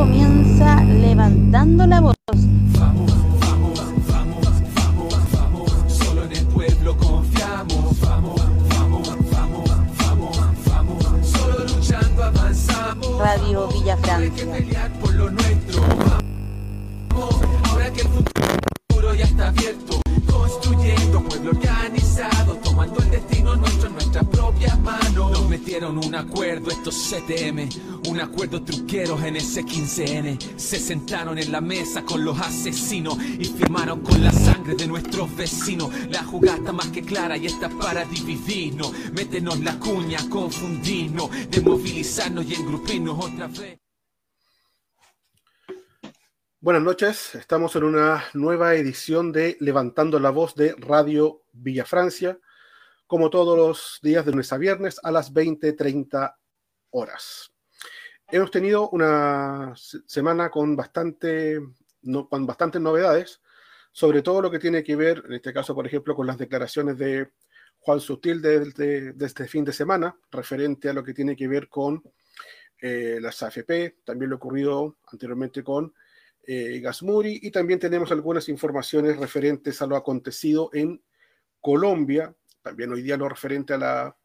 comienza levantando la voz. Vamos, vamos, vamos, vamos, vamos. Solo en el pueblo confiamos. Vamos, vamos, vamos, vamos, vamos. Solo luchando avanzamos. Radio Villa Hay que Francia. pelear por lo nuestro. Vamos, ahora que el futuro ya está abierto. Construyendo pueblo organizado. Tomando el destino nuestro en nuestras propias manos. Nos metieron un acuerdo estos CTM. Un acuerdo truqueros en ese 15N. Se sentaron en la mesa con los asesinos. Y firmaron con la sangre de nuestros vecinos. La jugada más que clara y está para dividirnos. Métenos la cuña, confundirnos. Desmovilizarnos y engrupirnos otra vez. Buenas noches, estamos en una nueva edición de Levantando la Voz de Radio Villa Francia, como todos los días de lunes a viernes a las 20:30 horas. Hemos tenido una se- semana con, bastante, no- con bastantes novedades, sobre todo lo que tiene que ver, en este caso, por ejemplo, con las declaraciones de Juan Sutil de, de- de este fin de semana, referente a lo que tiene que ver con eh, las AFP, también lo ocurrido anteriormente con eh, Gasmuri y también tenemos algunas informaciones referentes a lo acontecido en Colombia, también hoy día lo referente a la,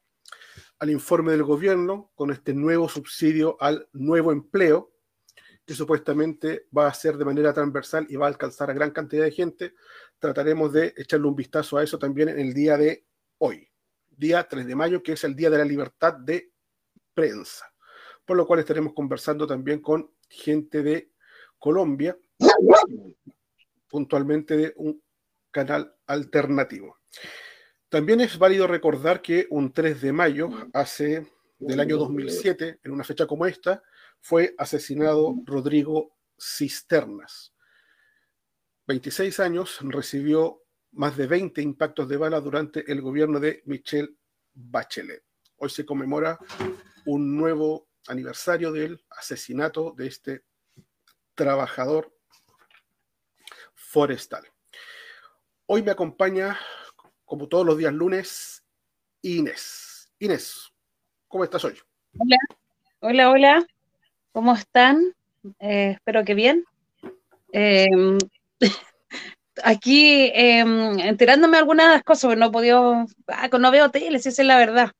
al informe del gobierno con este nuevo subsidio al nuevo empleo, que supuestamente va a ser de manera transversal y va a alcanzar a gran cantidad de gente. Trataremos de echarle un vistazo a eso también en el día de hoy, día 3 de mayo, que es el Día de la Libertad de Prensa, por lo cual estaremos conversando también con gente de Colombia, puntualmente de un canal alternativo. También es válido recordar que un 3 de mayo, hace del año 2007, en una fecha como esta, fue asesinado Rodrigo Cisternas. 26 años, recibió más de 20 impactos de bala durante el gobierno de Michelle Bachelet. Hoy se conmemora un nuevo aniversario del asesinato de este trabajador forestal. Hoy me acompaña, como todos los días lunes, Inés. Inés, ¿cómo estás hoy? Hola, hola, hola. ¿Cómo están? Eh, espero que bien. Eh, aquí eh, enterándome algunas cosas, pero no he podido, ah, no veo tele, si esa es la verdad.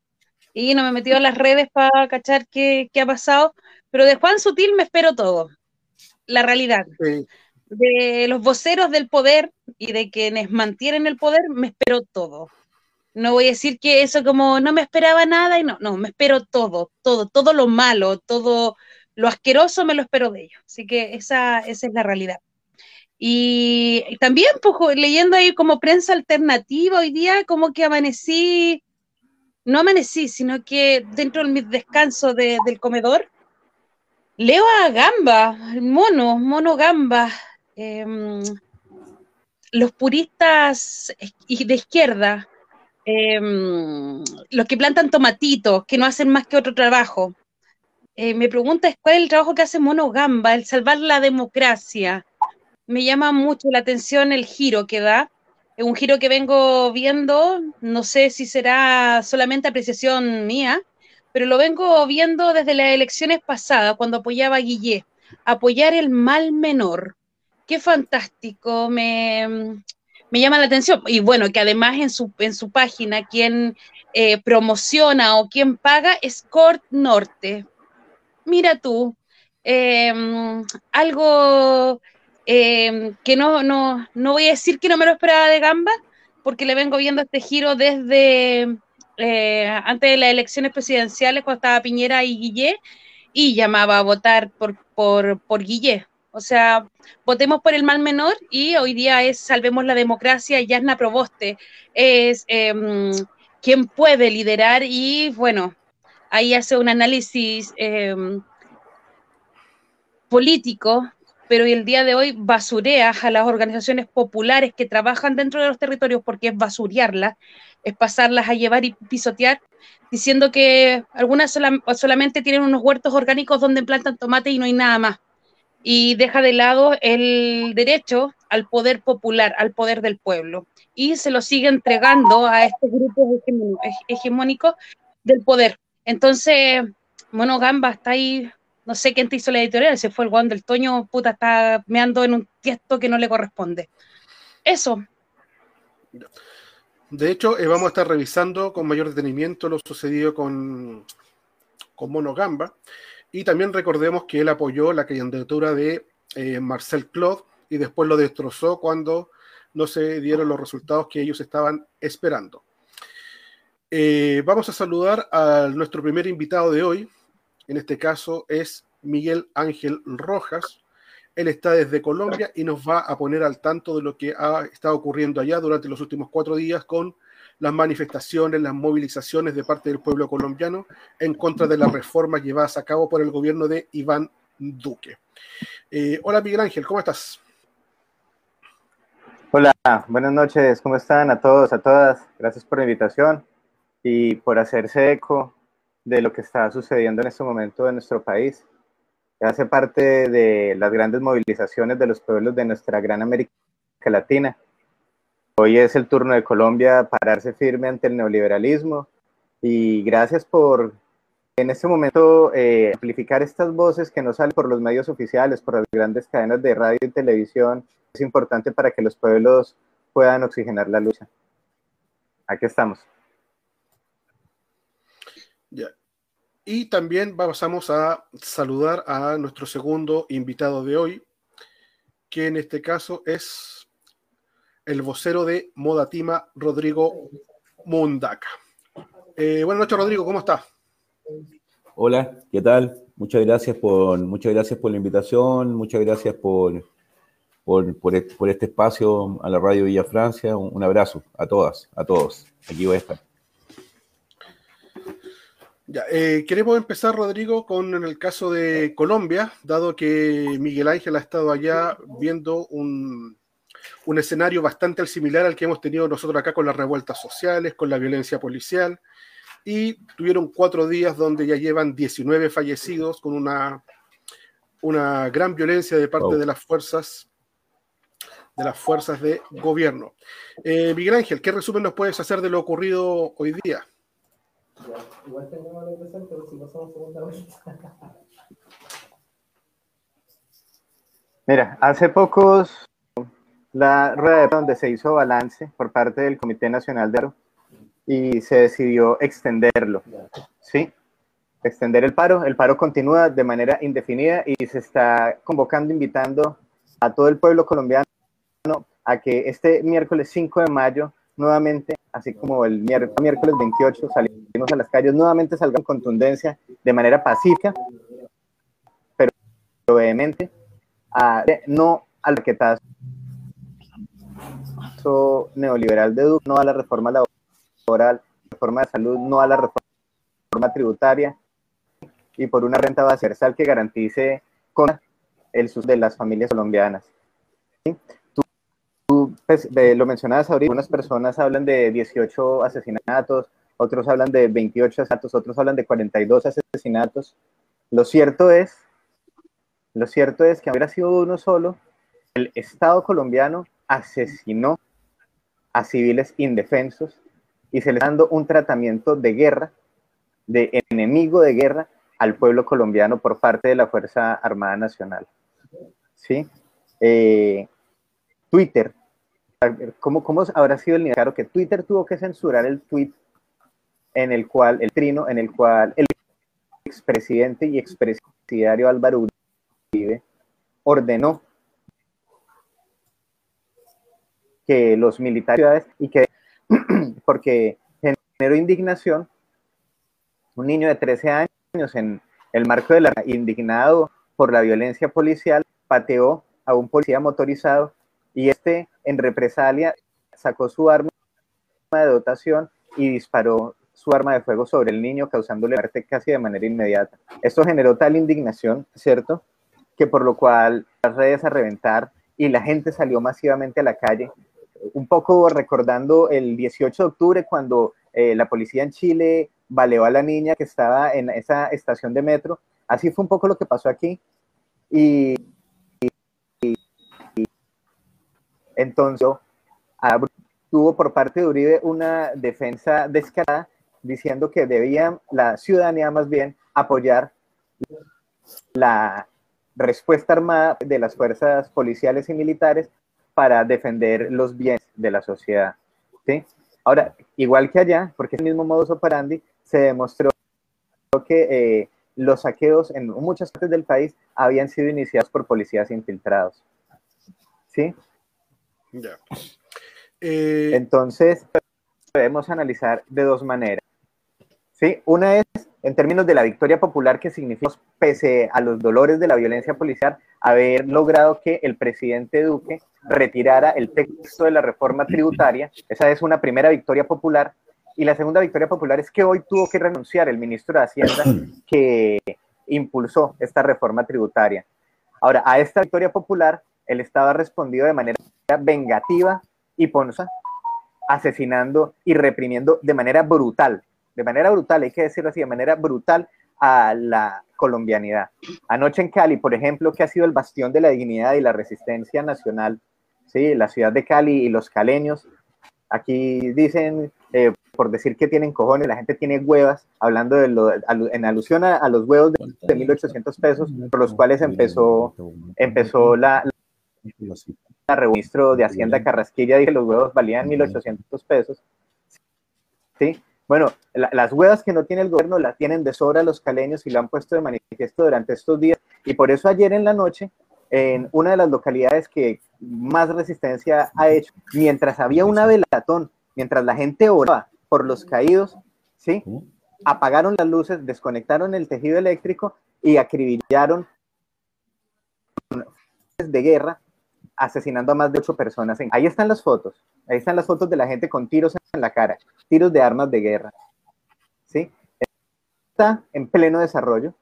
Y no me he metido a las redes para cachar qué, qué ha pasado. Pero de Juan Sutil me espero todo. La realidad. Eh, De los voceros del poder y de quienes mantienen el poder, me espero todo. No voy a decir que eso como no me esperaba nada y no, no, me espero todo, todo, todo lo malo, todo lo asqueroso me lo espero de ellos. Así que esa, esa es la realidad. Y, también, pues, leyendo ahí como prensa alternativa hoy día, como que amanecí, no amanecí, sino que dentro de mis descansos de- del comedor, leo a Gamba, mono, mono Gamba, em, los puristas de izquierda, em, los que plantan tomatitos, que no hacen más que otro trabajo. Eh, me pregunta es cuál es el trabajo que hace Mono Gamba, el salvar la democracia. Me llama mucho la atención el giro que da. Es un giro que vengo viendo, no sé si será solamente apreciación mía, pero lo vengo viendo desde las elecciones pasadas, cuando apoyaba a Guillé. Apoyar el mal menor. Qué fantástico, me, me llama la atención. Y bueno, que además en su, en su página quien eh, promociona o quien paga es Cort Norte. Mira tú, eh, algo eh, que no, no, no voy a decir que no me lo esperaba de Gamba, porque le vengo viendo este giro desde eh, antes de las elecciones presidenciales, cuando estaba Piñera y Guillé, y llamaba a votar por, por, por Guillé. O sea, votemos por el mal menor y hoy día es Salvemos la Democracia y Yasna Proboste es eh, quien puede liderar y bueno, ahí hace un análisis eh, político, pero el día de hoy basurea a las organizaciones populares que trabajan dentro de los territorios porque es basurearlas, es pasarlas a llevar y pisotear, diciendo que algunas sola, solamente tienen unos huertos orgánicos donde plantan tomate y no hay nada más. Y deja de lado el derecho al poder popular, al poder del pueblo. Y se lo sigue entregando a estos grupos hegemónicos del poder. Entonces, Mono Gamba está ahí no sé quién te hizo la editorial, se fue el guan del Toño, puta, está meando en un tiesto que no le corresponde. Eso. De hecho, eh, vamos a estar revisando con mayor detenimiento lo sucedido con, con Mono Gamba. Y también recordemos que él apoyó la candidatura de eh, Marcel Claude y después lo destrozó cuando no se dieron los resultados que ellos estaban esperando. Eh, vamos a saludar a nuestro primer invitado de hoy. En este caso es Miguel Ángel Rojas. Él está desde Colombia y nos va a poner al tanto de lo que ha estado ocurriendo allá durante los últimos cuatro días con las manifestaciones, las movilizaciones de parte del pueblo colombiano en contra de las reformas llevadas a cabo por el gobierno de Iván Duque. Eh, hola Miguel Ángel, ¿cómo estás? Hola, buenas noches, ¿cómo están a todos, a todas? Gracias por la invitación y por hacerse eco de lo que está sucediendo en este momento en nuestro país. Hace parte de las grandes movilizaciones de los pueblos de nuestra gran América Latina. Hoy es el turno de Colombia pararse firme ante el neoliberalismo y gracias por en este momento eh, amplificar estas voces que no salen por los medios oficiales, por las grandes cadenas de radio y televisión, es importante para que los pueblos puedan oxigenar la lucha. Aquí estamos. Ya. Y también pasamos a saludar a nuestro segundo invitado de hoy, que en este caso es el vocero de Modatima, Rodrigo Mundaca. Eh, buenas noches, Rodrigo, ¿cómo está? Hola, ¿qué tal? Muchas gracias por, muchas gracias por la invitación, muchas gracias por, por, este espacio a la Radio Villa Francia. Un, abrazo a todas, a todos. Aquí voy a estar. Ya, eh, queremos empezar, Rodrigo, con el caso de Colombia, dado que Miguel Ángel ha estado allá viendo un, un escenario bastante similar al que hemos tenido nosotros acá con las revueltas sociales, con la violencia policial, y tuvieron cuatro días donde ya llevan 19 fallecidos con una, una gran violencia de parte de las fuerzas de las fuerzas de gobierno. Eh, Miguel Ángel, ¿qué resumen nos puedes hacer de lo ocurrido hoy día? Mira, hace pocos la rueda de donde se hizo balance por parte del Comité Nacional de Aro y se decidió extenderlo, ¿sí? Extender el paro. El paro continúa de manera indefinida y se está convocando, invitando a todo el pueblo colombiano a que este miércoles 5 de mayo, nuevamente, así como el miércoles 28, salimos a las calles, nuevamente salgan con contundencia, de manera pacífica, pero vehemente, a, no al raquetazo neoliberal de Duque, no a la reforma laboral, reforma de salud, no a la reforma tributaria y por una renta universal que garantice con el sus de las familias colombianas. ¿Sí? pues, lo mencionabas ahorita, algunas personas hablan de 18 asesinatos, otros hablan de 28 asesinatos, otros hablan de 42 asesinatos. Lo cierto es, lo cierto es que hubiera sido uno solo, el Estado colombiano asesinó a civiles indefensos y se le está dando un tratamiento de guerra, de enemigo de guerra al pueblo colombiano por parte de la Fuerza Armada Nacional. ¿Sí? Eh, Twitter ¿cómo, ¿cómo habrá sido el nivel? Claro que Twitter tuvo que censurar el tweet en el cual, el trino, en el cual el expresidente y expresidiario Álvaro Uribe ordenó que los militares y que porque generó indignación un niño de 13 años en el marco de la indignado por la violencia policial pateó a un policía motorizado y este en represalia sacó su arma de dotación y disparó su arma de fuego sobre el niño, causándole muerte casi de manera inmediata. Esto generó tal indignación, ¿cierto? Que por lo cual las redes a reventar y la gente salió masivamente a la calle, un poco recordando el 18 de octubre cuando eh, la policía en Chile baleó a la niña que estaba en esa estación de metro. Así fue un poco lo que pasó aquí. Y Entonces, tuvo por parte de Uribe una defensa descarada diciendo que debía la ciudadanía más bien apoyar la respuesta armada de las fuerzas policiales y militares para defender los bienes de la sociedad. ¿sí? Ahora, igual que allá, porque es el mismo modus operandi, se demostró que eh, los saqueos en muchas partes del país habían sido iniciados por policías infiltrados. ¿Sí? Ya. Eh, Entonces, podemos analizar de dos maneras. ¿Sí? Una es en términos de la victoria popular que significa, pese a los dolores de la violencia policial, haber logrado que el presidente Duque retirara el texto de la reforma tributaria. Esa es una primera victoria popular. Y la segunda victoria popular es que hoy tuvo que renunciar el ministro de Hacienda que impulsó esta reforma tributaria. Ahora, a esta victoria popular, el Estado ha respondido de manera vengativa y ponza, asesinando y reprimiendo de manera brutal de manera brutal, hay que decirlo así, de manera brutal a la colombianidad. Anoche en Cali, por ejemplo, que ha sido el bastión de la dignidad y la resistencia nacional, ¿sí? la ciudad de Cali y los caleños, aquí dicen, eh, por decir que tienen cojones, la gente tiene huevas, hablando de lo, en alusión a, los huevos de, de 1.800 pesos, por los cuales empezó, empezó la, la, registro de Hacienda Carrasquilla, dije, los huevos valían 1.800 pesos, ¿sí? Bueno, las huevas que no tiene el gobierno las tienen de sobra los caleños y lo han puesto de manifiesto durante estos días. Y por eso ayer en la noche, en una de las localidades que más resistencia ha hecho, mientras había una velatón, mientras la gente oraba por los caídos, ¿sí? apagaron las luces, desconectaron el tejido eléctrico y acribillaron de guerra, asesinando a más de ocho personas. Ahí están las fotos, ahí están las fotos de la gente con tiros en la cara, tiros de armas de guerra. ¿Sí? Está en pleno desarrollo.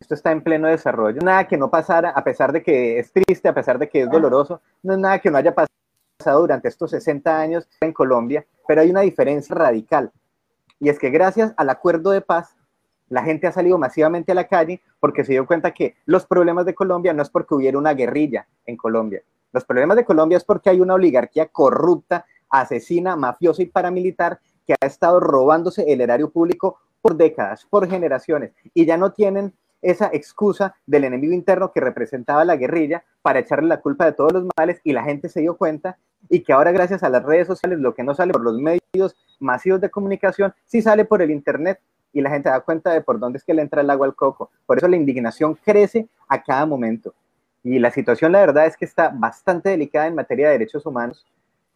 Esto está en pleno desarrollo. Nada que no pasara, a pesar de que es triste, a pesar de que es doloroso, no es nada que no haya pasado durante estos 60 años en Colombia, pero hay una diferencia radical. Y es que gracias al acuerdo de paz, la gente ha salido masivamente a la calle porque se dio cuenta que los problemas de Colombia no es porque hubiera una guerrilla en Colombia. Los problemas de Colombia es porque hay una oligarquía corrupta asesina, mafiosa y paramilitar que ha estado robándose el erario público por décadas, por generaciones, y ya no tienen esa excusa del enemigo interno que representaba la guerrilla para echarle la culpa de todos los males y la gente se dio cuenta y que ahora gracias a las redes sociales lo que no sale por los medios masivos de comunicación sí sale por el internet y la gente da cuenta de por dónde es que le entra el agua al coco. Por eso la indignación crece a cada momento. Y la situación la verdad es que está bastante delicada en materia de derechos humanos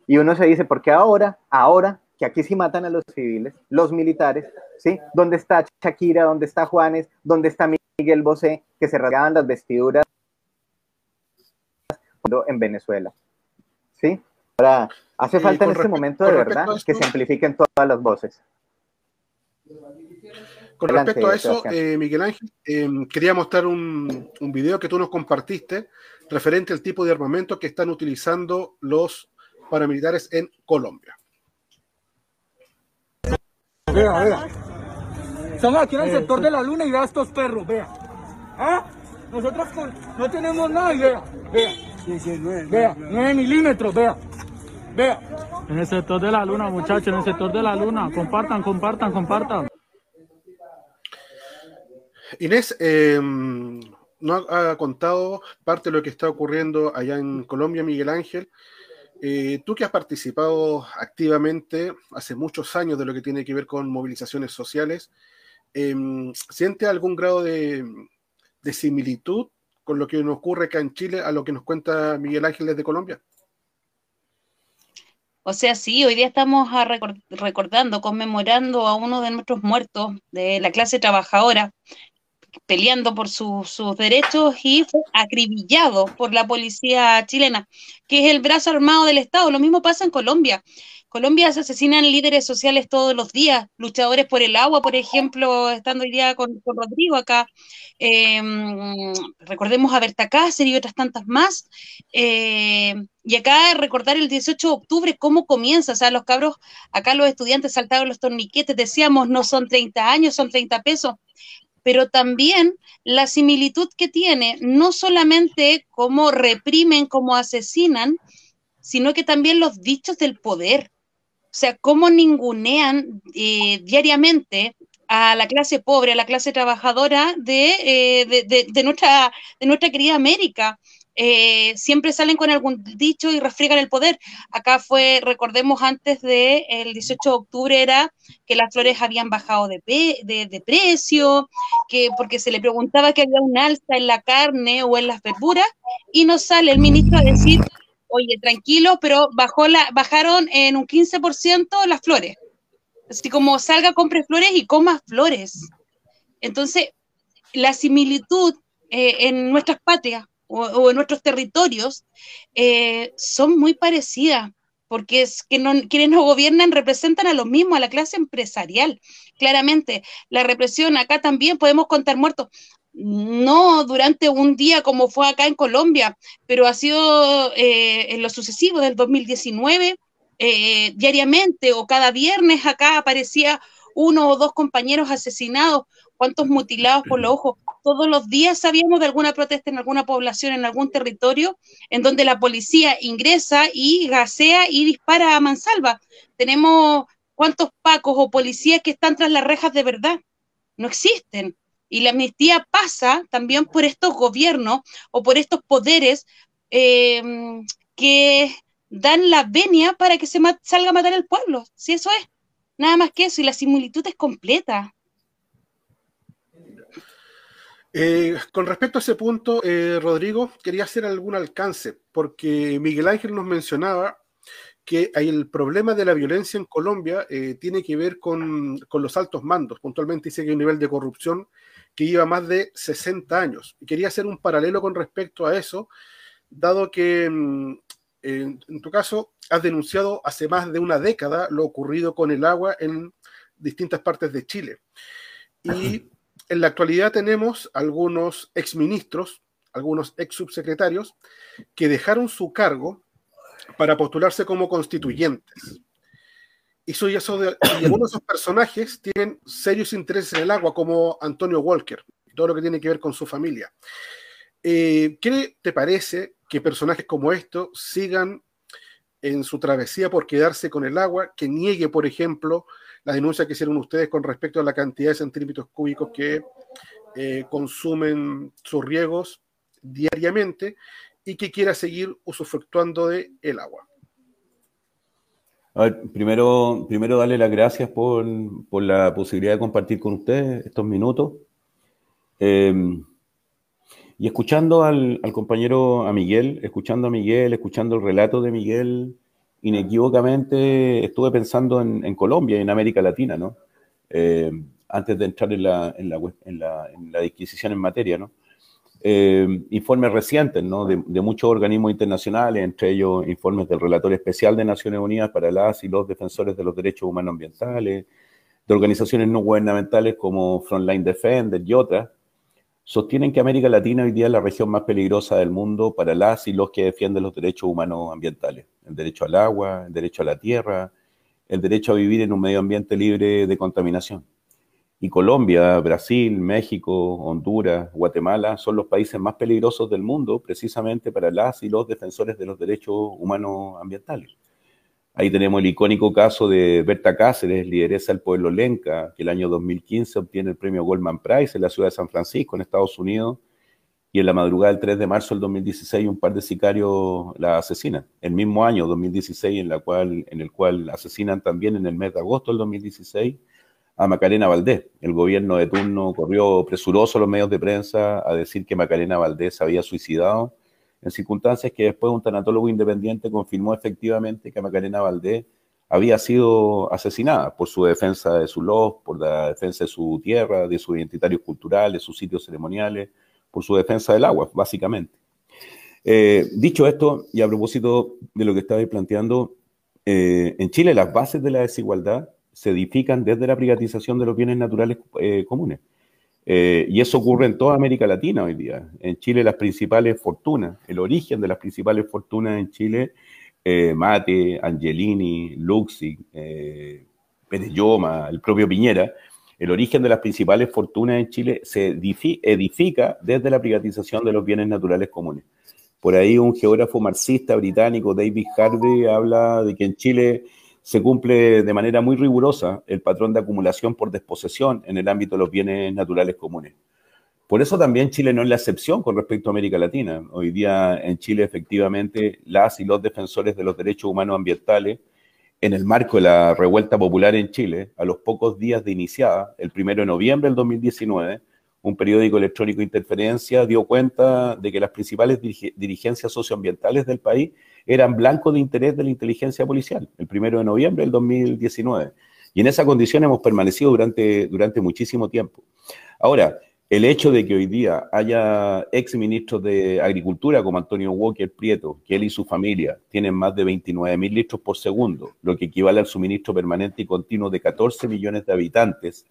y uno se dice, ¿por qué ahora, ahora que aquí sí matan a los civiles, los militares, ¿sí? ¿Dónde está Shakira? ¿Dónde está Juanes? ¿Dónde está Miguel Bosé? Que se rasgaban las vestiduras en Venezuela, ¿sí? Ahora, hace falta en este momento de verdad que se amplifiquen todas las voces. Con respecto a eso, eh, Miguel Ángel, em, quería mostrar un, un video que tú nos compartiste referente al tipo de armamento que están utilizando los paramilitares en Colombia. Vea, vea. Estamos aquí en el sector de la luna y vea estos perros, vea. ¿Ah? Nosotros no tenemos nada y vea, vea. Vea, 9 milímetros, vea. Vea. En el sector de la luna, muchachos, en el sector de la luna. Compartan, compartan, compartan. Inés, eh, no ha, contado parte de lo que está ocurriendo allá en Colombia, Miguel Ángel. Eh, tú que has participado activamente hace muchos años de lo que tiene que ver con movilizaciones sociales, eh, ¿siente algún grado de, similitud con lo que nos ocurre acá en Chile a lo que nos cuenta Miguel Ángel desde Colombia? O sea, sí, hoy día estamos recordando, conmemorando a uno de nuestros muertos de la clase trabajadora, peleando por sus derechos y fue acribillado por la policía chilena, que es el brazo armado del Estado. Lo mismo pasa en Colombia. Colombia se asesinan líderes sociales todos los días, luchadores por el agua, por ejemplo, estando hoy día con, Rodrigo acá. Em, recordemos a Berta Cáceres y otras tantas más. Em, y acá recordar el 18 de octubre cómo comienza, o sea, los cabros, acá los estudiantes saltaron los torniquetes, decíamos, no son 30 años, son 30 pesos, pero también la similitud que tiene, no solamente cómo reprimen, cómo asesinan, sino que también los dichos del poder. O sea, cómo ningunean eh, diariamente a la clase pobre, a la clase trabajadora de, eh, de, nuestra, de nuestra querida América. Eh, siempre salen con algún dicho y refriegan el poder. Acá fue, recordemos, antes del el 18 de octubre era que las flores habían bajado de, precio, que porque se le preguntaba que había un alza en la carne o en las verduras, y nos sale el ministro a decir, oye, tranquilo, pero bajó bajaron en un 15% las flores. Así como salga, compre flores y coma flores. Entonces, la similitud eh, en nuestras patrias o, o en nuestros territorios eh, son muy parecidas, porque es que no, quienes nos gobiernan representan a los mismos, a la clase empresarial. Claramente, la represión acá también podemos contar muertos. No durante un día como fue acá en Colombia, pero ha sido eh, en lo sucesivo del 2019, eh, diariamente o cada viernes acá aparecía uno o dos compañeros asesinados, cuántos mutilados por los ojos. Todos los días sabíamos de alguna protesta en alguna población, en algún territorio, en donde la policía ingresa y gasea y dispara a mansalva. Tenemos cuántos pacos o policías que están tras las rejas de verdad. No existen. Y la amnistía pasa también por estos gobiernos o por estos poderes eh, que dan la venia para que se salga a matar al pueblo. Si eso es, nada más que eso, y la similitud es completa. Eh, con respecto a ese punto, eh, Rodrigo, quería hacer algún alcance, porque Miguel Ángel nos mencionaba que el problema de la violencia en Colombia eh, tiene que ver con, los altos mandos. Puntualmente dice que hay un nivel de corrupción que lleva más de 60 años. Quería hacer un paralelo con respecto a eso, dado que mm, en, en tu caso has denunciado hace más de una década lo ocurrido con el agua en distintas partes de Chile. Y en la actualidad tenemos algunos exministros, algunos ex subsecretarios, que dejaron su cargo para postularse como constituyentes. Y, algunos de esos personajes tienen serios intereses en el agua, como Antonio Walker, todo lo que tiene que ver con su familia. Eh, ¿Qué te parece que personajes como estos sigan en su travesía por quedarse con el agua, que niegue, por ejemplo, la denuncia que hicieron ustedes con respecto a la cantidad de centímetros cúbicos que eh, consumen sus riegos diariamente y que quiera seguir usufructuando de el agua. A ver, primero, primero darle las gracias por, por la posibilidad de compartir con ustedes estos minutos. Eh, y escuchando al, al compañero, a Miguel, escuchando a Miguel, escuchando el relato de Miguel, inequívocamente estuve pensando en, Colombia y en América Latina, ¿no? Eh, antes de entrar en la, en la, en la, en la disquisición en materia, ¿no? Eh, informes recientes ¿no? de, de, muchos organismos internacionales, entre ellos informes del Relator Especial de Naciones Unidas para las y los defensores de los derechos humanos ambientales, de organizaciones no gubernamentales como Frontline Defender y otras, sostienen que América Latina hoy día es la región más peligrosa del mundo para las y los que defienden los derechos humanos ambientales, el derecho al agua, el derecho a la tierra, el derecho a vivir en un medio ambiente libre de contaminación. Y Colombia, Brasil, México, Honduras, Guatemala son los países más peligrosos del mundo precisamente para las y los defensores de los derechos humanos ambientales. Ahí tenemos el icónico caso de Berta Cáceres, lideresa del pueblo Lenca, que el año 2015 obtiene el premio Goldman Prize en la ciudad de San Francisco, en Estados Unidos, y en la madrugada del 3 de marzo del 2016 un par de sicarios la asesinan. El mismo año, 2016, en, la en el cual asesinan también en el mes de agosto del 2016 a Macarena Valdés. El gobierno de turno corrió presuroso a los medios de prensa a decir que Macarena Valdés se había suicidado, en circunstancias que después un tanatólogo independiente confirmó efectivamente que Macarena Valdés había sido asesinada por su defensa de su loz, por la defensa de su tierra, de sus identitarios culturales, sus sitios ceremoniales, por su defensa del agua, básicamente. Eh, dicho esto, y a propósito de lo que estaba planteando, eh, en Chile las bases de la desigualdad se edifican desde la privatización de los bienes naturales eh, comunes. Eh, y eso ocurre en toda América Latina hoy día. En Chile las principales fortunas, el origen de las principales fortunas en Chile, eh, Mate, Angelini, Luxi, eh, Pereyoma, el propio Piñera, el origen de las principales fortunas en Chile se edifica desde la privatización de los bienes naturales comunes. Por ahí un geógrafo marxista británico, David Harvey, habla de que en Chile se cumple de manera muy rigurosa el patrón de acumulación por desposesión en el ámbito de los bienes naturales comunes. Por eso también Chile no es la excepción con respecto a América Latina. Hoy día en Chile efectivamente las y los defensores de los derechos humanos ambientales, en el marco de la revuelta popular en Chile, a los pocos días de iniciada, el primero de noviembre del 2019, un periódico electrónico Interferencia dio cuenta de que las principales dirigencias socioambientales del país eran blancos de interés de la inteligencia policial, el primero de noviembre del 2019. Y en esa condición hemos permanecido durante, durante muchísimo tiempo. Ahora, el hecho de que hoy día haya ex ministros de Agricultura como Antonio Walker Prieto, que él y su familia tienen más de 29 mil litros por segundo, lo que equivale al suministro permanente y continuo de 14 millones de habitantes,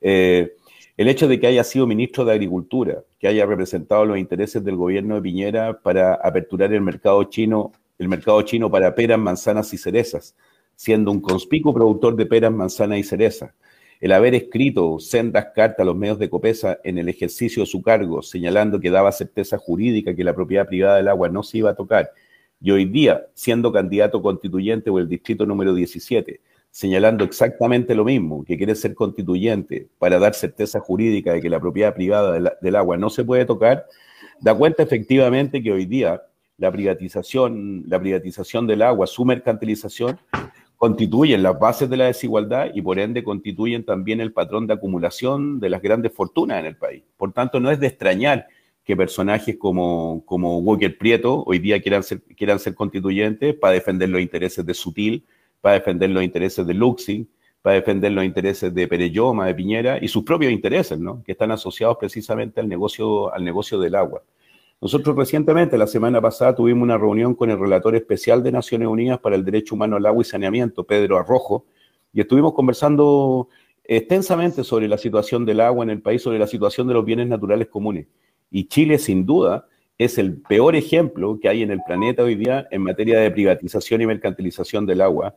eh, el hecho de que haya sido ministro de Agricultura, que haya representado los intereses del gobierno de Piñera para aperturar el mercado chino, el mercado chino para peras, manzanas y cerezas, siendo un conspicuo productor de peras, manzanas y cerezas, el haber escrito sendas cartas a los medios de Copesa en el ejercicio de su cargo, señalando que daba certeza jurídica que la propiedad privada del agua no se iba a tocar, y hoy día, siendo candidato constituyente o el distrito número 17, señalando exactamente lo mismo, que quiere ser constituyente para dar certeza jurídica de que la propiedad privada del agua no se puede tocar, da cuenta efectivamente que hoy día la privatización, la privatización del agua, su mercantilización, constituyen las bases de la desigualdad y por ende constituyen también el patrón de acumulación de las grandes fortunas en el país. Por tanto, no es de extrañar que personajes como, como Walker Prieto hoy día quieran ser, quieran ser constituyentes para defender los intereses de Sutil, para defender los intereses de Luxi, para defender los intereses de Pereyoma, de Piñera y sus propios intereses, ¿no? que están asociados precisamente al negocio, al negocio del agua. Nosotros recientemente, la semana pasada, tuvimos una reunión con el relator especial de Naciones Unidas para el Derecho Humano al Agua y Saneamiento, Pedro Arrojo, y estuvimos conversando extensamente sobre la situación del agua en el país, sobre la situación de los bienes naturales comunes. Y Chile, sin duda, es el peor ejemplo que hay en el planeta hoy día en materia de privatización y mercantilización del agua.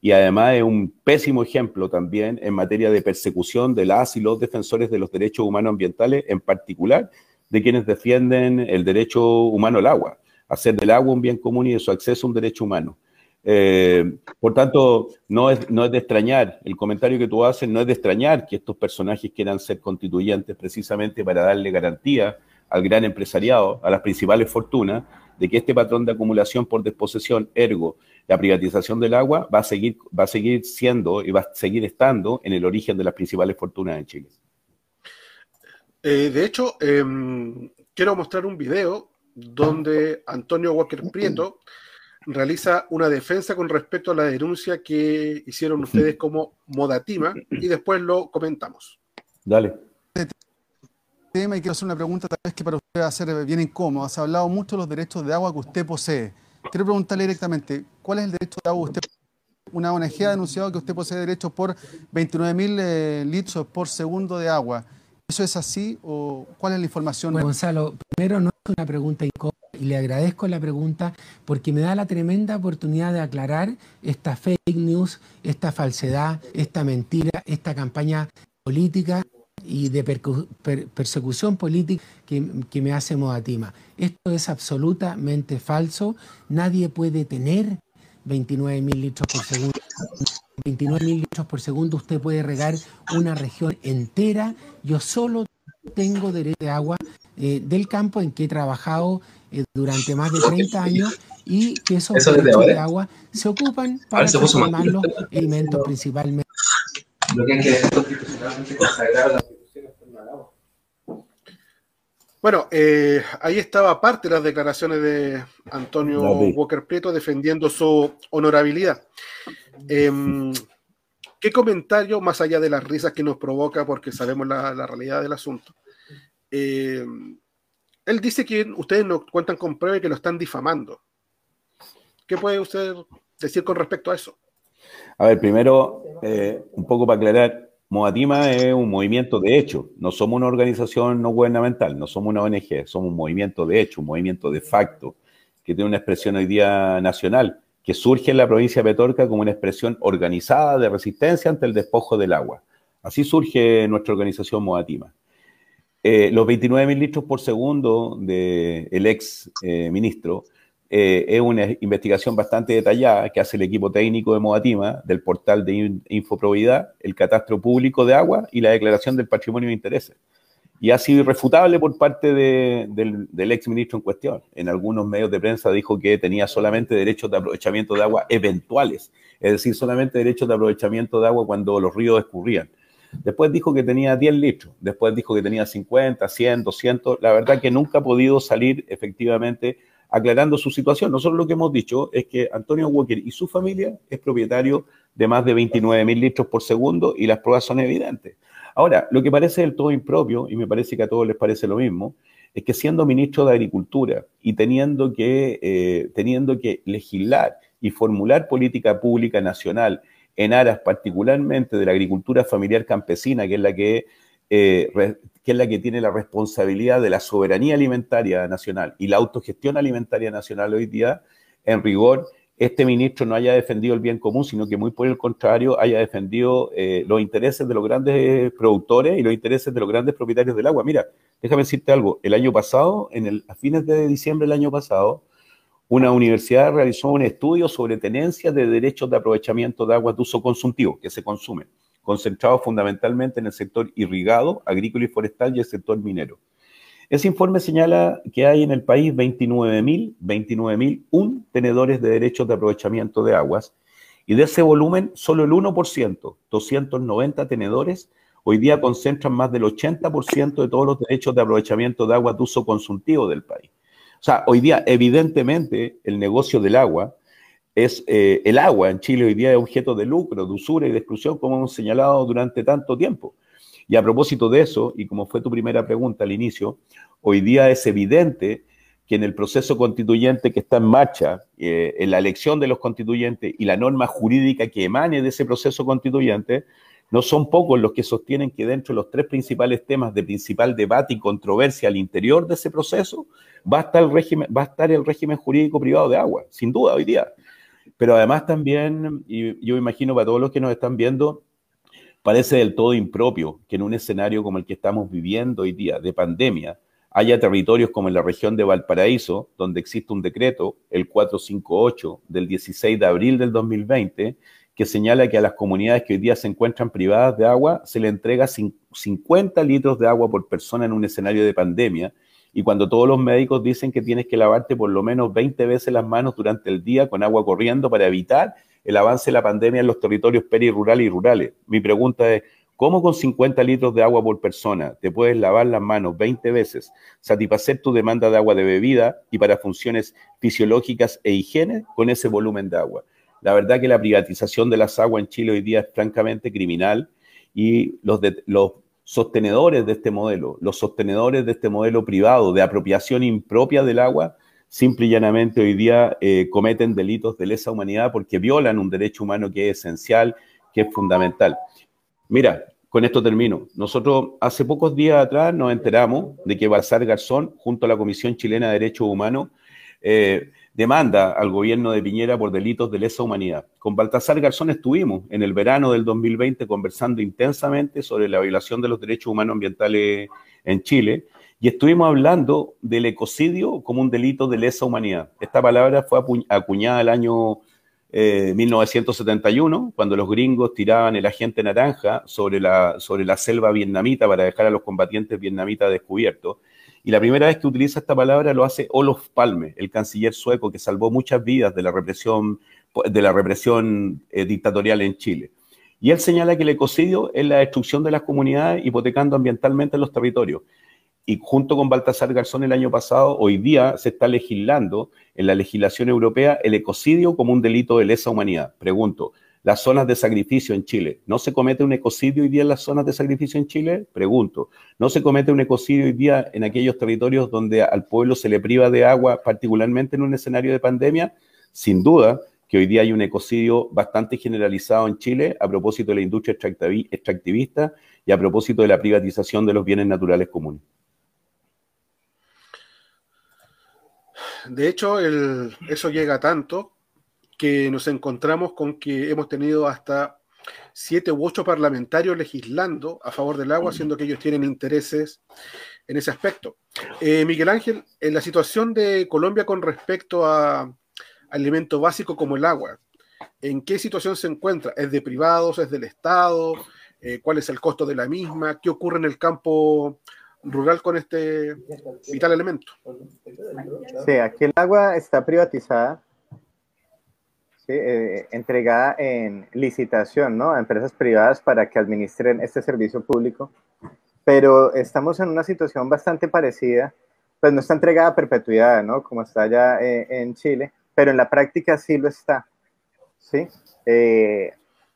Y además es un pésimo ejemplo también en materia de persecución de las y los defensores de los derechos humanos ambientales, en particular de quienes defienden el derecho humano al agua, hacer del agua un bien común y de su acceso un derecho humano. Eh, por tanto, no es, no es de extrañar, el comentario que tú haces no es de extrañar que estos personajes quieran ser constituyentes precisamente para darle garantía al gran empresariado, a las principales fortunas, de que este patrón de acumulación por desposesión, ergo, la privatización del agua, va a seguir, va a seguir siendo y va a seguir estando en el origen de las principales fortunas en Chile. Eh, de hecho, em, quiero mostrar un video donde Antonio Walker Prieto realiza una defensa con respecto a la denuncia que hicieron ustedes como Modatima y después lo comentamos. Dale. Tema y quiero hacer una pregunta tal vez que para usted va a ser bien incómoda. Se ha hablado mucho de los derechos de agua que usted posee. Quiero preguntarle directamente, ¿cuál es el derecho de agua que usted Una ONG ha denunciado que usted posee derechos por 29 mil eh, litros por segundo de agua. ¿Eso es así o cuál es la información? Gonzalo, primero no es una pregunta incómoda y le agradezco la pregunta porque me da la tremenda oportunidad de aclarar esta fake news, esta falsedad, esta mentira, esta campaña política y de persecución política que, me hace Modatima. Esto es absolutamente falso. Nadie puede tener 29 mil litros por segundo 29 mil litros por segundo usted puede regar una región entera. Yo solo tengo derecho de agua eh, del campo en que he trabajado eh, durante más de 30 años y que esos derechos de agua se ocupan para transformar los alimentos principalmente. Lo que hay que bueno, eh, ahí estaba parte de las declaraciones de Antonio Walker Prieto defendiendo su honorabilidad. Em, ¿Qué comentario, más allá de las risas que nos provoca, porque sabemos la, realidad del asunto? Em, él dice que ustedes no cuentan con pruebas y que lo están difamando. ¿Qué puede usted decir con respecto a eso? A ver, primero, eh, un poco para aclarar, Moatima es un movimiento de hecho, no somos una organización no gubernamental, no somos una ONG, somos un movimiento de hecho, un movimiento de facto, que tiene una expresión hoy día nacional, que surge en la provincia de Petorca como una expresión organizada de resistencia ante el despojo del agua. Así surge nuestra organización Moatima. Eh, los 29 mil litros por segundo del ex eh, ministro eh, es una investigación bastante detallada que hace el equipo técnico de Modatima, del portal de In- Infoprobidad, el catastro público de agua y la declaración del patrimonio de intereses. Y ha sido irrefutable por parte de- del, del ex ministro en cuestión. En algunos medios de prensa dijo que tenía solamente derechos de aprovechamiento de agua eventuales, es decir, solamente derechos de aprovechamiento de agua cuando los ríos escurrían. Después dijo que tenía 10 litros, después dijo que tenía 50, 100, 200. La verdad que nunca ha podido salir efectivamente aclarando su situación. Nosotros lo que hemos dicho es que Antonio Walker y su familia es propietario de más de 29 mil litros por segundo y las pruebas son evidentes. Ahora, lo que parece del todo impropio, y me parece que a todos les parece lo mismo, es que siendo ministro de Agricultura y teniendo que, eh, teniendo que legislar y formular política pública nacional en aras particularmente de la agricultura familiar campesina, que es la que, eh, que es la que tiene la responsabilidad de la soberanía alimentaria nacional y la autogestión alimentaria nacional hoy día, en rigor, este ministro no haya defendido el bien común, sino que muy por el contrario haya defendido eh, los intereses de los grandes productores y los intereses de los grandes propietarios del agua. Mira, déjame decirte algo, el año pasado, en el, a fines de diciembre del año pasado, una universidad realizó un estudio sobre tenencias de derechos de aprovechamiento de aguas de uso consultivo que se consumen, concentrados fundamentalmente en el sector irrigado, agrícola y forestal y el sector minero. Ese informe señala que hay en el país 29.000, 29.001 tenedores de derechos de aprovechamiento de aguas y de ese volumen solo el 1%, 290 tenedores, hoy día concentran más del 80% de todos los derechos de aprovechamiento de aguas de uso consultivo del país. O sea, hoy día, evidentemente, el negocio del agua es eh, el agua en Chile hoy día es objeto de lucro, de usura y de exclusión, como hemos señalado durante tanto tiempo. Y a propósito de eso, y como fue tu primera pregunta al inicio, hoy día es evidente que en el proceso constituyente que está en marcha, eh, en la elección de los constituyentes y la norma jurídica que emane de ese proceso constituyente, no son pocos los que sostienen que dentro de los tres principales temas de principal debate y controversia al interior de ese proceso va a estar el régimen, va a estar el régimen jurídico privado de agua, sin duda hoy día. Pero además también, y yo imagino para todos los que nos están viendo, parece del todo impropio que en un escenario como el que estamos viviendo hoy día, de pandemia, haya territorios como en la región de Valparaíso, donde existe un decreto, el 458 del 16 de abril del 2020, que señala que a las comunidades que hoy día se encuentran privadas de agua se le entrega cin- 50 litros de agua por persona en un escenario de pandemia. Y cuando todos los médicos dicen que tienes que lavarte por lo menos 20 veces las manos durante el día con agua corriendo para evitar el avance de la pandemia en los territorios perirurales y rurales. Mi pregunta es, ¿cómo con 50 litros de agua por persona te puedes lavar las manos 20 veces, satisfacer tu demanda de agua de bebida y para funciones fisiológicas e higiene con ese volumen de agua? La verdad que la privatización de las aguas en Chile hoy día es francamente criminal y los, de- los sostenedores de este modelo, los sostenedores de este modelo privado de apropiación impropia del agua, simple y llanamente hoy día eh, cometen delitos de lesa humanidad porque violan un derecho humano que es esencial, que es fundamental. Mira, con esto termino. Nosotros hace pocos días atrás nos enteramos de que Balsar Garzón, junto a la Comisión Chilena de Derechos Humanos, eh, demanda al gobierno de Piñera por delitos de lesa humanidad. Con Baltasar Garzón estuvimos en el verano del 2020 conversando intensamente sobre la violación de los derechos humanos ambientales en Chile y estuvimos hablando del ecocidio como un delito de lesa humanidad. Esta palabra fue acuñada el año eh, 1971, cuando los gringos tiraban el agente naranja sobre la, sobre la selva vietnamita para dejar a los combatientes vietnamitas descubiertos. Y la primera vez que utiliza esta palabra lo hace Olof Palme, el canciller sueco que salvó muchas vidas de la represión, de la represión eh, dictatorial en Chile. Y él señala que el ecocidio es la destrucción de las comunidades hipotecando ambientalmente los territorios. Y junto con Baltasar Garzón el año pasado, hoy día se está legislando en la legislación europea el ecocidio como un delito de lesa humanidad. Pregunto, las zonas de sacrificio en Chile, ¿no se comete un ecocidio hoy día en las zonas de sacrificio en Chile? Pregunto, ¿no se comete un ecocidio hoy día en aquellos territorios donde al pueblo se le priva de agua, particularmente en un escenario de pandemia? Sin duda que hoy día hay un ecocidio bastante generalizado en Chile a propósito de la industria extractivi- extractivista y a propósito de la privatización de los bienes naturales comunes. De hecho, el- eso llega tanto que nos encontramos con que hemos tenido hasta siete u ocho parlamentarios legislando a favor del agua, siendo que ellos tienen intereses en ese aspecto. Eh, Miguel Ángel, en la situación de Colombia con respecto a alimento básico como el agua, ¿en qué situación se encuentra? ¿Es de privados? ¿Es del Estado? Eh, ¿Cuál es el costo de la misma? ¿Qué ocurre en el campo rural con este vital elemento? Sí, aquí el agua está privatizada, eh, entregada en licitación ¿no? a empresas privadas para que administren este servicio público, pero estamos en una situación bastante parecida, pues no está entregada a perpetuidad, ¿no? como está ya eh, en Chile, pero en la práctica sí lo está. ¿sí? Eh,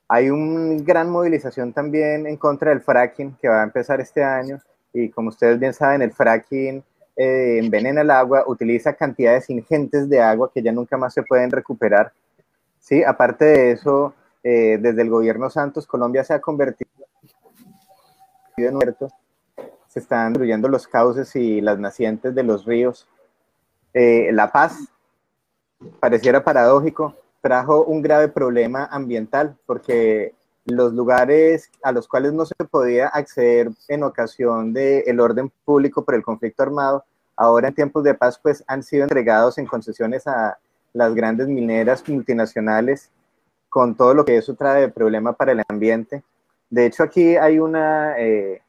hay una gran movilización también en contra del fracking que va a empezar este año y como ustedes bien saben, el fracking envenena el agua, utiliza cantidades ingentes de agua que ya nunca más se pueden recuperar. ¿Sí? Aparte de eso, eh, desde el gobierno Santos, Colombia se ha convertido en muerto. Se están destruyendo los cauces y las nacientes de los ríos. la paz, pareciera paradójico, trajo un grave problema ambiental porque los lugares a los cuales no se podía acceder en ocasión del orden público por el conflicto armado, ahora en tiempos de paz pues han sido entregados en concesiones a las grandes mineras multinacionales con todo lo que eso trae de problema para el ambiente. De hecho aquí hay una, eh,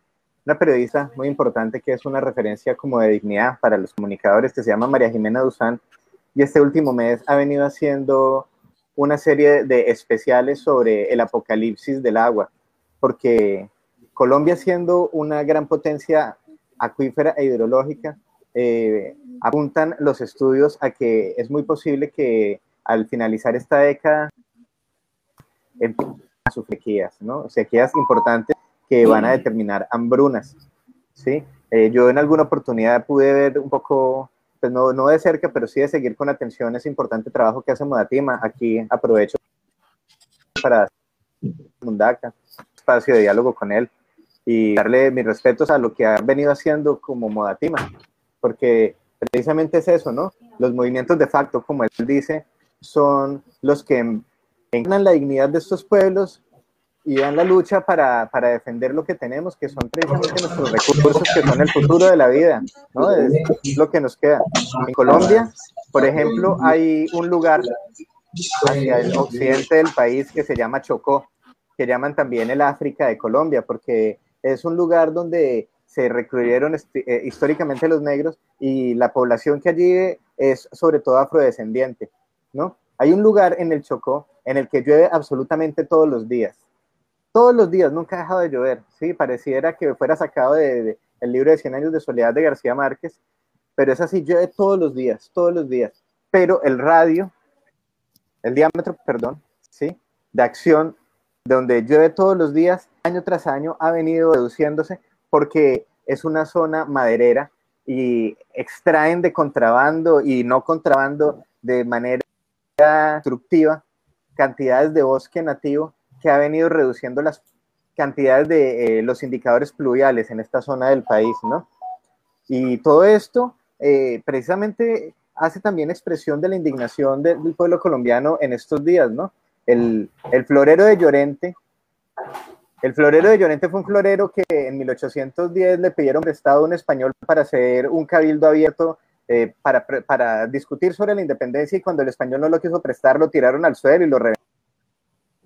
una periodista muy importante que es una referencia como de dignidad para los comunicadores que se llama María Jimena Duzán y este último mes ha venido haciendo una serie de especiales sobre el apocalipsis del agua, porque Colombia siendo una gran potencia acuífera e hidrológica, eh, apuntan los estudios a que es muy posible que al finalizar esta década a sus sequías, ¿no? Sequías importantes que van a determinar hambrunas, ¿sí? Eh, yo en alguna oportunidad pude ver un poco pues no, no de cerca, pero sí de seguir con atención ese importante trabajo que hace Modatima. Aquí aprovecho para Mundaca, espacio de diálogo con él y darle mis respetos a lo que ha venido haciendo como Modatima, porque precisamente es eso, ¿no? Los movimientos de facto, como él dice, son los que enganan la dignidad de estos pueblos y dan la lucha para, para, defender lo que tenemos, que son precisamente nuestros recursos, que son el futuro de la vida, ¿no? Es lo que nos queda. En Colombia, por ejemplo, hay un lugar hacia el occidente del país que se llama Chocó, que llaman también el África de Colombia, porque es un lugar donde se recluyeron eh, históricamente los negros y la población que allí es sobre todo afrodescendiente, ¿no? Hay un lugar en el Chocó en el que llueve absolutamente todos los días todos los días, nunca ha dejado de llover, ¿sí? Pareciera que fuera sacado del de, libro de 100 años de soledad de García Márquez, pero es así, llueve todos los días, todos los días. Pero el radio, el diámetro, perdón, ¿sí? De acción, donde llueve todos los días, año tras año, ha venido reduciéndose porque es una zona maderera y extraen de contrabando y no contrabando de manera destructiva cantidades de bosque nativo que ha venido reduciendo las cantidades de eh, los indicadores pluviales en esta zona del país, ¿no? Y todo esto eh, precisamente hace también expresión de la indignación del pueblo colombiano en estos días, ¿no? El, el, florero de Llorente, el florero de Llorente fue un florero que en 1810 le pidieron prestado a un español para hacer un cabildo abierto eh, para, para discutir sobre la independencia y cuando el español no lo quiso prestar lo tiraron al suelo y lo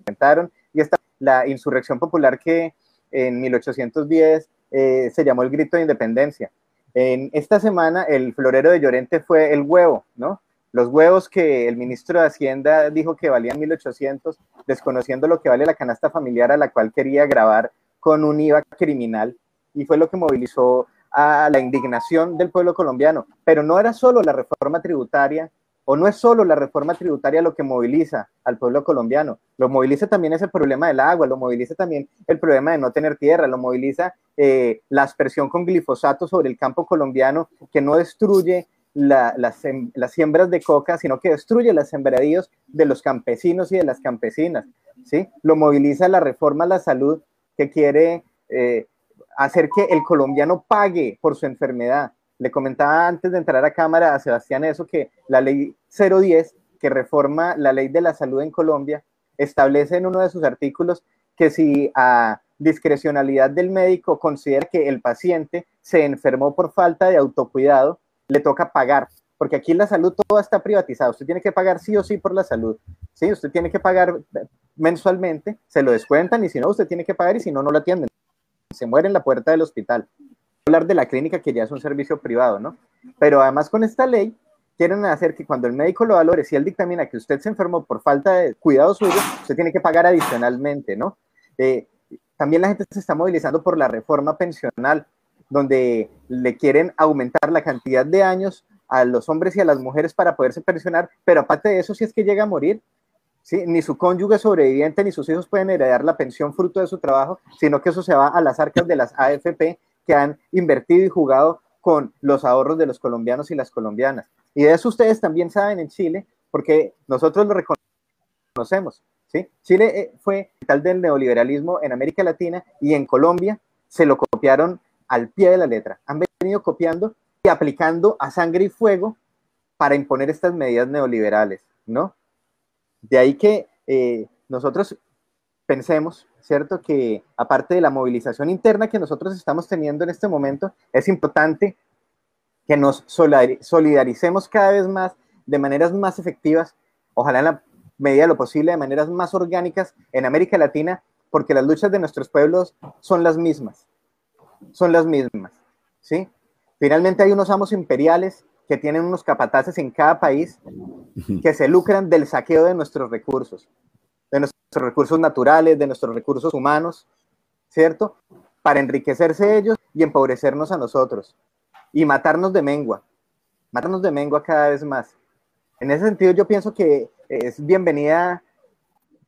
reventaron y esta la insurrección popular que en 1810 eh, se llamó el grito de independencia. En esta semana el florero de Llorente fue el huevo, ¿no? Los huevos que el ministro de Hacienda dijo que valían 1800, desconociendo lo que vale la canasta familiar a la cual quería grabar con un IVA criminal, y fue lo que movilizó a la indignación del pueblo colombiano. Pero no era solo la reforma tributaria o no es solo la reforma tributaria lo que moviliza al pueblo colombiano, lo moviliza también ese problema del agua, lo moviliza también el problema de no tener tierra, lo moviliza eh, la aspersión con glifosato sobre el campo colombiano que no destruye las, las, siembras de coca, sino que destruye los sembradíos de los campesinos y de las campesinas. ¿sí? Lo moviliza la reforma a la salud que quiere eh, hacer que el colombiano pague por su enfermedad, le comentaba antes de entrar a cámara a Sebastián eso, que la ley 010, que reforma la ley de la salud en Colombia, establece en uno de sus artículos que si a discrecionalidad del médico considera que el paciente se enfermó por falta de autocuidado, le toca pagar, porque aquí la salud toda está privatizada, usted tiene que pagar sí o sí por la salud, ¿sí? Usted tiene que pagar mensualmente, se lo descuentan y si no, usted tiene que pagar y si no, no lo atienden. Se muere en la puerta del hospital. Hablar de la clínica que ya es un servicio privado, ¿no? Pero además con esta ley quieren hacer que cuando el médico lo valore, si él dictamina que usted se enfermó por falta de cuidado suyo, usted tiene que pagar adicionalmente, ¿no? Eh, también la gente se está movilizando por la reforma pensional, donde le quieren aumentar la cantidad de años a los hombres y a las mujeres para poderse pensionar, pero aparte de eso, si es que llega a morir, ni su cónyuge sobreviviente ni sus hijos pueden heredar la pensión fruto de su trabajo, sino que eso se va a las arcas de las AFP que han invertido y jugado con los ahorros de los colombianos y las colombianas. Y de eso ustedes también saben en Chile, porque nosotros lo reconocemos. ¿sí? Chile eh, fue tal del neoliberalismo en América Latina y en Colombia se lo copiaron al pie de la letra. Han venido copiando y aplicando a sangre y fuego para imponer estas medidas neoliberales, ¿no? De ahí que eh, nosotros pensemos, ¿cierto? Que aparte de la movilización interna que nosotros estamos teniendo en este momento, es importante que nos solidaricemos cada vez más de maneras más efectivas, ojalá en la medida de lo posible, de maneras más orgánicas en América Latina, porque las luchas de nuestros pueblos son las mismas, son las mismas, ¿sí? Finalmente hay unos amos imperiales que tienen unos capataces en cada país que se lucran del saqueo de nuestros recursos, de nuestros recursos naturales, de nuestros recursos humanos, ¿cierto? Para enriquecerse ellos y empobrecernos a nosotros y matarnos de mengua, matarnos de mengua cada vez más. En ese sentido yo pienso que es bienvenida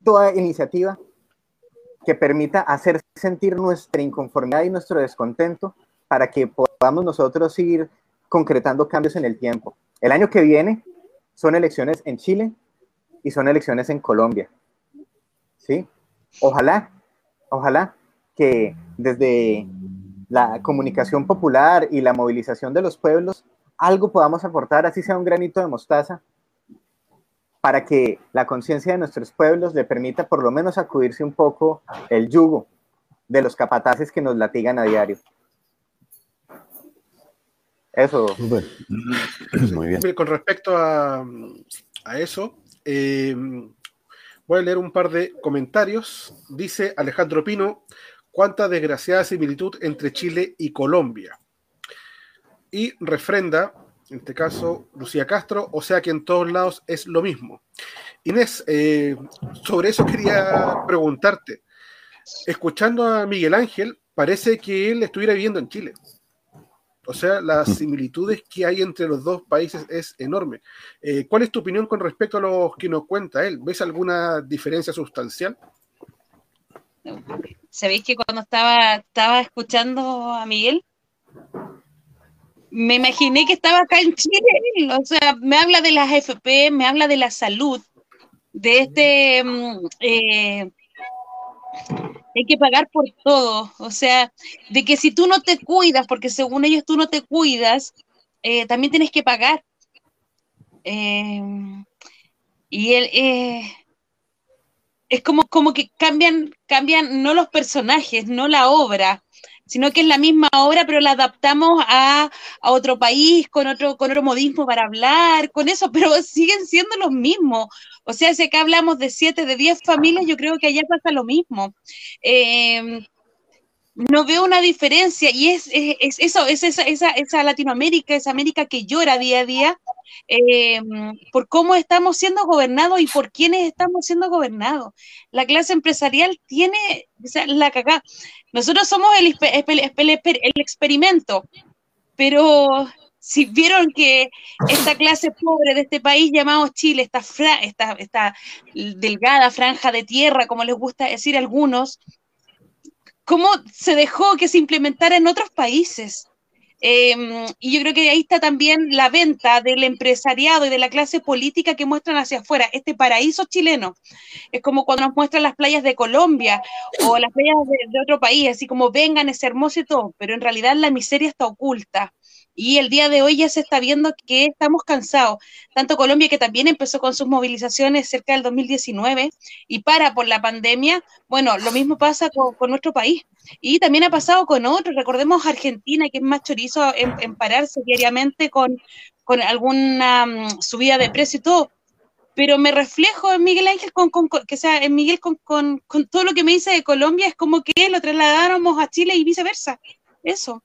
toda iniciativa que permita hacer sentir nuestra inconformidad y nuestro descontento para que podamos nosotros ir concretando cambios en el tiempo. El año que viene son elecciones en Chile y son elecciones en Colombia. ¿Sí? Ojalá, ojalá que desde la comunicación popular y la movilización de los pueblos algo podamos aportar, así sea un granito de mostaza, para que la conciencia de nuestros pueblos le permita por lo menos acudirse un poco el yugo de los capataces que nos latigan a diario. Eso. Muy bien. Con respecto a, eso, eh, voy a leer un par de comentarios. Dice Alejandro Pino, cuánta desgraciada similitud entre Chile y Colombia. Y refrenda, en este caso, Lucía Castro, o sea que en todos lados es lo mismo. Inés, eh, sobre eso quería preguntarte. Escuchando a Miguel Ángel, parece que él estuviera viviendo en Chile. O sea, las mm. similitudes que hay entre los dos países es enorme. Eh, ¿Cuál es tu opinión con respecto a lo que nos cuenta él? ¿Ves alguna diferencia sustancial? ¿Sabéis que cuando estaba, estaba escuchando a Miguel, me imaginé que estaba acá en Chile? O sea, me habla de las FP, me habla de la salud, de este... Mm, eh, hay que pagar por todo. O sea, de que si tú no te cuidas, porque según ellos tú no te cuidas, eh, también tienes que pagar. Em, y él eh, es como, como que cambian, cambian no los personajes, no la obra, sino que es la misma obra, pero la adaptamos a, a, otro país, con otro, con otro modismo para hablar, con eso, pero siguen siendo los mismos. O sea, si acá hablamos de siete, de diez familias, yo creo que allá pasa lo mismo. Em, no veo una diferencia y es, es, eso, es esa, esa, esa, Latinoamérica, esa América que llora día a día em, por cómo estamos siendo gobernados y por quiénes estamos siendo gobernados. La clase empresarial tiene la cagada. Nosotros somos el, el experimento, pero si vieron que esta clase pobre de este país llamado Chile, esta, esta, esta delgada franja de tierra, como les gusta decir a algunos, cómo se dejó que se implementara en otros países. Em, y yo creo que ahí está también la venta del empresariado y de la clase política que muestran hacia afuera, este paraíso chileno. Es como cuando nos muestran las playas de Colombia o las playas de, de otro país, así como vengan, es hermoso y todo, pero en realidad la miseria está oculta y el día de hoy ya se está viendo que estamos cansados. Tanto Colombia, que también empezó con sus movilizaciones cerca del 2019 y para por la pandemia, bueno, lo mismo pasa con, nuestro país. Y también ha pasado con otros, recordemos Argentina, que es más chorizo en, en pararse diariamente con, con alguna mm, subida de precio y todo. Pero me reflejo en Miguel Ángel con, que sea en Miguel con, con todo lo que me dice de Colombia, es como que lo trasladáramos a Chile y viceversa. Eso.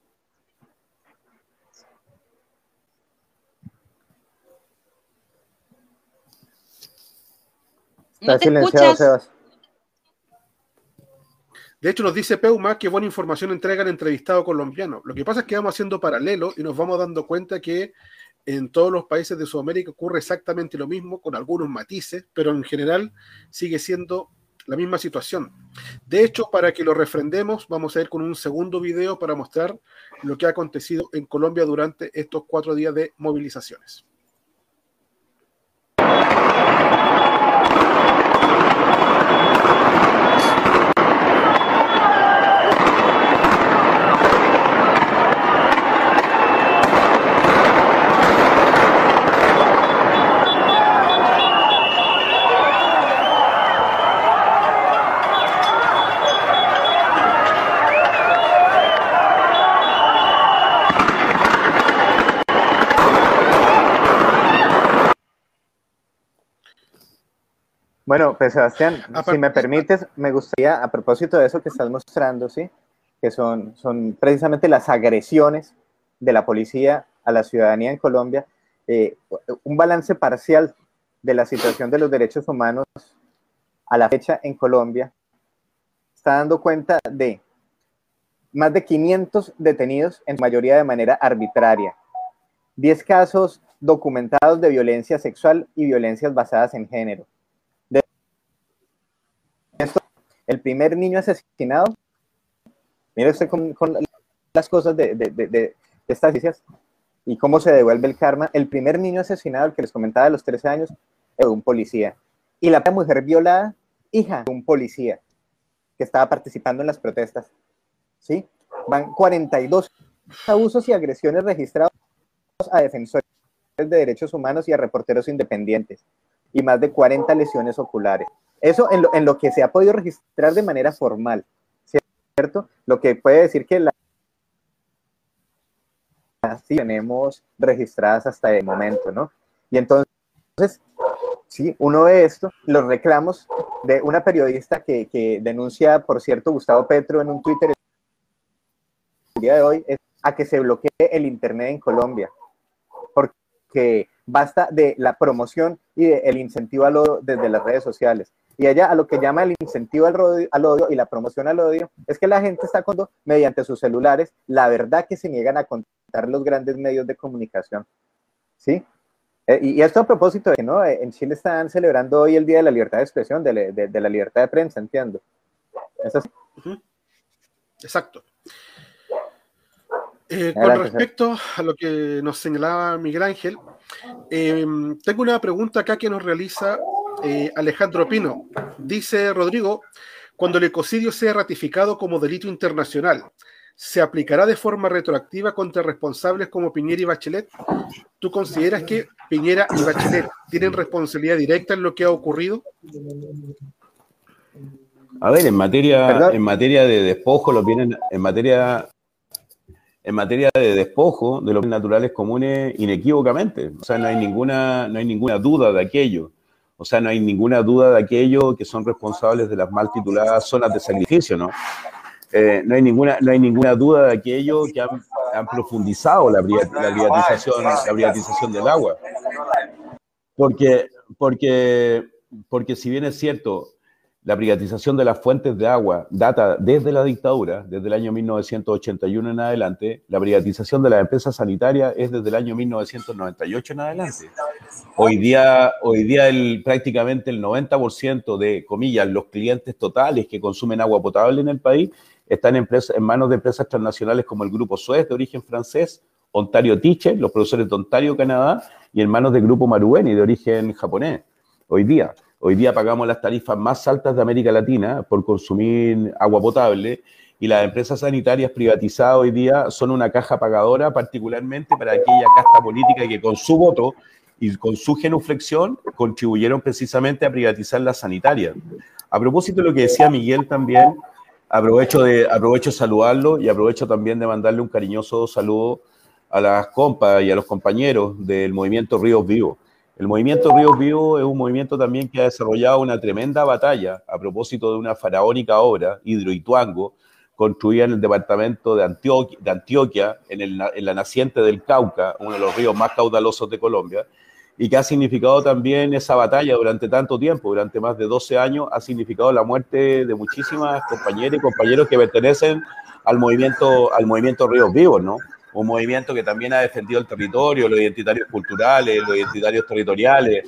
Está No te silenciado, escuchas. Sebas. De hecho, nos dice Peuma que buena información entrega el entrevistado colombiano. Lo que pasa es que vamos haciendo paralelo y nos vamos dando cuenta que en todos los países de Sudamérica ocurre exactamente lo mismo, con algunos matices, pero en general sigue siendo la misma situación. De hecho, para que lo refrendemos, vamos a ir con un segundo video para mostrar lo que ha acontecido en Colombia durante estos cuatro días de movilizaciones. Bueno, pues Sebastián, si me permites, me gustaría, a propósito de eso que estás mostrando, ¿sí? que son, son precisamente las agresiones de la policía a la ciudadanía en Colombia, eh, un balance parcial de la situación de los derechos humanos a la fecha en Colombia está dando cuenta de más de 500 detenidos, en su mayoría de manera arbitraria, 10 casos documentados de violencia sexual y violencias basadas en género. De esto, el primer niño asesinado, mire usted con, las cosas de, de- de- de estas noticias y cómo se devuelve el karma. El primer niño asesinado, el que les comentaba a los 13 años, es un policía. Y la mujer violada, hija de un policía que estaba participando en las protestas. ¿Sí? Van 42 abusos y agresiones registrados a defensores de derechos humanos y a reporteros independientes y más de 40 lesiones oculares. Eso en lo, en lo que se ha podido registrar de manera formal, ¿cierto? Lo que puede decir que la tenemos registradas hasta el momento, ¿no? Y entonces, sí, uno ve esto, los reclamos de una periodista que, que denuncia, por cierto, Gustavo Petro en un Twitter el día de hoy, es a que se bloquee el Internet en Colombia, porque basta de la promoción y del incentivo al odio desde las redes sociales. Y ella a lo que llama el incentivo al, rodio- al odio y la promoción al odio es que la gente está contando mediante sus celulares la verdad que se niegan a contar los grandes medios de comunicación. ¿Sí? Eh, y, y esto a propósito de que ¿no? Eh, en Chile están celebrando hoy el Día de la Libertad de Expresión, de, la- de- de la libertad de prensa, entiendo. Eso es- Exacto. Eh, con respecto a lo que nos señalaba Miguel Ángel, eh, tengo una pregunta acá que nos realiza eh, Alejandro Pino. Dice Rodrigo, cuando el ecocidio sea ratificado como delito internacional, ¿se aplicará de forma retroactiva contra responsables como Piñera y Bachelet? ¿Tú consideras que Piñera y Bachelet tienen responsabilidad directa en lo que ha ocurrido? A ver, en materia, en materia de despojo, lo vienen, en materia, en materia de despojo de los bienes naturales comunes, inequívocamente. O sea, no hay ninguna, no hay ninguna duda de aquello. O sea, no hay ninguna duda de aquello que son responsables de las mal tituladas zonas de sacrificio, ¿no? Eh, no, hay ninguna, no hay ninguna duda de aquello que han, profundizado la, la privatización del agua. Porque, porque, porque si bien es cierto, la privatización de las fuentes de agua data desde la dictadura, desde el año 1981 en adelante, la privatización de las empresas sanitarias es desde el año 1998 en adelante. Hoy día, hoy día el, prácticamente el 90% de, comillas, los clientes totales que consumen agua potable en el país están en, manos de empresas transnacionales como el Grupo Suez de origen francés, Ontario Teacher, los profesores de Ontario, Canadá, y en manos del Grupo Marubeni de origen japonés. Hoy día, hoy día pagamos las tarifas más altas de América Latina por consumir agua potable y las empresas sanitarias privatizadas hoy día son una caja pagadora, particularmente para aquella casta política que con su voto y con su genuflexión contribuyeron precisamente a privatizar las sanitarias. A propósito de lo que decía Miguel también, aprovecho de aprovecho saludarlo y aprovecho también de mandarle un cariñoso saludo a las compas y a los compañeros del movimiento Ríos Vivos. El movimiento Ríos Vivos es un movimiento también que ha desarrollado una tremenda batalla a propósito de una faraónica obra, Hidroituango, construida en el departamento de Antioquia, Antioquia en, en la naciente del Cauca, uno de los ríos más caudalosos de Colombia, y que ha significado también esa batalla durante tanto tiempo, durante más de 12 años, ha significado la muerte de muchísimas compañeras y compañeros que pertenecen al movimiento, al movimiento Ríos Vivos, ¿no? Un movimiento que también ha defendido el territorio, los identitarios culturales, los identitarios territoriales,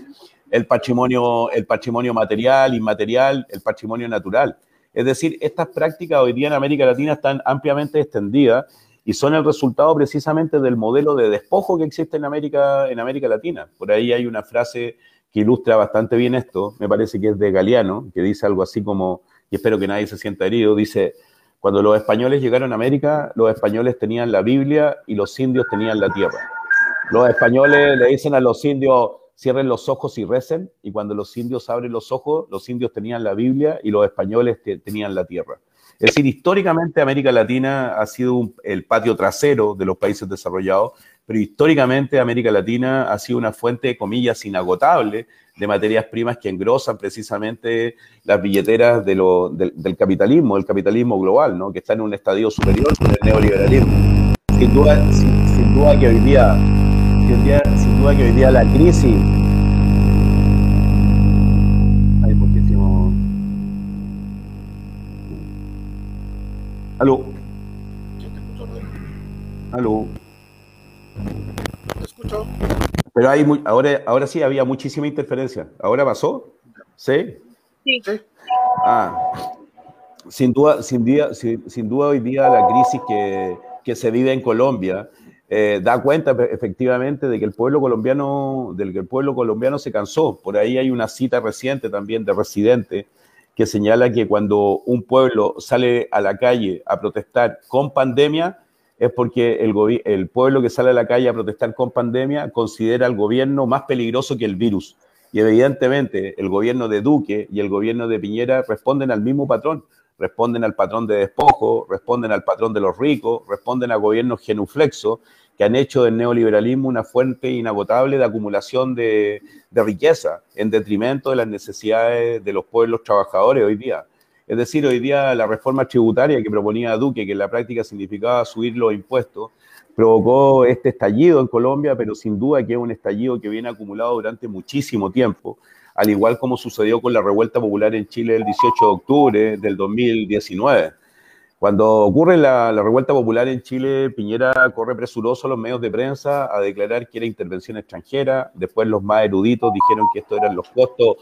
el patrimonio, el patrimonio material, inmaterial, el patrimonio natural. Es decir, estas prácticas hoy día en América Latina están ampliamente extendidas y son el resultado precisamente del modelo de despojo que existe en América, en América Latina. Por ahí hay una frase que ilustra bastante bien esto, me parece que es de Galeano, que dice algo así como, y espero que nadie se sienta herido, dice, cuando los españoles llegaron a América, los españoles tenían la Biblia y los indios tenían la tierra. Los españoles le dicen a los indios, cierren los ojos y recen, y cuando los indios abren los ojos, los indios tenían la Biblia y los españoles tenían la tierra. Es decir, históricamente América Latina ha sido el patio trasero de los países desarrollados, pero históricamente América Latina ha sido una fuente, comillas, inagotable de materias primas que engrosan precisamente las billeteras de del, capitalismo, del capitalismo global, ¿no? que está en un estadio superior con el neoliberalismo. Sin duda, sin duda que hoy día sin duda que hoy día la crisis. Aló. Aló. ¿Me escucho? Pero hay muy, ahora, ahora sí había muchísima interferencia. ¿Ahora pasó? ¿Sí? Sí. Ah. Sin duda, sin, día, sin, sin duda hoy día la crisis que, que se vive en Colombia eh, da cuenta efectivamente de que el pueblo colombiano, del que el pueblo colombiano se cansó. Por ahí hay una cita reciente también de Residente que señala que cuando un pueblo sale a la calle a protestar con pandemia, es porque el, pueblo que sale a la calle a protestar con pandemia considera al gobierno más peligroso que el virus. Y evidentemente el gobierno de Duque y el gobierno de Piñera responden al mismo patrón responden al patrón de despojo, responden al patrón de los ricos, responden a gobiernos genuflexos que han hecho del neoliberalismo una fuente inagotable de acumulación de, riqueza en detrimento de las necesidades de los pueblos trabajadores hoy día. Es decir, hoy día la reforma tributaria que proponía Duque, que en la práctica significaba subir los impuestos, provocó este estallido en Colombia, pero sin duda que es un estallido que viene acumulado durante muchísimo tiempo, al igual como sucedió con la revuelta popular en Chile el 18 de octubre del 2019. Cuando ocurre la, revuelta popular en Chile, Piñera corre presuroso a los medios de prensa a declarar que era intervención extranjera. Después los más eruditos dijeron que estos eran los costos,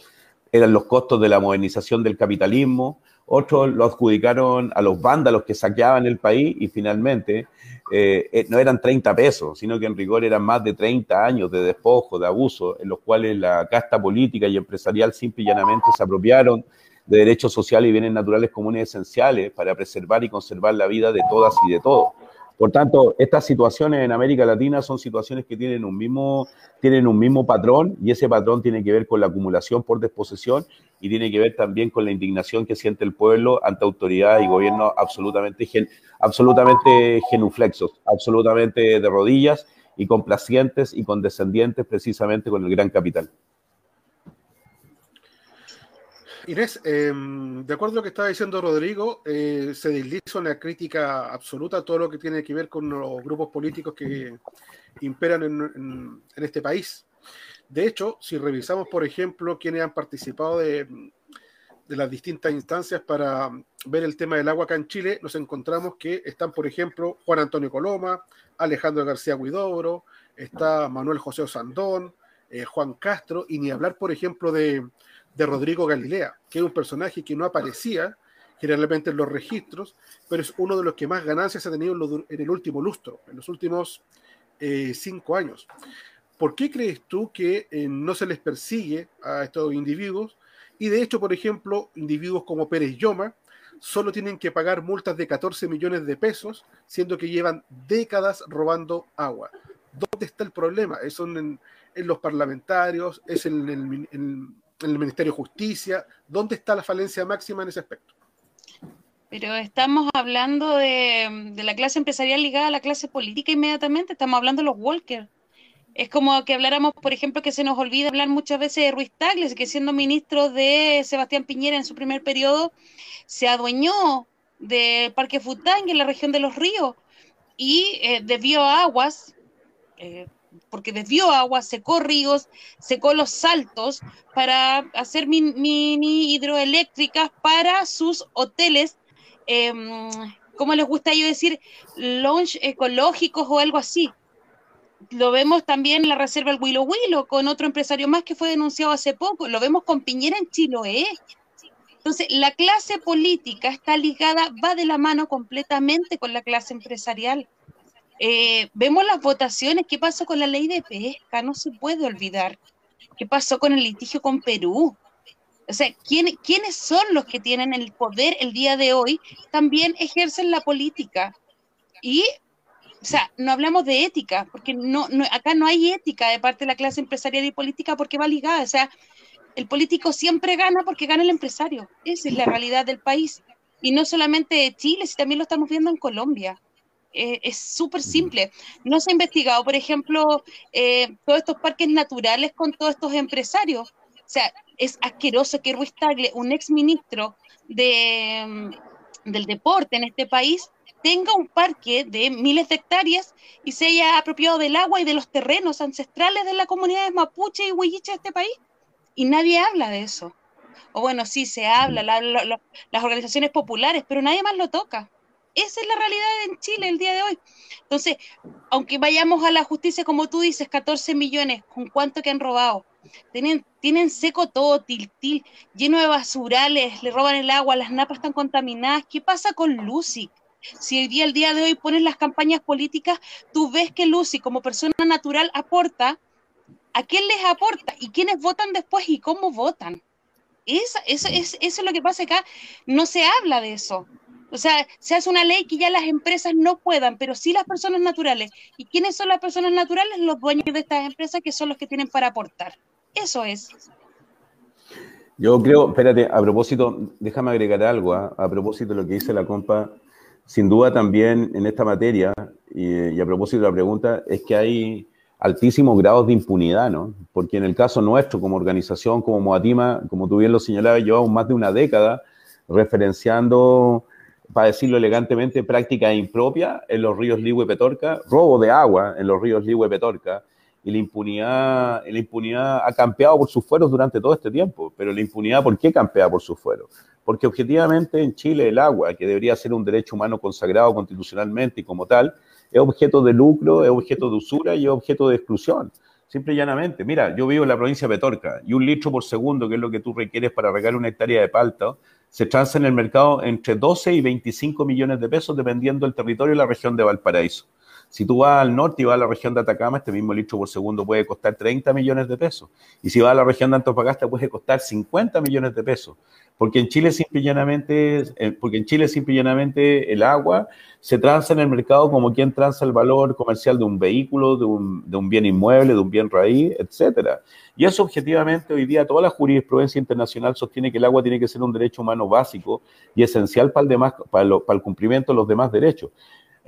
eran los costos de la modernización del capitalismo. Otros lo adjudicaron a los vándalos que saqueaban el país y finalmente eh, eh, no eran 30 pesos, sino que en rigor eran más de 30 años de despojo, de abuso, en los cuales la casta política y empresarial simple y llanamente se apropiaron de derechos sociales y bienes naturales comunes esenciales para preservar y conservar la vida de todas y de todos. Por tanto, estas situaciones en América Latina son situaciones que tienen un mismo, tienen un mismo patrón y ese patrón tiene que ver con la acumulación por desposesión y tiene que ver también con la indignación que siente el pueblo ante autoridades y gobiernos absolutamente, absolutamente genuflexos, absolutamente de rodillas y complacientes y condescendientes precisamente con el gran capital. Inés, em, de acuerdo a lo que estaba diciendo Rodrigo, eh, se desliza una crítica absoluta a todo lo que tiene que ver con los grupos políticos que imperan en, este país. De hecho, si revisamos, por ejemplo, quienes han participado de, las distintas instancias para ver el tema del agua acá en Chile, nos encontramos que están, por ejemplo, Juan Antonio Coloma, Alejandro García Huidobro, está Manuel José Osandón, eh, Juan Castro, y ni hablar, por ejemplo, de de Rodrigo Galilea, que es un personaje que no aparecía generalmente en los registros, pero es uno de los que más ganancias ha tenido en, el último lustro, en los últimos eh, cinco años. ¿Por qué crees tú que eh, no se les persigue a estos individuos? Y de hecho, por ejemplo, individuos como Pérez Yoma solo tienen que pagar multas de 14 millones de pesos, siendo que llevan décadas robando agua. ¿Dónde está el problema? ¿Es en, los parlamentarios? ¿Es en el, en el Ministerio de Justicia? ¿Dónde está la falencia máxima en ese aspecto? Pero estamos hablando de, la clase empresarial ligada a la clase política inmediatamente, estamos hablando de los Walker. Es como que habláramos, por ejemplo, que se nos olvida hablar muchas veces de Ruiz Tagle, que siendo ministro de Sebastián Piñera en su primer periodo, se adueñó del Parque Futang en la región de los ríos y eh, desvió aguas, eh, porque desvió aguas, secó ríos, secó los saltos para hacer min- mini hidroeléctricas para sus hoteles eh, ¿cómo les gusta yo decir? Launch ecológicos o algo así. Lo vemos también en la reserva del Huilo Huilo con otro empresario más que fue denunciado hace poco. Lo vemos con Piñera en Chiloé. Entonces, la clase política está ligada, va de la mano completamente con la clase empresarial. Eh, vemos las votaciones, ¿qué pasó con la ley de pesca? No se puede olvidar. ¿Qué pasó con el litigio con Perú? O sea, ¿quién- ¿quiénes son los que tienen el poder el día de hoy? También ejercen la política. Y, o sea, no hablamos de ética, porque no, no, acá no hay ética de parte de la clase empresarial y política porque va ligada. O sea, el político siempre gana porque gana el empresario. Esa es la realidad del país. Y no solamente de Chile, sino también lo estamos viendo en Colombia. Eh, es súper simple. No se ha investigado, por ejemplo, eh, todos estos parques naturales con todos estos empresarios. O sea, es asqueroso que Ruiz Tagle, un ex ministro de, mm, del deporte en este país, tenga un parque de miles de hectáreas y se haya apropiado del agua y de los terrenos ancestrales de las comunidades mapuche y huilliche de este país. Y nadie habla de eso. O bueno, sí se habla, la- la- la- las organizaciones populares, pero nadie más lo toca. Esa es la realidad en Chile el día de hoy. Entonces, aunque vayamos a la justicia, como tú dices, 14 millones, ¿con cuánto que han robado? Tienen, tienen seco todo, tiltil, lleno de basurales, le roban el agua, las napas están contaminadas. ¿Qué pasa con Lucy? Si hoy día, el día de hoy pones las campañas políticas, tú ves que Lucy, como persona natural, aporta. ¿A quién les aporta? ¿Y quiénes votan después y cómo votan? Esa- eso, es, eso es lo que pasa acá. No se habla de eso. O sea, se hace una ley que ya las empresas no puedan, pero sí las personas naturales. ¿Y quiénes son las personas naturales? Los dueños de estas empresas que son los que tienen para aportar. Eso es. Yo creo, espérate, a propósito, déjame agregar algo, ¿ah? a propósito de lo que dice la compa, sin duda también en esta materia, y, y a propósito de la pregunta, es que hay altísimos grados de impunidad, ¿no? Porque en el caso nuestro, como organización, como Moatima, como tú bien lo señalabas, llevamos más de una década referenciando, para decirlo elegantemente, prácticas impropias en los ríos Ligüe Petorca, robo de agua en los ríos Ligüe Petorca, y la impunidad, la impunidad ha campeado por sus fueros durante todo este tiempo. Pero la impunidad, ¿por qué campea por sus fueros? Porque objetivamente en Chile el agua, que debería ser un derecho humano consagrado constitucionalmente y como tal, es objeto de lucro, es objeto de usura y es objeto de exclusión. Simple y llanamente. Mira, yo vivo en la provincia de Petorca y un litro por segundo, que es lo que tú requieres para regar una hectárea de palta, se transa en el mercado entre 12 y 25 millones de pesos dependiendo del territorio y la región de Valparaíso. Si tú vas al norte y vas a la región de Atacama, este mismo litro por segundo puede costar 30 millones de pesos. Y si vas a la región de Antofagasta, puede costar 50 millones de pesos. Porque en Chile, simple y llanamente, eh, porque en Chile, simple llanamente, el agua se transa en el mercado como quien transa el valor comercial de un vehículo, de un, bien inmueble, de un bien raíz, etcétera. Y eso objetivamente hoy día toda la jurisprudencia internacional sostiene que el agua tiene que ser un derecho humano básico y esencial para el, demás, para el cumplimiento de los demás derechos.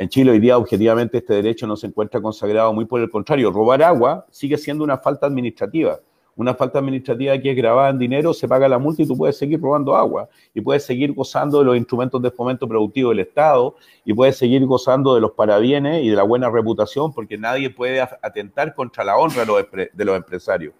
En Chile hoy día objetivamente este derecho no se encuentra consagrado, muy por el contrario, robar agua sigue siendo una falta administrativa. Una falta administrativa que es grabada en dinero, se paga la multa y tú puedes seguir robando agua y puedes seguir gozando de los instrumentos de fomento productivo del Estado y puedes seguir gozando de los parabienes y de la buena reputación porque nadie puede atentar contra la honra de los, empresarios.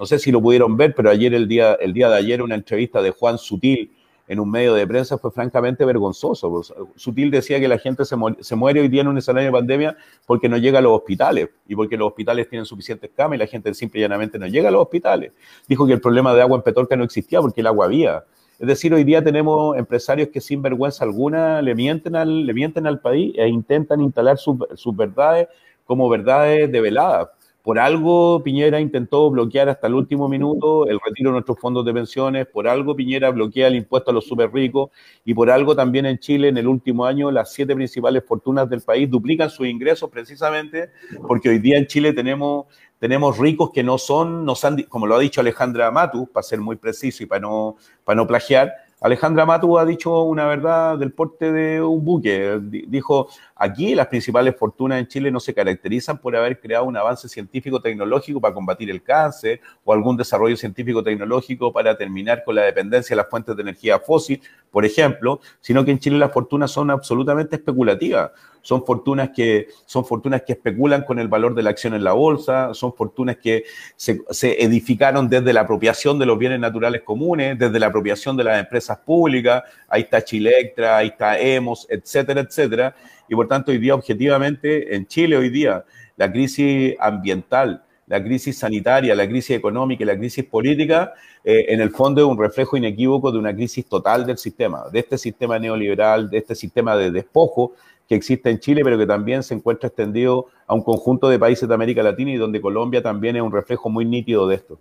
No sé si lo pudieron ver, pero ayer, el día, el día de ayer, una entrevista de Juan Sutil, en un medio de prensa fue francamente vergonzoso. Sutil decía que la gente se, mu se muere hoy día en un escenario de pandemia porque no llega a los hospitales y porque los hospitales tienen suficientes camas y la gente simple y llanamente no llega a los hospitales. Dijo que el problema de agua en Petorca no existía porque el agua había. Es decir, hoy día tenemos empresarios que sin vergüenza alguna le mienten al, le mienten al país e intentan instalar sus, sus verdades como verdades develadas por algo Piñera intentó bloquear hasta el último minuto el retiro de nuestros fondos de pensiones, por algo Piñera bloquea el impuesto a los super ricos y por algo también en Chile en el último año las siete principales fortunas del país duplican sus ingresos precisamente porque hoy día en Chile tenemos tenemos ricos que no son, no han, como lo ha dicho Alejandra Matus, para ser muy preciso y para no, para no plagiar, Alejandra Matu ha dicho una verdad del porte de un buque. Dijo, aquí las principales fortunas en Chile no se caracterizan por haber creado un avance científico-tecnológico para combatir el cáncer o algún desarrollo científico-tecnológico para terminar con la dependencia de las fuentes de energía fósil, por ejemplo, sino que en Chile las fortunas son absolutamente especulativas son fortunas que, son fortunas que especulan con el valor de la acción en la bolsa, son fortunas que se, edificaron desde la apropiación de los bienes naturales comunes, desde la apropiación de las empresas públicas, ahí está Chilectra, ahí está EMOS, etcétera, etcétera. Y por tanto, hoy día, objetivamente, en Chile hoy día, la crisis ambiental, la crisis sanitaria, la crisis económica y la crisis política, eh, en el fondo es un reflejo inequívoco de una crisis total del sistema, de este sistema neoliberal, de este sistema de despojo que existe en Chile, pero que también se encuentra extendido a un conjunto de países de América Latina y donde Colombia también es un reflejo muy nítido de esto.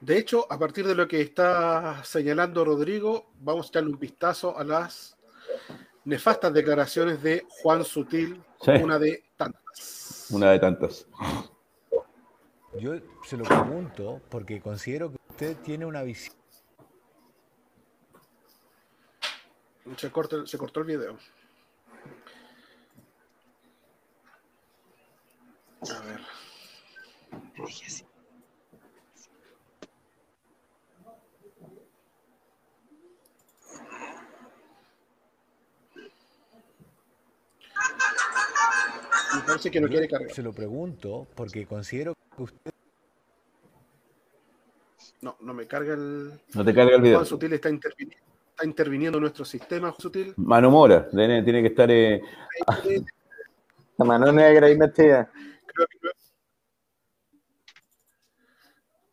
De hecho, a partir de lo que está señalando Rodrigo, vamos a echarle un vistazo a las nefastas declaraciones de Juan Sutil, una de tantas. Una de tantas. Yo se lo pregunto porque considero que usted tiene una visión Se cortó, se cortó el video. A ver. Me parece que no quiere cargar. Se lo pregunto porque considero que usted. No, no me carga el. No te carga el video. Juan Sutil está interviniendo está interviniendo nuestro sistema sutil. Mano Mora, tiene que estar. Eh... La mano negra y metida.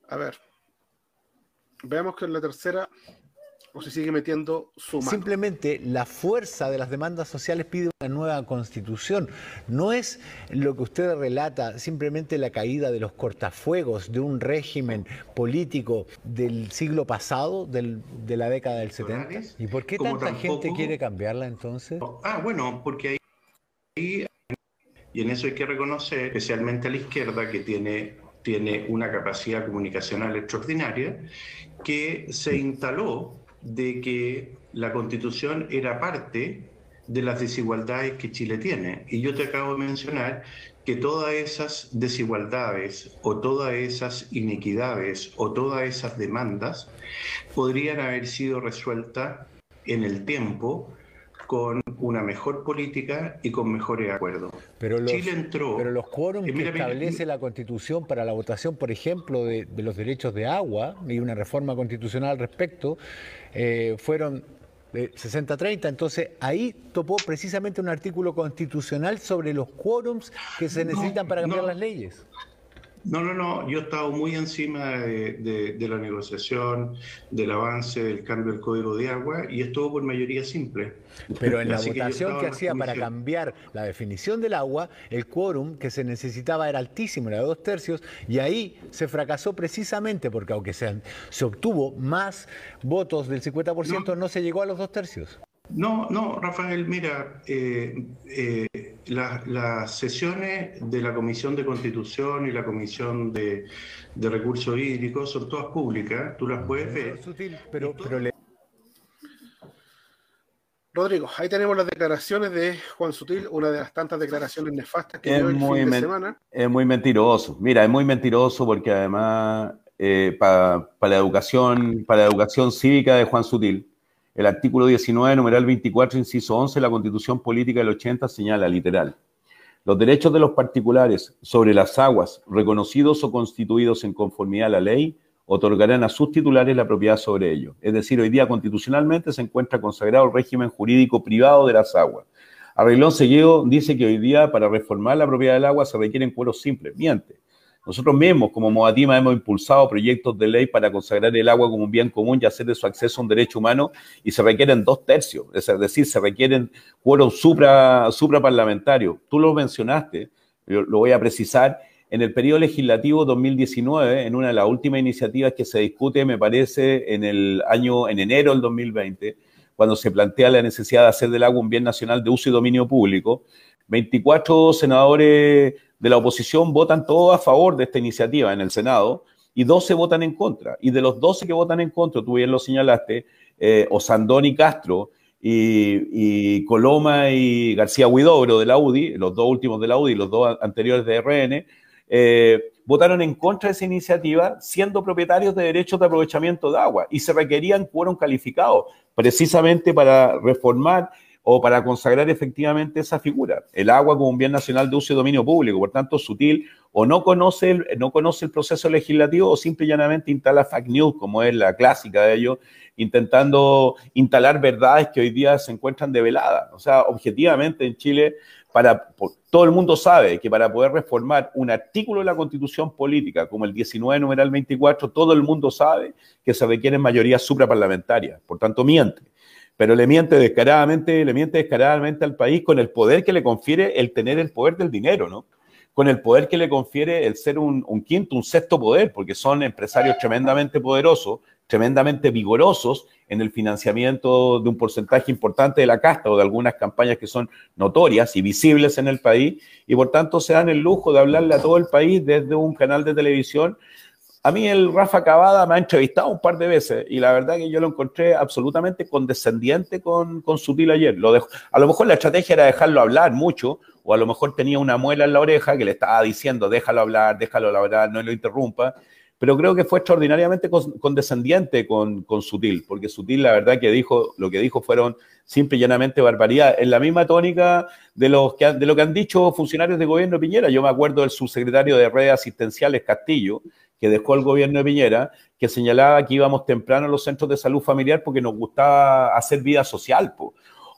A ver. Veamos que en la tercera o se sigue metiendo su mano. Simplemente la fuerza de las demandas sociales pide una nueva constitución. No es lo que usted relata simplemente la caída de los cortafuegos de un régimen político del siglo pasado, del, de la década del 70. ¿Y por qué tanta gente quiere cambiarla entonces? Ah, bueno, porque ahí, y en eso hay que reconocer, especialmente a la izquierda, que tiene tiene una capacidad comunicacional extraordinaria, que se instaló de que la constitución era parte de las desigualdades que Chile tiene. Y yo te acabo de mencionar que todas esas desigualdades o todas esas inequidades o todas esas demandas podrían haber sido resueltas en el tiempo con una mejor política y con mejores acuerdos. Pero los, Chile entró. Pero los quórums que establece la Constitución para la votación, por ejemplo, de, los derechos de agua y una reforma constitucional al respecto, eh, fueron de 60-30. Entonces ahí topó precisamente un artículo constitucional sobre los quórums que se necesitan para cambiar las leyes. No, no, no, yo he estado muy encima de, la negociación, del avance, del cambio del código de agua y estuvo por mayoría simple. Pero en la votación que, hacía para cambiar la definición del agua, el quórum que se necesitaba era altísimo, era de dos tercios, y ahí se fracasó precisamente porque aunque se, se obtuvo más votos del 50%, no se llegó a los dos tercios. No, no, Rafael, mira, eh, eh, las sesiones de la Comisión de Constitución y la Comisión de, Recursos Hídricos son todas públicas, tú las puedes ver. pero, Rodrigo, ahí tenemos las declaraciones de Juan Sutil, una de las tantas declaraciones nefastas que es dio el muy fin de semana. Es muy mentiroso. Mira, es muy mentiroso porque además eh, para la educación, para la educación cívica de Juan Sutil, el artículo 19, numeral 24, inciso 11 de la Constitución Política del 80 señala literal. Los derechos de los particulares sobre las aguas reconocidos o constituidos en conformidad a la ley otorgarán a sus titulares la propiedad sobre ellos. Es decir, hoy día constitucionalmente se encuentra consagrado el régimen jurídico privado de las aguas. Arreglón Seguido dice que hoy día para reformar la propiedad del agua se requieren cueros simples. Miente. Nosotros mismos, como Moatima, hemos impulsado proyectos de ley para consagrar el agua como un bien común y hacer de su acceso un derecho humano y se requieren dos tercios, es decir, se requieren quórum supra, supraparlamentarios. Tú lo mencionaste, lo voy a precisar, en el periodo legislativo 2019, en una de las últimas iniciativas que se discute, me parece, en el año, en enero del 2020, cuando se plantea la necesidad de hacer del agua un bien nacional de uso y dominio público, 24 senadores de la oposición votan todos a favor de esta iniciativa en el Senado y 12 votan en contra. Y de los 12 que votan en contra, tú bien lo señalaste, eh, Osandón y Castro, y, Coloma y García Huidobro de la UDI, los dos últimos de la UDI, los dos anteriores de RN, eh, votaron en contra de esa iniciativa siendo propietarios de derechos de aprovechamiento de agua y se requerían quórum calificado precisamente para reformar o para consagrar efectivamente esa figura. El agua como un bien nacional de uso y dominio público, por tanto, sutil o no conoce el, no conoce el proceso legislativo o simple y llanamente instala fake news, como es la clásica de ellos, intentando instalar verdades que hoy día se encuentran develadas. O sea, objetivamente en Chile para, todo el mundo sabe que para poder reformar un artículo de la constitución política como el 19 numeral 24, todo el mundo sabe que se requieren mayorías supraparlamentarias, por tanto miente. Pero le miente descaradamente, le miente descaradamente al país con el poder que le confiere el tener el poder del dinero, ¿no? Con el poder que le confiere el ser un, un quinto, un sexto poder, porque son empresarios tremendamente poderosos, tremendamente vigorosos en el financiamiento de un porcentaje importante de la casta o de algunas campañas que son notorias y visibles en el país y por tanto se dan el lujo de hablarle a todo el país desde un canal de televisión. A mí el Rafa Cavada me ha entrevistado un par de veces y la verdad que yo lo encontré absolutamente condescendiente con, con Sutil ayer. Lo a lo mejor la estrategia era dejarlo hablar mucho o a lo mejor tenía una muela en la oreja que le estaba diciendo déjalo hablar, déjalo hablar, no lo interrumpa pero creo que fue extraordinariamente condescendiente con, con Sutil, porque Sutil la verdad que dijo, lo que dijo fueron simple y llanamente barbaridad, en la misma tónica de, los que, de lo que han dicho funcionarios de gobierno Piñera. Yo me acuerdo del subsecretario de redes asistenciales Castillo, que dejó el gobierno de Piñera, que señalaba que íbamos temprano a los centros de salud familiar porque nos gustaba hacer vida social.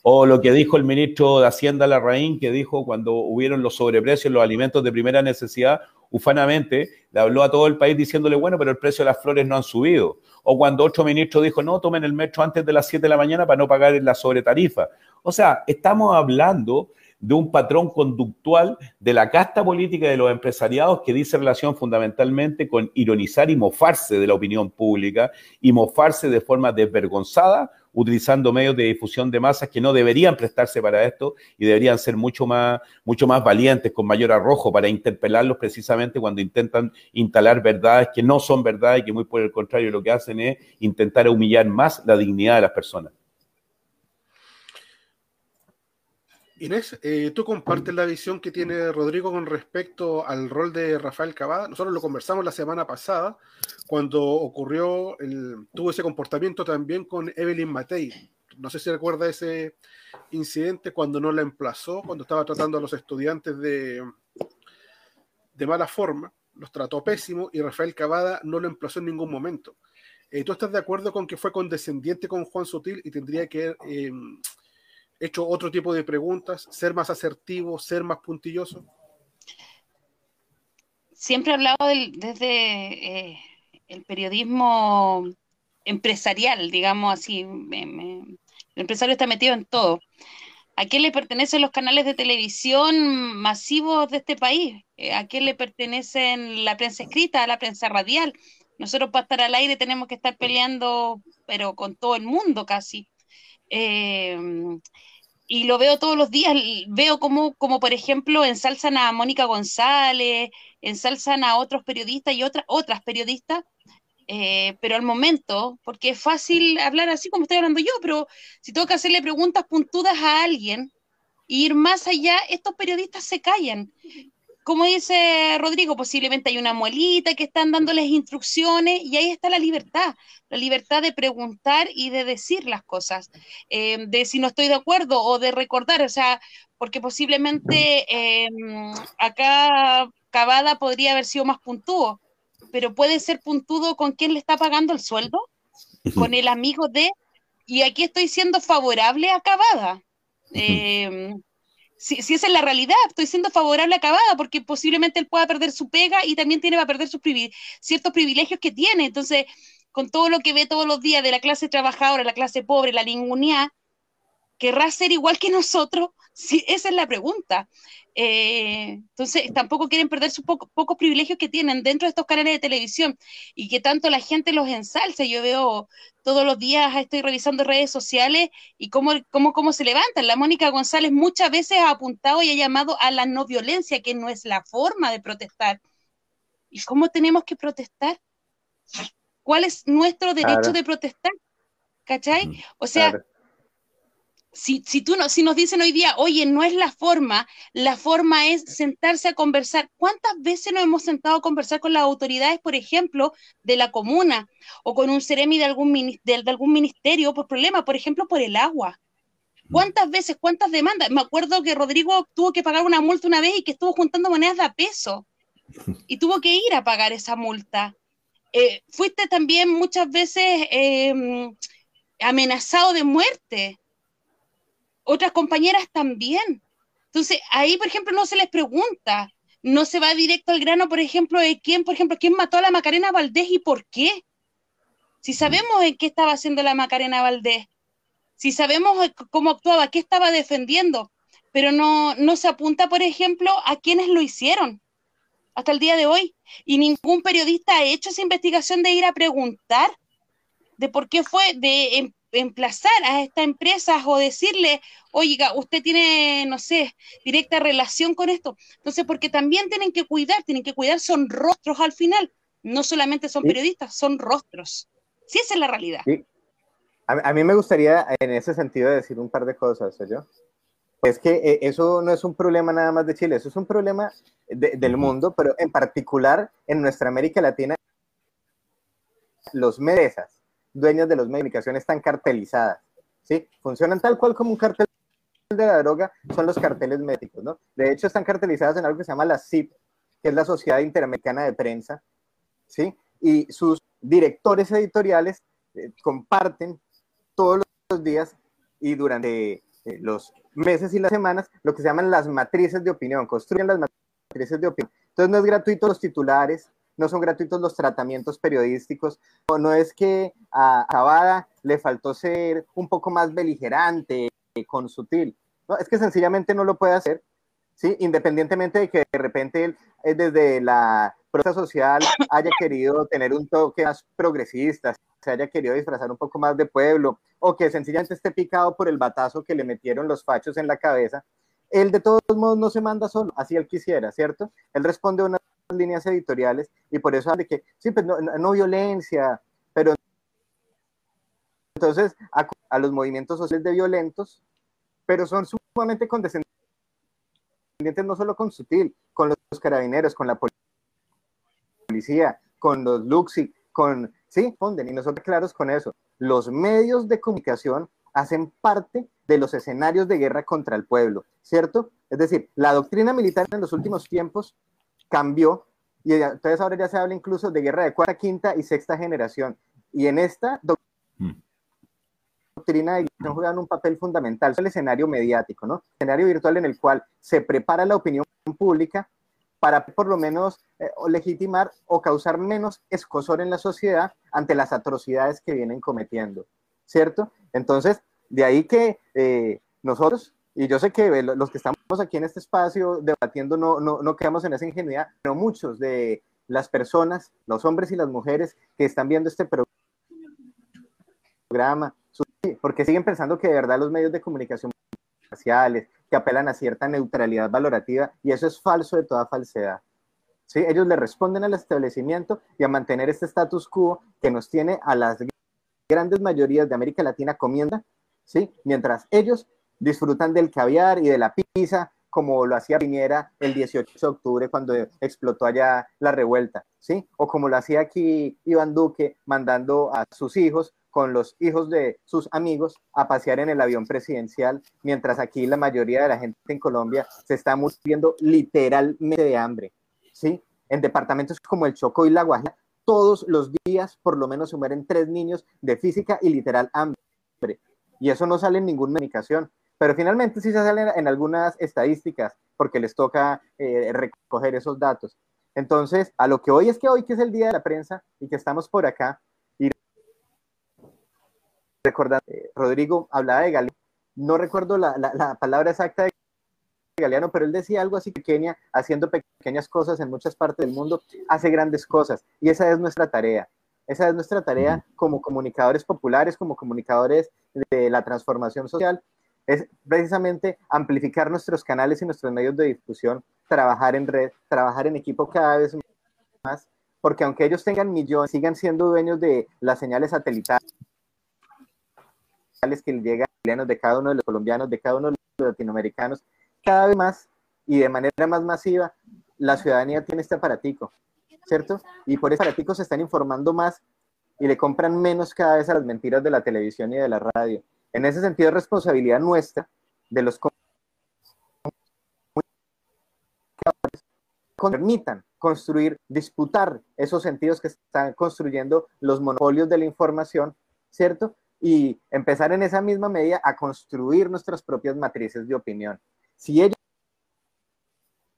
O lo que dijo el ministro de Hacienda Larraín, que dijo cuando hubieron los sobreprecios los alimentos de primera necesidad, ufanamente, le habló a todo el país diciéndole, bueno, pero el precio de las flores no han subido. O cuando otro ministro dijo, no, tomen el metro antes de las 7 de la mañana para no pagar la sobretarifa. O sea, estamos hablando de un patrón conductual de la casta política de los empresariados que dice relación fundamentalmente con ironizar y mofarse de la opinión pública y mofarse de forma desvergonzada utilizando medios de difusión de masas que no deberían prestarse para esto y deberían ser mucho más, mucho más valientes, con mayor arrojo, para interpelarlos precisamente cuando intentan instalar verdades que no son verdades y que muy por el contrario lo que hacen es intentar humillar más la dignidad de las personas. Inés, eh, ¿tú compartes la visión que tiene Rodrigo con respecto al rol de Rafael Cavada? Nosotros lo conversamos la semana pasada, cuando ocurrió, el, tuvo ese comportamiento también con Evelyn Matei. No sé si recuerda ese incidente cuando no la emplazó, cuando estaba tratando a los estudiantes de, de mala forma, los trató pésimo y Rafael Cavada no lo emplazó en ningún momento. Eh, ¿Tú estás de acuerdo con que fue condescendiente con Juan Sutil y tendría que... Eh, hecho otro tipo de preguntas, ser más asertivo, ser más puntilloso? Siempre he hablado desde eh, el periodismo empresarial, digamos así. el empresario está metido en todo. ¿A quién le pertenecen los canales de televisión masivos de este país? Eh, ¿A quién le pertenecen la prensa escrita, la prensa radial? Nosotros para estar al aire tenemos que estar peleando, pero con todo el mundo casi. Eh, y lo veo todos los días, veo como, como por ejemplo ensalzan a Mónica González, ensalzan a otros periodistas y otras, otras periodistas, eh, pero al momento, porque es fácil hablar así como estoy hablando yo, pero si tengo que hacerle preguntas puntudas a alguien, ir más allá, estos periodistas se callan como dice Rodrigo, posiblemente hay una muelita que están dándoles instrucciones y ahí está la libertad, la libertad de preguntar y de decir las cosas, eh, de si no estoy de acuerdo o de recordar, o sea, porque posiblemente eh, acá Cavada podría haber sido más puntudo, pero puede ser puntudo con quien le está pagando el sueldo, con el amigo de, y aquí estoy siendo favorable a Cavada. Eh, si, esa es la realidad, estoy siendo favorable a Cavada porque posiblemente él pueda perder su pega y también tiene va a perder sus ciertos privilegios que tiene. Entonces, con todo lo que ve todos los días de la clase trabajadora, la clase pobre, la lingunía, querrá ser igual que nosotros, Sí, esa es la pregunta. Eh, entonces, tampoco quieren perder sus pocos privilegios que tienen dentro de estos canales de televisión y que tanto la gente los ensalza. Yo veo todos los días, estoy revisando redes sociales y cómo, cómo, cómo se levantan. La Mónica González muchas veces ha apuntado y ha llamado a la no violencia, que no es la forma de protestar. ¿Y cómo tenemos que protestar? ¿Cuál es nuestro derecho de protestar? ¿Cachai? O sea, si, si, tú no, si nos dicen hoy día, oye, no es la forma, la forma es sentarse a conversar. ¿Cuántas veces nos hemos sentado a conversar con las autoridades, por ejemplo, de la comuna o con un seremi de algún, de, algún ministerio por problema, por ejemplo, por el agua? ¿Cuántas veces, cuántas demandas? Me acuerdo que Rodrigo tuvo que pagar una multa una vez y que estuvo juntando monedas de a peso y tuvo que ir a pagar esa multa. Eh, fuiste también muchas veces em, amenazado de muerte otras compañeras también. Entonces, ahí, por ejemplo, no se les pregunta, no se va directo al grano, por ejemplo, de quién, por ejemplo, quién mató a la Macarena Valdés y por qué. Si sabemos en qué estaba haciendo la Macarena Valdés, si sabemos cómo actuaba, qué estaba defendiendo, pero no, no se apunta, por ejemplo, a quienes lo hicieron hasta el día de hoy. Y ningún periodista ha hecho esa investigación de ir a preguntar de por qué fue, de em, emplazar a estas empresas o decirle, oiga, usted tiene, no sé, directa relación con esto. Entonces, porque también tienen que cuidar, tienen que cuidar, son rostros al final, no solamente son periodistas, son rostros. Sí, esa es la realidad. A, mí me gustaría en ese sentido decir un par de cosas, yo. Es que eh, eso no es un problema nada más de Chile, eso es un problema del mundo, pero en particular en nuestra América Latina, los medesas dueñas de los medios de comunicación están cartelizadas, ¿sí? Funcionan tal cual como un cartel de la droga, son los carteles médicos, ¿no? De hecho, están cartelizadas en algo que se llama la CIP, que es la Sociedad Interamericana de Prensa, ¿sí? Y sus directores editoriales eh, comparten todos los días y durante eh, los meses y las semanas lo que se llaman las matrices de opinión, construyen las matrices de opinión. Entonces no es gratuito los titulares, no son gratuitos los tratamientos periodísticos, no es que a Cavada le faltó ser un poco más beligerante, con sutil, no, es que sencillamente no lo puede hacer, ¿sí? independientemente de que de repente él, eh, desde la protesta social haya querido tener un toque más progresista, se haya querido disfrazar un poco más de pueblo, o que sencillamente esté picado por el batazo que le metieron los fachos en la cabeza, él de todos modos no se manda solo, así él quisiera, ¿cierto? Él responde a una líneas editoriales y por eso de que, sí, pues no, violencia, pero entonces a, los movimientos sociales de violentos, pero son sumamente condescendientes, no solo con Sutil, con los carabineros, con la policía, con los Luxi, con, sí, fonden, y nosotros claros con eso. Los medios de comunicación hacen parte de los escenarios de guerra contra el pueblo, ¿cierto? Es decir, la doctrina militar en los últimos tiempos cambió y entonces ahora ya se habla incluso de guerra de cuarta, quinta y sexta generación. Y en esta mm. doctrina de guerra juegan un papel fundamental, es el escenario mediático, ¿no? escenario virtual en el cual se prepara la opinión pública para por lo menos eh, legitimar o causar menos escosor en la sociedad ante las atrocidades que vienen cometiendo, ¿cierto? Entonces, de ahí que eh, nosotros y yo sé que los que estamos aquí en este espacio debatiendo no, no, no quedamos en esa ingenuidad, pero muchos de las personas, los hombres y las mujeres que están viendo este programa, porque siguen pensando que de verdad los medios de comunicación sociales, que apelan a cierta neutralidad valorativa, y eso es falso de toda falsedad. ¿Sí? Ellos le responden al establecimiento y a mantener este status quo que nos tiene a las grandes mayorías de América Latina comienda, ¿sí? mientras ellos disfrutan del caviar y de la pizza, como lo hacía Piñera el 18 de octubre cuando explotó allá la revuelta, ¿sí? O como lo hacía aquí Iván Duque mandando a sus hijos con los hijos de sus amigos a pasear en el avión presidencial, mientras aquí la mayoría de la gente en Colombia se está muriendo literalmente de hambre, ¿sí? En departamentos como el Choco y la Guajira, todos los días por lo menos se mueren tres niños de física y literal hambre. Y eso no sale en ninguna comunicación. Pero finalmente sí se salen en algunas estadísticas porque les toca eh, recoger esos datos. Entonces, a lo que hoy es que hoy que es el día de la prensa y que estamos por acá, y recordando, eh, Rodrigo hablaba de Galicia, no recuerdo la, la, palabra exacta de Galeano, pero él decía algo así que Kenia, haciendo pequeñas cosas en muchas partes del mundo, hace grandes cosas. Y esa es nuestra tarea. Esa es nuestra tarea como comunicadores populares, como comunicadores de la transformación social, es precisamente amplificar nuestros canales y nuestros medios de difusión, trabajar en red, trabajar en equipo cada vez más, porque aunque ellos tengan millones, sigan siendo dueños de las señales satelitales que llegan de cada uno de los colombianos, de cada uno de los latinoamericanos, cada vez más y de manera más masiva, la ciudadanía tiene este aparatico, ¿cierto? Y por ese aparatico se están informando más y le compran menos cada vez a las mentiras de la televisión y de la radio. En ese sentido, es responsabilidad nuestra de los que permitan construir, disputar esos sentidos que están construyendo los monopolios de la información, ¿cierto? Y empezar en esa misma medida a construir nuestras propias matrices de opinión. Si ellos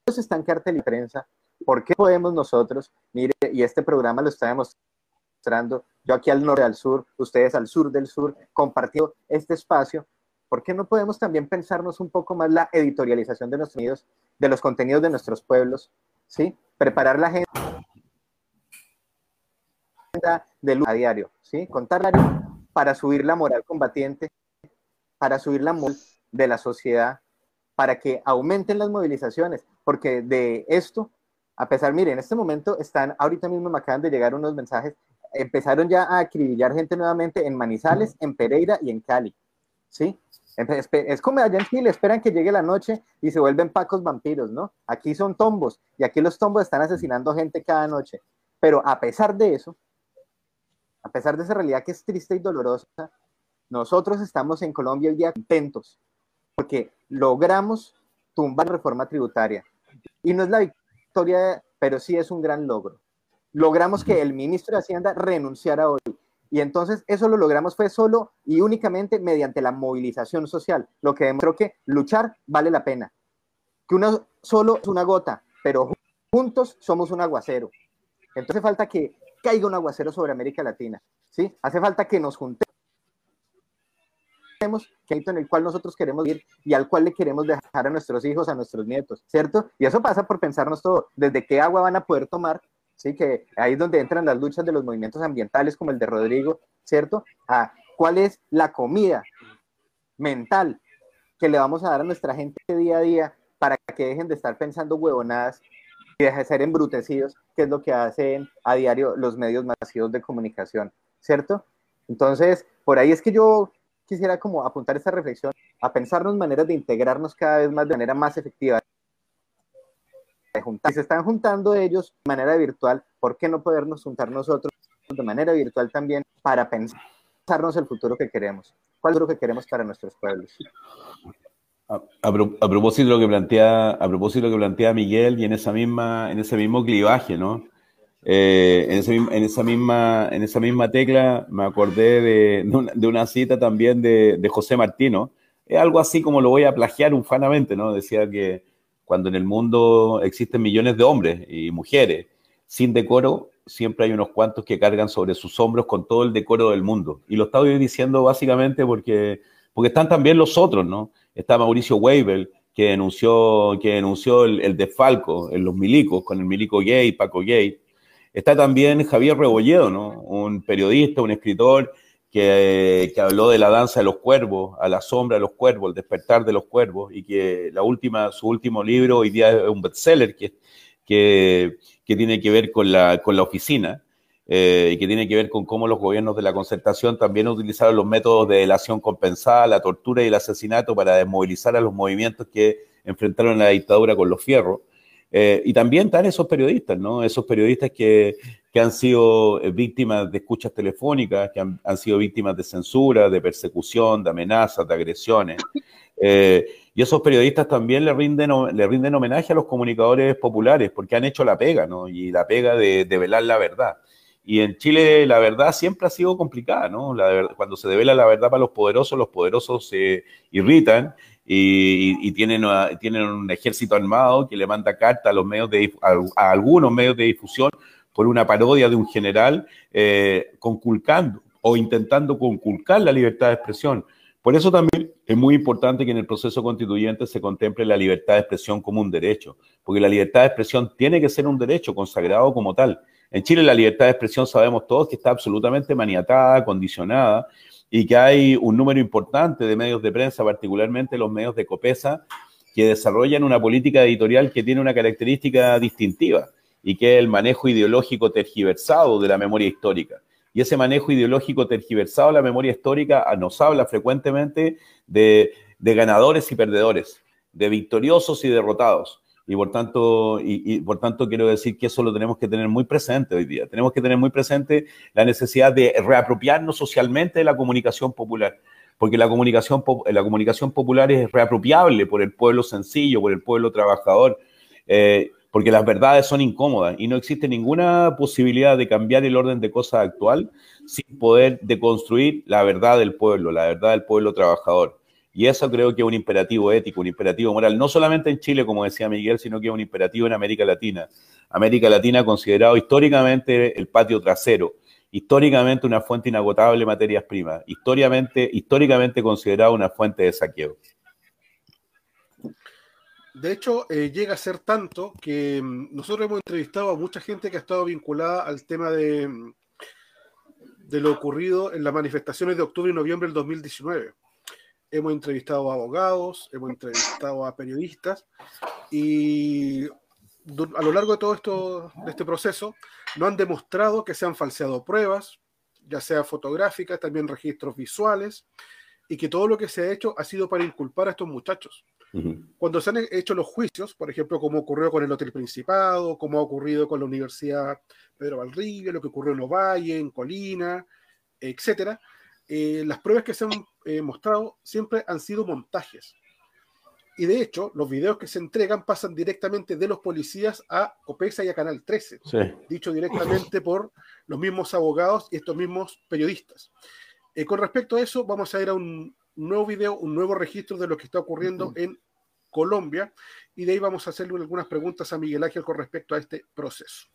están cartel y prensa, ¿por qué podemos nosotros, mire, y este programa lo está demostrando, yo aquí al norte, al sur, ustedes al sur del sur, compartiendo este espacio, ¿por qué no podemos también pensarnos un poco más la editorialización de nuestros de los contenidos de nuestros pueblos, ¿sí? Preparar la agenda de luz a diario, ¿sí? Contar para subir la moral combatiente, para subir la moral de la sociedad, para que aumenten las movilizaciones, porque de esto, a pesar, mire, en este momento están, ahorita mismo me acaban de llegar unos mensajes empezaron ya a acribillar gente nuevamente en Manizales, en Pereira y en Cali. ¿Sí? Es como allá en Chile, esperan que llegue la noche y se vuelven pacos vampiros, ¿no? Aquí son tombos y aquí los tombos están asesinando gente cada noche. Pero a pesar de eso, a pesar de esa realidad que es triste y dolorosa, nosotros estamos en Colombia hoy día contentos porque logramos tumbar reforma tributaria. Y no es la victoria, pero sí es un gran logro logramos que el ministro de Hacienda renunciara hoy. Y entonces eso lo logramos fue solo y únicamente mediante la movilización social, lo que demostró que luchar vale la pena. Que uno solo es una gota, pero juntos somos un aguacero. Entonces hace falta que caiga un aguacero sobre América Latina, ¿sí? Hace falta que nos juntemos en el cual nosotros queremos ir y al cual le queremos dejar a nuestros hijos, a nuestros nietos, ¿cierto? Y eso pasa por pensarnos todo, desde qué agua van a poder tomar ¿sí? Que ahí es donde entran las luchas de los movimientos ambientales como el de Rodrigo, ¿cierto? A cuál es la comida mental que le vamos a dar a nuestra gente día a día para que dejen de estar pensando huevonadas y dejen de ser embrutecidos, que es lo que hacen a diario los medios masivos de comunicación, ¿cierto? Entonces, por ahí es que yo quisiera como apuntar esta reflexión a pensarnos maneras de integrarnos cada vez más de manera más efectiva juntar. Si se están juntando ellos de manera virtual, ¿por qué no podernos juntar nosotros de manera virtual también para pensarnos el futuro que queremos? ¿Cuál es lo que queremos para nuestros pueblos? A, propósito de lo que plantea, a propósito de lo que plantea Miguel y en esa misma, en ese mismo clivaje, ¿no? Eh, en, esa misma, en esa misma tecla me acordé de, una, cita también de, de José Martino. Es algo así como lo voy a plagiar unfanamente, ¿no? Decía que cuando en el mundo existen millones de hombres y mujeres sin decoro, siempre hay unos cuantos que cargan sobre sus hombros con todo el decoro del mundo. Y lo estoy diciendo básicamente porque, porque están también los otros, ¿no? Está Mauricio Weibel, que denunció, que denunció el, el desfalco en los milicos, con el milico gay, Paco Gay. Está también Javier Rebolledo, ¿no? Un periodista, un escritor que, habló de la danza de los cuervos, a la sombra de los cuervos, el despertar de los cuervos, y que la última, su último libro hoy día es un bestseller que, que, que tiene que ver con la, con la oficina. Eh, y que tiene que ver con cómo los gobiernos de la concertación también utilizaron los métodos de delación compensada, la tortura y el asesinato para desmovilizar a los movimientos que enfrentaron la dictadura con los fierros. Eh, y también están esos periodistas, ¿no? Esos periodistas que, que han sido eh, víctimas de escuchas telefónicas, que han, sido víctimas de censura, de persecución, de amenazas, de agresiones. Eh, y esos periodistas también le rinden, le rinden homenaje a los comunicadores populares, porque han hecho la pega, ¿no? Y la pega de, velar la verdad. Y en Chile la verdad siempre ha sido complicada, ¿no? cuando se devela la verdad para los poderosos, los poderosos se irritan y, tienen, tienen un ejército armado que le manda carta a los medios de a, algunos medios de difusión por una parodia de un general eh, conculcando o intentando conculcar la libertad de expresión. Por eso también es muy importante que en el proceso constituyente se contemple la libertad de expresión como un derecho, porque la libertad de expresión tiene que ser un derecho consagrado como tal. En Chile la libertad de expresión sabemos todos que está absolutamente maniatada, condicionada, y que hay un número importante de medios de prensa, particularmente los medios de Copesa, que desarrollan una política editorial que tiene una característica distintiva y que es el manejo ideológico tergiversado de la memoria histórica. Y ese manejo ideológico tergiversado de la memoria histórica nos habla frecuentemente de, ganadores y perdedores, de victoriosos y derrotados. Y por, tanto, y, por tanto quiero decir que eso lo tenemos que tener muy presente hoy día. Tenemos que tener muy presente la necesidad de reapropiarnos socialmente de la comunicación popular porque la comunicación, la comunicación popular es reapropiable por el pueblo sencillo, por el pueblo trabajador, eh, porque las verdades son incómodas y no existe ninguna posibilidad de cambiar el orden de cosas actual sin poder deconstruir la verdad del pueblo, la verdad del pueblo trabajador. Y eso creo que es un imperativo ético, un imperativo moral, no solamente en Chile, como decía Miguel, sino que es un imperativo en América Latina. América Latina considerado históricamente el patio trasero históricamente una fuente inagotable de materias primas, históricamente, históricamente considerada una fuente de saqueo. De hecho, eh, llega a ser tanto que mm, nosotros hemos entrevistado a mucha gente que ha estado vinculada al tema de, mm, de lo ocurrido en las manifestaciones de octubre y noviembre del 2019. Hemos entrevistado a abogados, hemos entrevistado a periodistas y a lo largo de todo esto, de este proceso, no han demostrado que se han falseado pruebas, ya sea fotográficas, también registros visuales, y que todo lo que se ha hecho ha sido para inculpar a estos muchachos. Cuando se han hecho los juicios, por ejemplo, como ocurrió con el Hotel Principado, como ha ocurrido con la Universidad Pedro Valrivia, lo que ocurrió en Ovalle, en Colina, etcétera, eh, las pruebas que se han eh, mostrado siempre han sido montajes. Y de hecho, los videos que se entregan pasan directamente de los policías a Copesa y a Canal 13, dicho directamente por los mismos abogados y estos mismos periodistas. Eh, con respecto a eso, vamos a ir a un nuevo video, un nuevo registro de lo que está ocurriendo en Colombia, y de ahí vamos a hacerle algunas preguntas a Miguel Ángel con respecto a este proceso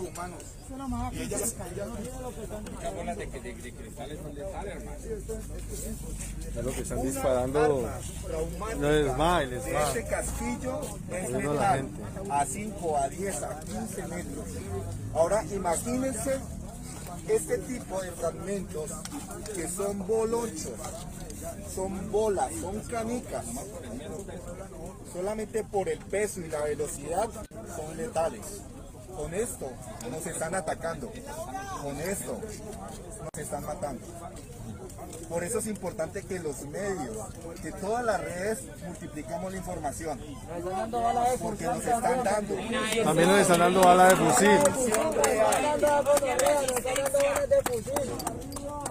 humanos. Y ella las de, de, de cristales donde sale, hermano. Es lo que están disparando. No es mal, es mal. Este casquillo es letal. A 5, a 10, a 15 metros. Ahora imagínense este tipo de fragmentos que son bolonchos, son bolas, son canicas. Solamente por el peso y la velocidad son letales. Con esto nos están atacando. Con esto nos están matando. Por eso es importante que los medios, que todas las redes multipliquemos la información. Porque nos están dando. También nos están dando balas de fusil.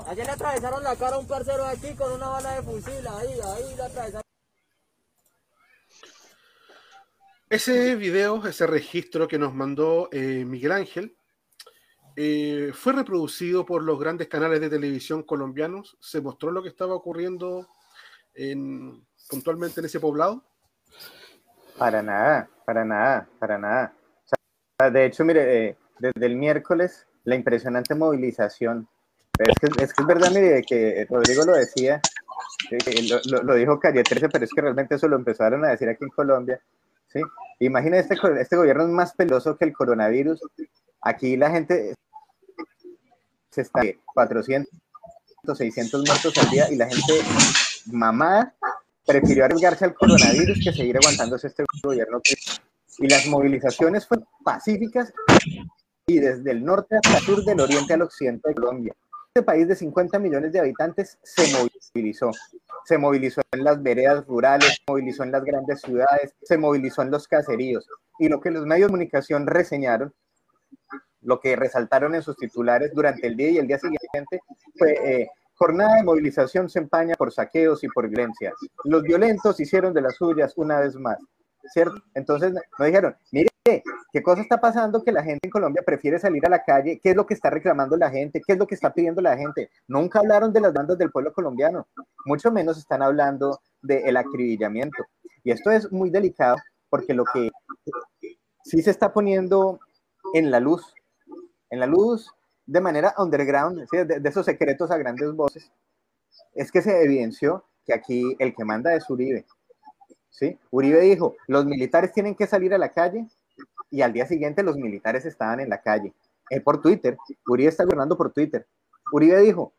Ayer le atravesaron la cara a un parcero aquí con una bala de fusil. Ahí, ahí le atravesaron. Ese video, ese registro que nos mandó eh, Miguel Ángel, eh, fue reproducido por los grandes canales de televisión colombianos. Se mostró lo que estaba ocurriendo puntualmente en ese poblado. Para nada, para nada, para nada. de hecho, mire, eh, desde el miércoles, la impresionante movilización. Es que es, verdad, mire, que Rodrigo lo decía, lo, lo, dijo Calle 13, pero es que realmente eso lo empezaron a decir aquí en Colombia ¿sí? Imagina este, este gobierno es más peloso que el coronavirus. Aquí la gente se está 400, 600 muertos al día y la gente mamada prefirió arriesgarse al coronavirus que seguir aguantándose este gobierno. Y las movilizaciones fueron pacíficas y desde el norte hasta el sur, del oriente al occidente de Colombia. Este país de 50 millones de habitantes se movilizó. Se movilizó en las veredas rurales, se movilizó en las grandes ciudades, se movilizó en los caseríos. Y lo que los medios de comunicación reseñaron, lo que resaltaron en sus titulares durante el día y el día siguiente, fue eh, jornada de movilización se empaña por saqueos y por violencia. Los violentos hicieron de las suyas una vez más. ¿Cierto? Entonces nos dijeron, mire, ¿Qué cosa está pasando que la gente en Colombia prefiere salir a la calle? ¿Qué es lo que está reclamando la gente? ¿Qué es lo que está pidiendo la gente? Nunca hablaron de las bandas del pueblo colombiano, mucho menos están hablando del acribillamiento. Y esto es muy delicado porque lo que sí se está poniendo en la luz, en la luz de manera underground, de, esos secretos a grandes voces, es que se evidenció que aquí el que manda es Uribe. ¿Sí? Uribe dijo, los militares tienen que salir a la calle y al día siguiente los militares estaban en la calle. Por Twitter, Uribe está gobernando por Twitter. Uribe dijo,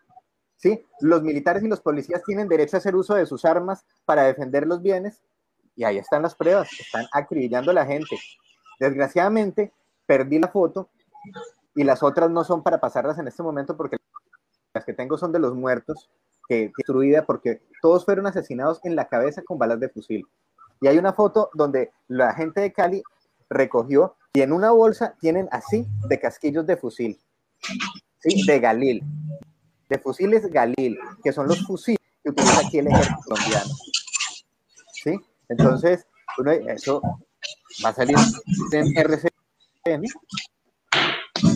sí, los militares y los policías tienen derecho a hacer uso de sus armas para defender los bienes y ahí están las pruebas, están acribillando a la gente. Desgraciadamente, perdí la foto y las otras no son para pasarlas en este momento porque las que tengo son de los muertos destruida porque todos fueron asesinados en la cabeza con balas de fusil. Y hay una foto donde la gente de Cali recogió y en una bolsa tienen así de casquillos de fusil, ¿sí? de Galil, de fusiles Galil, que son los fusiles que utiliza aquí el ejército colombiano. ¿Sí? Entonces, eso va a salir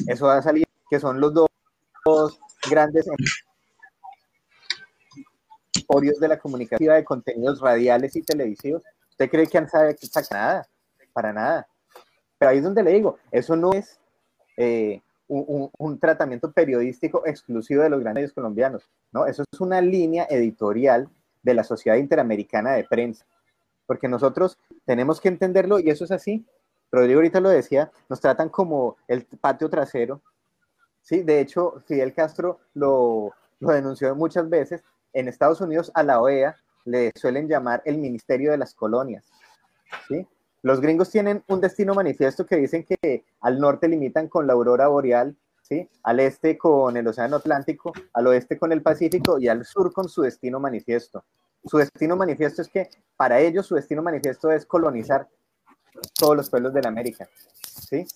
eso va a salir, que son los dos grandes emporios de la comunicación de contenidos radiales y televisivos. ¿Usted cree que han sabe que nada? Para nada. Pero ahí es donde le digo, eso no es eh, un, un, tratamiento periodístico exclusivo de los grandes colombianos, ¿no? Eso es una línea editorial de la Sociedad Interamericana de Prensa, porque nosotros tenemos que entenderlo y eso es así. Rodrigo ahorita lo decía, nos tratan como el patio trasero, ¿sí? De hecho, Fidel Castro lo, lo denunció muchas veces. En Estados Unidos a la OEA le suelen llamar el Ministerio de las Colonias, ¿sí? Los gringos tienen un destino manifiesto que dicen que al norte limitan con la aurora boreal, ¿sí? al este con el Océano Atlántico, al oeste con el Pacífico y al sur con su destino manifiesto. Su destino manifiesto es que para ellos su destino manifiesto es colonizar todos los pueblos de la América. ¿sí?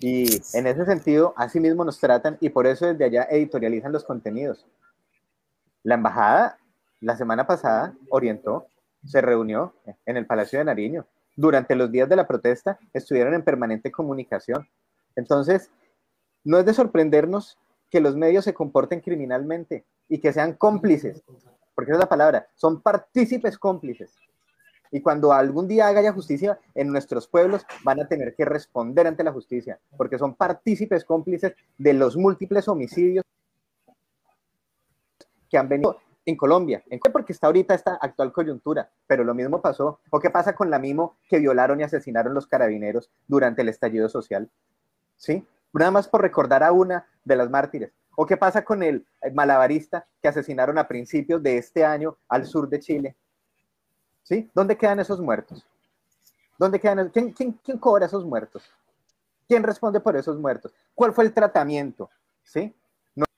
Y en ese sentido, así mismo nos tratan y por eso desde allá editorializan los contenidos. La embajada la semana pasada orientó, se reunió en el Palacio de Nariño durante los días de la protesta estuvieron en permanente comunicación. Entonces, no es de sorprendernos que los medios se comporten criminalmente y que sean cómplices, porque esa es la palabra, son partícipes cómplices. Y cuando algún día haya justicia en nuestros pueblos, van a tener que responder ante la justicia, porque son partícipes cómplices de los múltiples homicidios que han venido en Colombia, porque está ahorita esta actual coyuntura, pero lo mismo pasó. ¿O qué pasa con la Mimo que violaron y asesinaron los carabineros durante el estallido social? ¿Sí? Nada más por recordar a una de las mártires. ¿O qué pasa con el malabarista que asesinaron a principios de este año al sur de Chile? ¿Sí? ¿Dónde quedan esos muertos? ¿Dónde quedan? ¿Quién, quién, quién cobra esos muertos? ¿Quién responde por esos muertos? ¿Cuál fue el tratamiento? ¿Sí?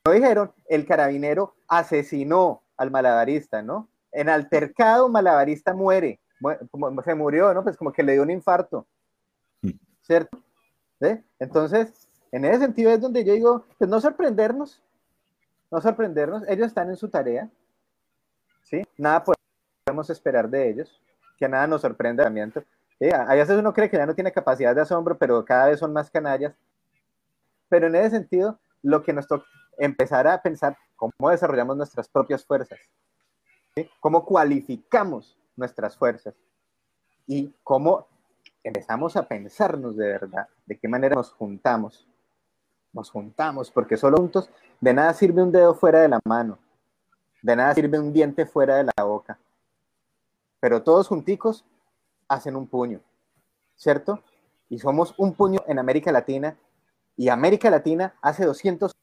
No, dijeron, el carabinero asesinó al malabarista, ¿no? En altercado, malabarista muere, se murió, ¿no? Pues como que le dio un infarto, ¿cierto? Entonces, en ese sentido es donde yo digo, pues no sorprendernos, no sorprendernos, ellos están en su tarea, ¿sí? Nada podemos esperar de ellos, que nada nos sorprenda. ¿sí? A veces uno cree que ya no tiene capacidad de asombro, pero cada vez son más canallas. Pero en ese sentido, lo que nos toca empezar a pensar cómo desarrollamos nuestras propias fuerzas, cómo cualificamos nuestras fuerzas y cómo empezamos a pensarnos de verdad, de qué manera nos juntamos. Nos juntamos, porque solo juntos de nada sirve un dedo fuera de la mano, de nada sirve un diente fuera de la boca, pero todos junticos hacen un puño, ¿cierto? Y somos un puño en América Latina, y América Latina hace 200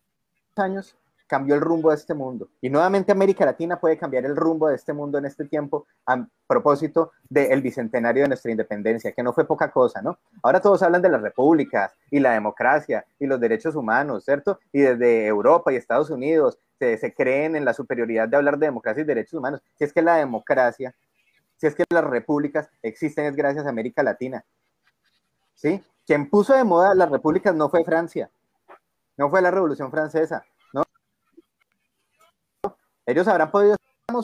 años cambió el rumbo de este mundo. Y nuevamente América Latina puede cambiar el rumbo de este mundo en este tiempo a propósito del bicentenario de nuestra independencia, que no fue poca cosa, ¿no? Ahora todos hablan de las repúblicas y la democracia y los derechos humanos, ¿cierto? Y desde Europa y Estados Unidos se, se creen en la superioridad de hablar de democracia y derechos humanos. Si es que la democracia, si es que las repúblicas existen es gracias a América Latina. ¿Sí? Quien puso de moda las repúblicas no fue Francia, no fue la Revolución Francesa, ¿no? Ellos habrán podido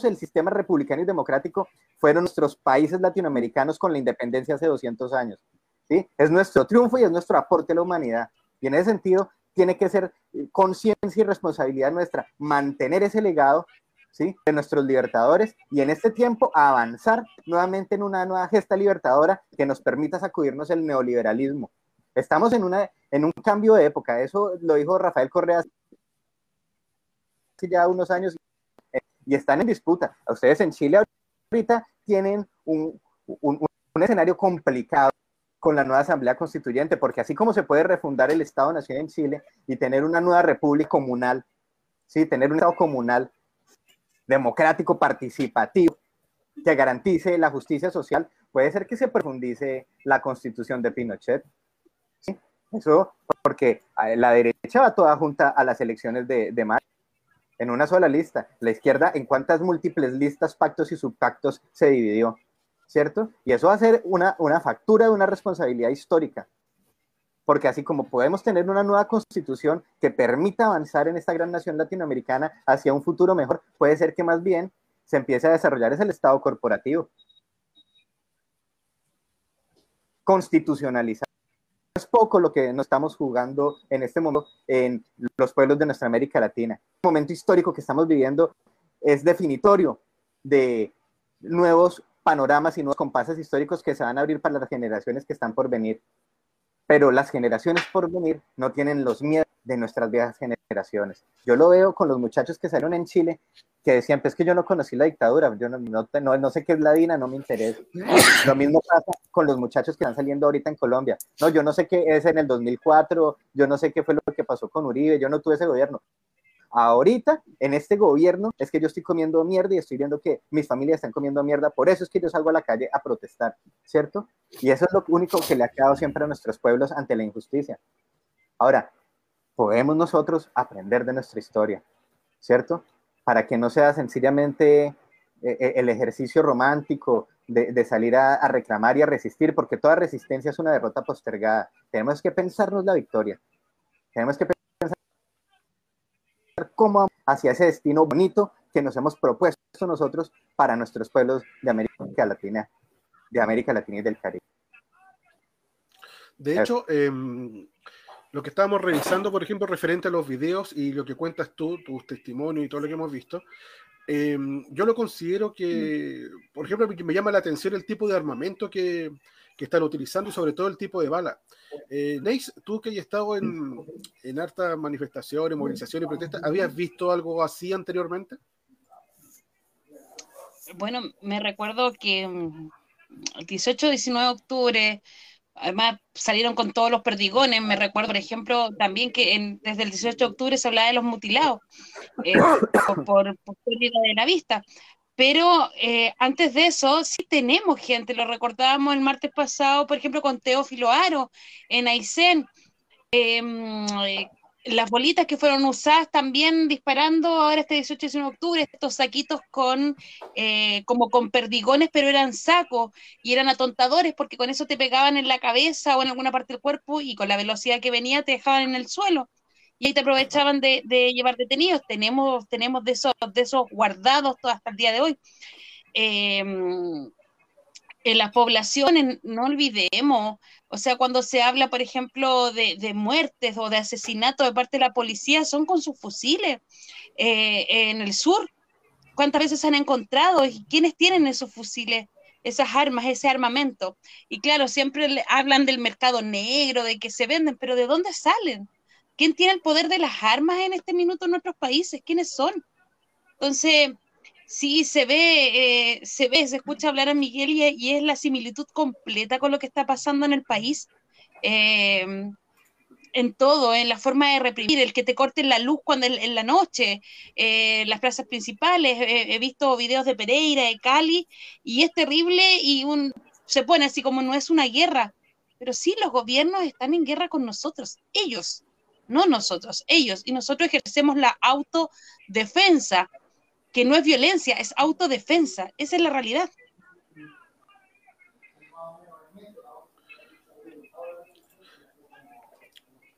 el sistema republicano y democrático fueron nuestros países latinoamericanos con la independencia hace 200 años. ¿sí? Es nuestro triunfo y es nuestro aporte a la humanidad. Y en ese sentido, tiene que ser conciencia y responsabilidad nuestra mantener ese legado ¿sí? de nuestros libertadores y en este tiempo avanzar nuevamente en una nueva gesta libertadora que nos permita sacudirnos el neoliberalismo. Estamos en, una, en un cambio de época, eso lo dijo Rafael Correa hace ya unos años, y están en disputa. Ustedes en Chile ahorita tienen un, un, un escenario complicado con la nueva Asamblea Constituyente, porque así como se puede refundar el Estado-Nación en Chile y tener una nueva república comunal, ¿sí? tener un Estado comunal democrático, participativo, que garantice la justicia social, puede ser que se profundice la constitución de Pinochet. Eso porque la derecha va toda junta a las elecciones de, de mayo, en una sola lista. La izquierda, ¿en cuántas múltiples listas, pactos y subpactos se dividió? ¿Cierto? Y eso va a ser una, una factura de una responsabilidad histórica. Porque así como podemos tener una nueva constitución que permita avanzar en esta gran nación latinoamericana hacia un futuro mejor, puede ser que más bien se empiece a desarrollar es el Estado corporativo. Constitucionalizar. Es poco lo que nos estamos jugando en este mundo en los pueblos de nuestra América Latina. El momento histórico que estamos viviendo es definitorio de nuevos panoramas y nuevos compases históricos que se van a abrir para las generaciones que están por venir. Pero las generaciones por venir no tienen los miedos de nuestras viejas generaciones. Yo lo veo con los muchachos que salieron en Chile, que decían, pues que yo no conocí la dictadura, yo no, no, no, no sé qué es la DINA, no me interesa. Lo mismo pasa con los muchachos que están saliendo ahorita en Colombia. No, yo no sé qué es en el 2004, yo no sé qué fue lo que pasó con Uribe, yo no tuve ese gobierno. Ahorita, en este gobierno, es que yo estoy comiendo mierda y estoy viendo que mis familias están comiendo mierda, por eso es que yo salgo a la calle a protestar, ¿cierto? Y eso es lo único que le ha quedado siempre a nuestros pueblos ante la injusticia. Ahora, podemos nosotros aprender de nuestra historia, ¿cierto? Para que no sea sencillamente eh, el ejercicio romántico de, de salir a, a, reclamar y a resistir, porque toda resistencia es una derrota postergada. Tenemos que pensarnos la victoria. Tenemos que pensar cómo hacia ese destino bonito que nos hemos propuesto nosotros para nuestros pueblos de América Latina, de América Latina y del Caribe. De hecho, eh, lo que estábamos revisando, por ejemplo, referente a los videos y lo que cuentas tú, tus testimonios y todo lo que hemos visto, eh, yo lo considero que, por ejemplo, me llama la atención el tipo de armamento que, que están utilizando y sobre todo el tipo de bala. Eh, Neis, tú que has estado en, en hartas manifestaciones, movilizaciones, protestas, ¿habías visto algo así anteriormente? Bueno, me recuerdo que mm, el 18-19 de octubre además salieron con todos los perdigones. Me recuerdo, por ejemplo, también que en, desde el 18 de octubre se hablaba de los mutilados eh, por, por, por, pérdida de la vista. Pero eh, antes de eso, sí tenemos gente, lo recordábamos el martes pasado, por ejemplo, con Teófilo Aro en Aysén. Eh, las bolitas que fueron usadas también disparando ahora este 18 de octubre, estos saquitos con eh, como con perdigones, pero eran sacos y eran atontadores porque con eso te pegaban en la cabeza o en alguna parte del cuerpo y con la velocidad que venía te dejaban en el suelo y ahí te aprovechaban de, llevar detenidos. Tenemos, tenemos de esos, de esos guardados hasta el día de hoy. Eh, en las poblaciones, no olvidemos, o sea, cuando se habla, por ejemplo, de, de muertes o de asesinatos de parte de la policía, son con sus fusiles eh, en el sur. ¿Cuántas veces se han encontrado? ¿Y quiénes tienen esos fusiles? esas armas, ese armamento. Y claro, siempre hablan del mercado negro, de que se venden, pero ¿de dónde salen? ¿Quién tiene el poder de las armas en este minuto en nuestros países? ¿Quiénes son? Entonces, sí, se ve, eh, se ve, se escucha hablar a Miguel y, es la similitud completa con lo que está pasando en el país. Eh, en todo, en la forma de reprimir, el que te corten la luz cuando en, en la noche, eh, las plazas principales, he visto videos de Pereira, de Cali, y es terrible y un, se pone así como no es una guerra, pero sí los gobiernos están en guerra con nosotros, ellos, no nosotros, ellos, y nosotros ejercemos la autodefensa, que no es violencia, es autodefensa, esa es la realidad.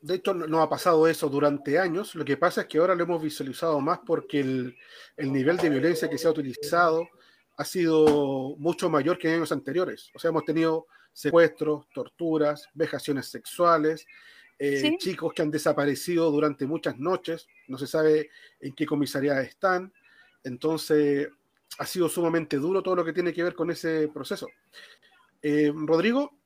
De hecho, no ha pasado eso durante años. Lo que pasa es que ahora lo hemos visualizado más porque el, el nivel de violencia que se ha utilizado ha sido mucho mayor que en años anteriores. O sea, hemos tenido secuestros, torturas, vejaciones sexuales, eh, ¿Sí? chicos que han desaparecido durante muchas noches, no se sabe en qué comisaría están, entonces ha sido sumamente duro todo lo que tiene que ver con ese proceso. Eh, Rodrigo,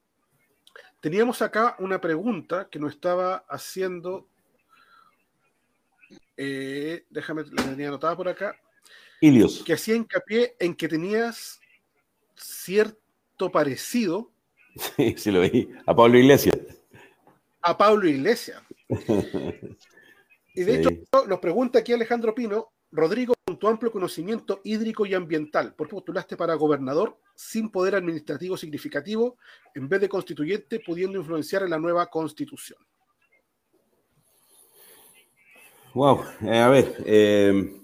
teníamos acá una pregunta que nos estaba haciendo, eh, déjame, la tenía anotada por acá, Ilios. que hacía hincapié en que tenías cierto parecido Sí, sí lo vi. A Pablo Iglesias. a Pablo Iglesias. Y de Sí. hecho, nos pregunta aquí Alejandro Pino, Rodrigo, con tu amplio conocimiento hídrico y ambiental, ¿por qué postulaste para gobernador sin poder administrativo significativo en vez de constituyente, pudiendo influenciar en la nueva constitución? Wow, eh, a ver, eh,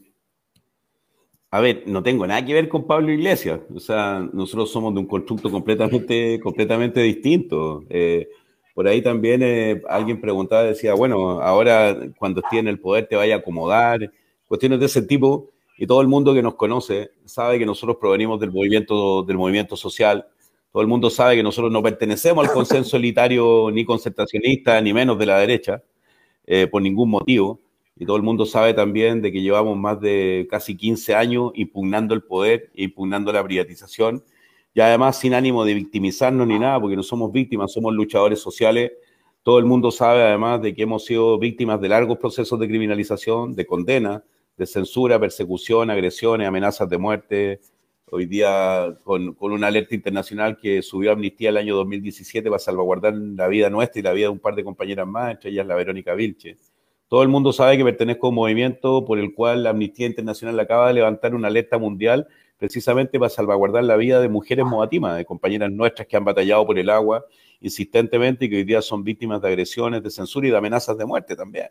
a ver, no tengo nada que ver con Pablo Iglesias. O sea, nosotros somos de un constructo completamente, completamente distinto. Eh, por ahí también eh, alguien preguntaba, decía, bueno, ahora cuando estés en el poder te vaya a acomodar, cuestiones de ese tipo. Y todo el mundo que nos conoce sabe que nosotros provenimos del movimiento, del movimiento social. Todo el mundo sabe que nosotros no pertenecemos al consenso elitario ni concertacionista, ni menos de la derecha, eh, por ningún motivo. Y todo el mundo sabe también de que llevamos más de casi 15 años impugnando el poder, impugnando la privatización, y además sin ánimo de victimizarnos ni nada, porque no somos víctimas, somos luchadores sociales. Todo el mundo sabe además de que hemos sido víctimas de largos procesos de criminalización, de condena, de censura, persecución, agresiones, amenazas de muerte. Hoy día con, con una alerta internacional que subió a Amnistía el año 2017 para salvaguardar la vida nuestra y la vida de un par de compañeras más, entre ellas la Verónica Vilche. Todo el mundo sabe que pertenezco a un movimiento por el cual la Amnistía Internacional acaba de levantar una alerta mundial precisamente para salvaguardar la vida de mujeres moatimas, de compañeras nuestras que han batallado por el agua insistentemente y que hoy día son víctimas de agresiones, de censura y de amenazas de muerte también.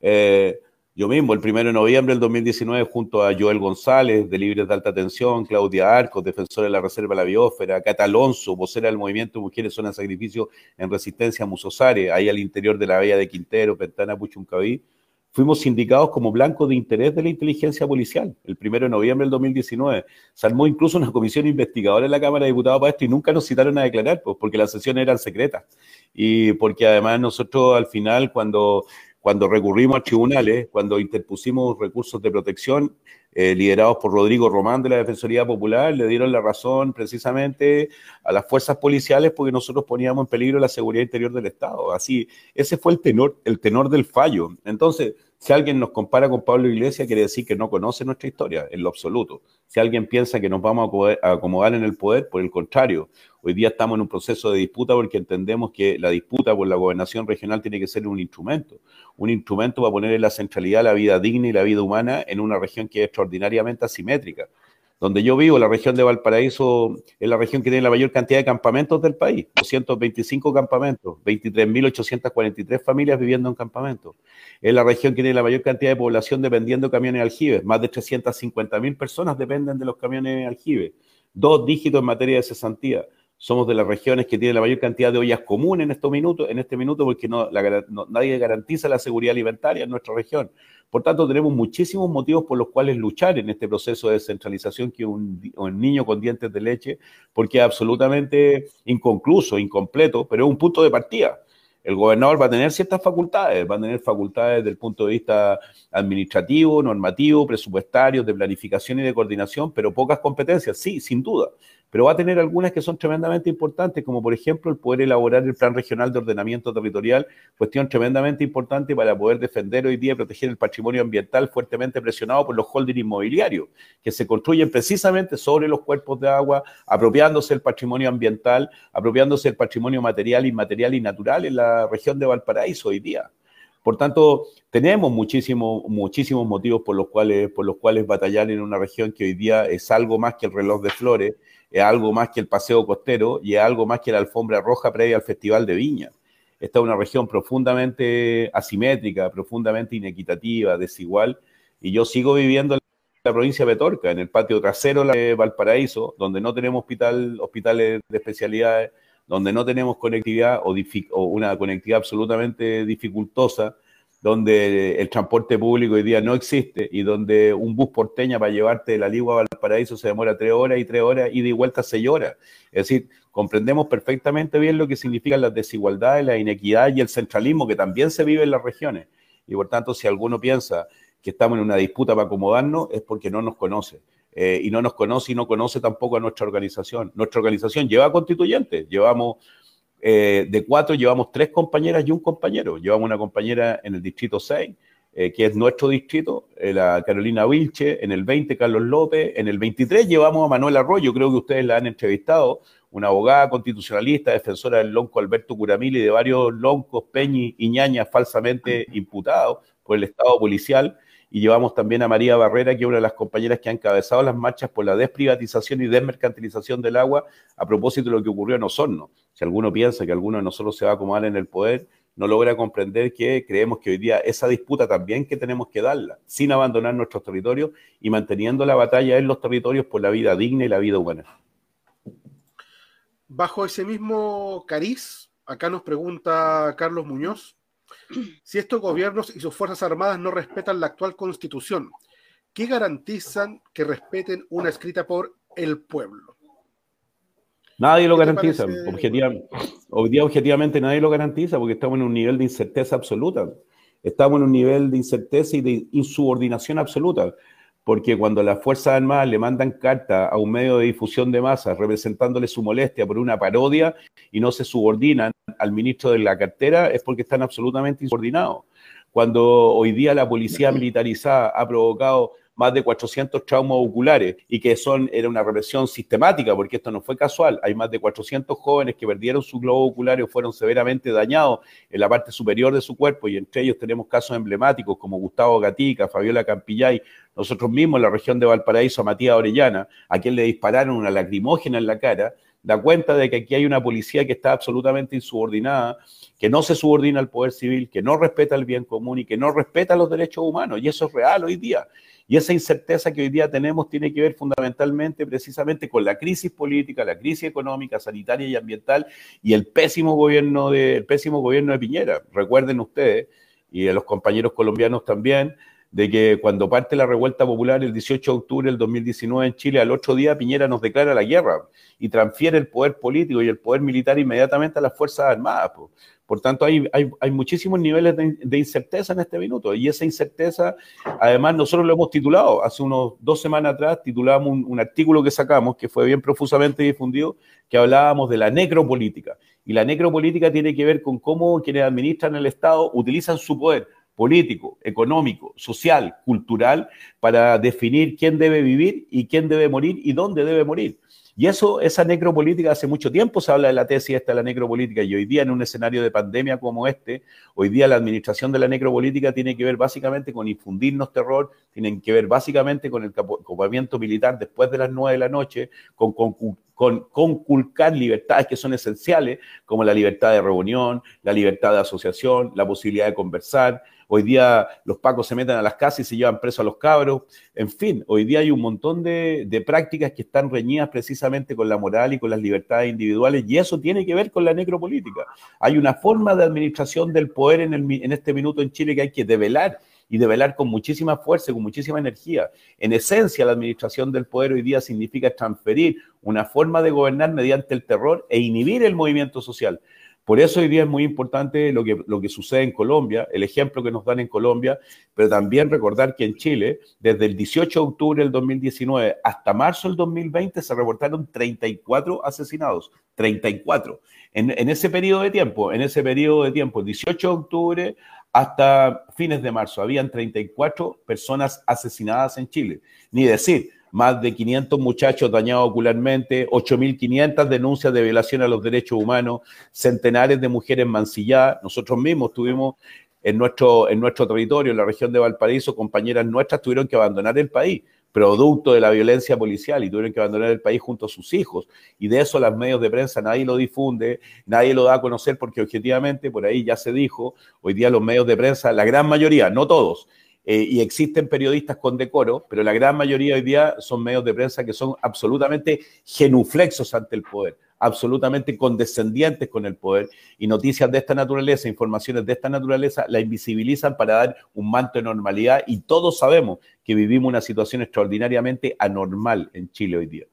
Eh, yo mismo, el 1 de noviembre del 2019, junto a Joel González, de Libres de Alta Tensión, Claudia Arcos, defensora de la Reserva de la Biosfera, Cata Alonso, vocera del movimiento Mujeres Zona de Sacrificio en Resistencia Musosare, ahí al interior de la Bahía de Quintero, Ventana Puchuncaví, fuimos sindicados como blancos de interés de la inteligencia policial. El 1 de noviembre del 2019 se armó incluso una comisión investigadora en la Cámara de Diputados para esto y nunca nos citaron a declarar, pues, porque las sesiones eran secretas. Y porque además nosotros al final, cuando cuando recurrimos a tribunales, cuando interpusimos recursos de protección eh, liderados por Rodrigo Román de la Defensoría Popular, le dieron la razón precisamente a las fuerzas policiales porque nosotros poníamos en peligro la seguridad interior del Estado. Así, ese fue el tenor, el tenor del fallo. Entonces, si alguien nos compara con Pablo Iglesias, quiere decir que no conoce nuestra historia, en lo absoluto. Si alguien piensa que nos vamos a acomodar en el poder, por el contrario, hoy día estamos en un proceso de disputa porque entendemos que la disputa por la gobernación regional tiene que ser un instrumento, un instrumento para poner en la centralidad la vida digna y la vida humana en una región que es extraordinariamente asimétrica. Donde yo vivo, la región de Valparaíso, es la región que tiene la mayor cantidad de campamentos del país, 225 campamentos, 23.843 familias viviendo en campamentos. Es la región que tiene la mayor cantidad de población dependiendo de camiones aljibes, más de 350.000 personas dependen de los camiones aljibes, dos dígitos en materia de cesantía. Somos de las regiones que tienen la mayor cantidad de ollas comunes en estos minutos, en este minuto, porque nadie garantiza la seguridad alimentaria en nuestra región. Por tanto, tenemos muchísimos motivos por los cuales luchar en este proceso de descentralización que un, un niño con dientes de leche, porque es absolutamente inconcluso, incompleto, pero es un punto de partida. El gobernador va a tener ciertas facultades, va a tener facultades desde el punto de vista administrativo, normativo, presupuestario, de planificación y de coordinación, pero pocas competencias, sí, sin duda. Pero va a tener algunas que son tremendamente importantes, como por ejemplo el poder elaborar el Plan Regional de Ordenamiento Territorial, cuestión tremendamente importante para poder defender hoy día y proteger el patrimonio ambiental fuertemente presionado por los holdings inmobiliarios, que se construyen precisamente sobre los cuerpos de agua, apropiándose del patrimonio ambiental, apropiándose del patrimonio material, inmaterial y natural en la región de Valparaíso hoy día. Por tanto, tenemos muchísimos muchísimos motivos por los, cuales, por los cuales batallar en una región que hoy día es algo más que el reloj de flores, es algo más que el paseo costero y es algo más que la alfombra roja previa al Festival de Viña. Esta es una región profundamente asimétrica, profundamente inequitativa, desigual, y yo sigo viviendo en la provincia de Petorca, en el patio trasero de Valparaíso, donde no tenemos hospital, hospitales de especialidades, donde no tenemos conectividad o, o una conectividad absolutamente dificultosa, donde el transporte público hoy día no existe y donde un bus porteña para llevarte de la Ligua a Valparaíso se demora tres horas y tres horas y de vuelta seis horas. Es decir, comprendemos perfectamente bien lo que significan las desigualdades, la inequidad y el centralismo que también se vive en las regiones. Y por tanto, si alguno piensa que estamos en una disputa para acomodarnos, es porque no nos conoce. Eh, y no nos conoce y no conoce tampoco a nuestra organización. Nuestra organización lleva constituyentes, llevamos eh, de cuatro, llevamos tres compañeras y un compañero. Llevamos una compañera en el distrito 6, eh, que es nuestro distrito, eh, la Carolina Vilche, en el 20 Carlos López, en el 23 llevamos a Manuel Arroyo, creo que ustedes la han entrevistado, una abogada constitucionalista, defensora del lonco Alberto Curamili y de varios loncos, peñi y ñañas falsamente imputados por el Estado policial. Y llevamos también a María Barrera, que es una de las compañeras que ha encabezado las marchas por la desprivatización y desmercantilización del agua a propósito de lo que ocurrió en Osorno. Si alguno piensa que alguno de nosotros se va a acomodar en el poder, no logra comprender que creemos que hoy día esa disputa también que tenemos que darla, sin abandonar nuestros territorios y manteniendo la batalla en los territorios por la vida digna y la vida humana. Bajo ese mismo cariz, acá nos pregunta Carlos Muñoz, si estos gobiernos y sus Fuerzas Armadas no respetan la actual constitución, ¿qué garantizan que respeten una escrita por el pueblo? Nadie lo garantiza. hoy día objetivamente nadie lo garantiza porque estamos en un nivel de incerteza absoluta. Estamos en un nivel de incerteza y de insubordinación absoluta porque cuando las Fuerzas Armadas le mandan carta a un medio de difusión de masas representándole su molestia por una parodia y no se subordinan al ministro de la cartera, es porque están absolutamente insubordinados. Cuando hoy día la policía militarizada ha provocado más de 400 traumas oculares y que son, era una represión sistemática, porque esto no fue casual. Hay más de 400 jóvenes que perdieron su globo ocular o fueron severamente dañados en la parte superior de su cuerpo y entre ellos tenemos casos emblemáticos como Gustavo Gatica, Fabiola Campillay, nosotros mismos en la región de Valparaíso, a Matías Orellana, a quien le dispararon una lacrimógena en la cara, da cuenta de que aquí hay una policía que está absolutamente insubordinada, que no se subordina al poder civil, que no respeta el bien común y que no respeta los derechos humanos. Y eso es real hoy día. Y esa incerteza que hoy día tenemos tiene que ver fundamentalmente precisamente con la crisis política, la crisis económica, sanitaria y ambiental y el pésimo gobierno de, pésimo gobierno de Piñera. Recuerden ustedes, y los compañeros colombianos también, de que cuando parte la revuelta popular el 18 de octubre del 2019 en Chile, al otro día Piñera nos declara la guerra y transfiere el poder político y el poder militar inmediatamente a las Fuerzas Armadas. Por tanto, hay, hay, muchísimos niveles de, incerteza en este minuto y esa incerteza, además, nosotros lo hemos titulado, hace unos dos semanas atrás titulamos un, un artículo que sacamos, que fue bien profusamente difundido, que hablábamos de la necropolítica. Y la necropolítica tiene que ver con cómo quienes administran el Estado utilizan su poder político, económico, social, cultural, para definir quién debe vivir y quién debe morir y dónde debe morir. Y eso, esa necropolítica, hace mucho tiempo se habla de la tesis esta de la necropolítica y hoy día en un escenario de pandemia como este, hoy día la administración de la necropolítica tiene que ver básicamente con infundirnos terror, tienen que ver básicamente con el copamiento militar después de las nueve de la noche, con, con, con conculcar libertades que son esenciales, como la libertad de reunión, la libertad de asociación, la posibilidad de conversar, Hoy día los pacos se meten a las casas y se llevan presos a los cabros. En fin, hoy día hay un montón de, prácticas que están reñidas precisamente con la moral y con las libertades individuales y eso tiene que ver con la necropolítica. Hay una forma de administración del poder en, en este minuto en Chile que hay que develar y develar con muchísima fuerza y con muchísima energía. En esencia, la administración del poder hoy día significa transferir una forma de gobernar mediante el terror e inhibir el movimiento social. Por eso hoy día es muy importante lo que, lo que sucede en Colombia, el ejemplo que nos dan en Colombia, pero también recordar que en Chile, desde el 18 de octubre del 2019 hasta marzo del 2020, se reportaron 34 asesinados. 34. En, en ese periodo de tiempo, en ese periodo de tiempo, el 18 de octubre hasta fines de marzo, habían 34 personas asesinadas en Chile. Ni decir, más de 500 muchachos dañados ocularmente, 8.500 denuncias de violación a los derechos humanos, centenares de mujeres mancilladas. Nosotros mismos tuvimos en nuestro, en nuestro territorio, en la región de Valparaíso, compañeras nuestras tuvieron que abandonar el país, producto de la violencia policial, y tuvieron que abandonar el país junto a sus hijos. Y de eso los medios de prensa nadie lo difunde, nadie lo da a conocer, porque objetivamente, por ahí ya se dijo, hoy día los medios de prensa, la gran mayoría, no todos, eh, y existen periodistas con decoro, pero la gran mayoría hoy día son medios de prensa que son absolutamente genuflexos ante el poder, absolutamente condescendientes con el poder, y noticias de esta naturaleza, informaciones de esta naturaleza, la invisibilizan para dar un manto de normalidad, y todos sabemos que vivimos una situación extraordinariamente anormal en Chile hoy día.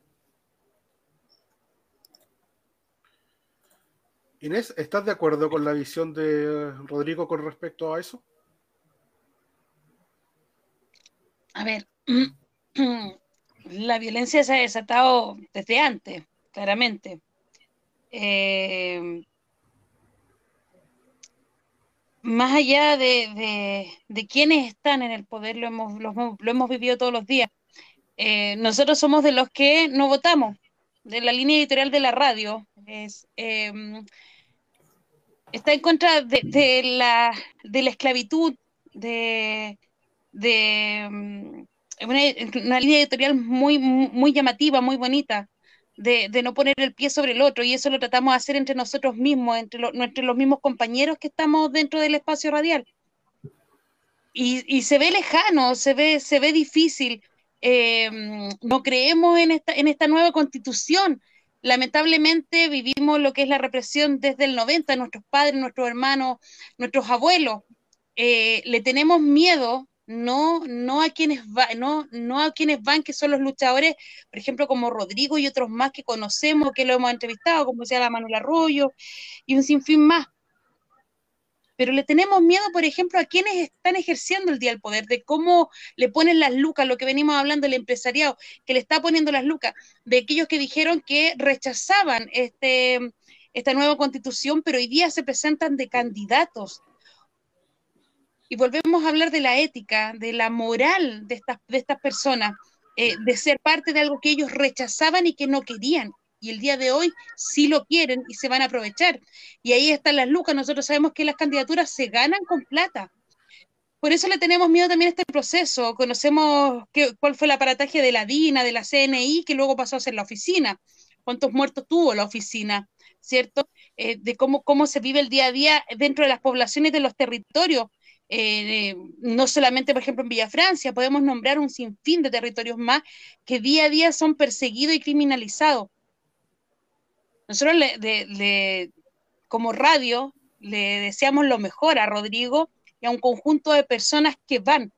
Inés, ¿estás de acuerdo con la visión de Rodrigo con respecto a eso? A ver, la violencia se ha desatado desde antes, claramente. Eh, más allá de, de, de quienes están en el poder, lo hemos, lo, hemos- vivido todos los días. Eh, nosotros somos de los que no votamos, de la línea editorial de la radio. Es, eh, está en contra de la, de la esclavitud, de, de mm, una, una línea editorial muy, muy llamativa, muy bonita, de, de no poner el pie sobre el otro, y eso lo tratamos de hacer entre nosotros mismos, entre, lo- entre los mismos compañeros que estamos dentro del espacio radial. Y, y se ve lejano, se ve, se ve difícil. Eh, no creemos en esta, en esta nueva constitución. Lamentablemente vivimos lo que es la represión desde el 90, nuestros padres, nuestros hermanos, nuestros abuelos. Eh, le tenemos miedo no, no a quienes va, no, no a quienes van, que son los luchadores, por ejemplo, como Rodrigo y otros más que conocemos, que lo hemos entrevistado, como sea la Manuel Arroyo y un sinfín más. Pero le tenemos miedo, por ejemplo, a quienes están ejerciendo el día del poder, de cómo le ponen las lucas, lo que venimos hablando del empresariado, que le está poniendo las lucas, de aquellos que dijeron que rechazaban este, esta nueva constitución, pero hoy día se presentan de candidatos. Y volvemos a hablar de la ética, de la moral de estas, de estas personas, eh, de ser parte de algo que ellos rechazaban y que no querían. Y el día de hoy sí lo quieren y se van a aprovechar. Y ahí están las lucas. Nosotros sabemos que las candidaturas se ganan con plata. Por eso le tenemos miedo también a este proceso. Conocemos qué, cuál fue el aparataje de la DINA, de la CNI, que luego pasó a ser la oficina. ¿Cuántos muertos tuvo la oficina? ¿Cierto? Eh, de cómo, cómo se vive el día a día dentro de las poblaciones de los territorios. Eh, no solamente, por ejemplo, en Villa Francia, podemos nombrar un sinfín de territorios más que día a día son perseguidos y criminalizados. Nosotros como radio le deseamos lo mejor a Rodrigo y a un conjunto de personas que van,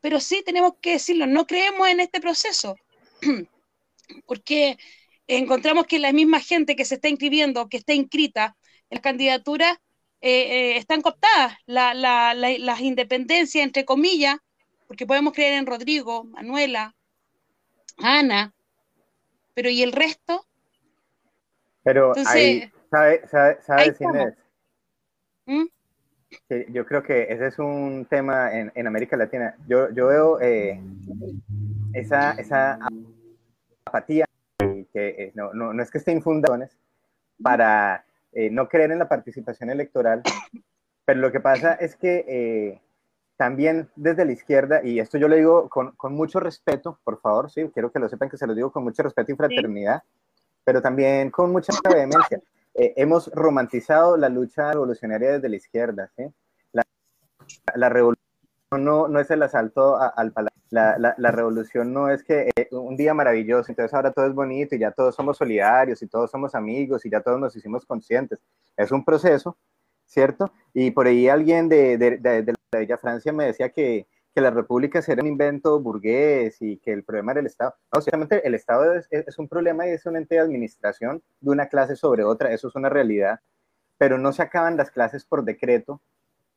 pero sí tenemos que decirlo, no creemos en este proceso, porque encontramos que la misma gente que se está inscribiendo, que está inscrita en las candidaturas, eh, eh, están cooptadas, la- la- la- las independencias, entre comillas, porque podemos creer en Rodrigo, Manuela, Ana, pero ¿y el resto? Pero Entonces, ahí, ¿sabe, sabe, sabe Inés? ¿Mm? yo creo que ese es un tema en, en América Latina. Yo, yo veo eh, esa, esa apatía, que no, no, no es que esté infundaciones para eh, no creer en la participación electoral, pero lo que pasa es que eh, también desde la izquierda, y esto yo lo digo con, con mucho respeto, por favor, sí, quiero que lo sepan que se lo digo con mucho respeto y fraternidad, pero también con mucha vehemencia. Eh, hemos romantizado la lucha revolucionaria desde la izquierda, ¿sí? La, la revolución no, no es el asalto a- al palacio, la, la- la revolución no es que eh, un día maravilloso, entonces ahora todo es bonito y ya todos somos solidarios y todos somos amigos y ya todos nos hicimos conscientes. Es un proceso, ¿cierto? Y por ahí alguien de, de, de- de la Bella Francia me decía que, que las repúblicas era un invento burgués y que el problema era el Estado. No, el Estado es, es un problema y es un ente de administración de una clase sobre otra, eso es una realidad, pero no se acaban las clases por decreto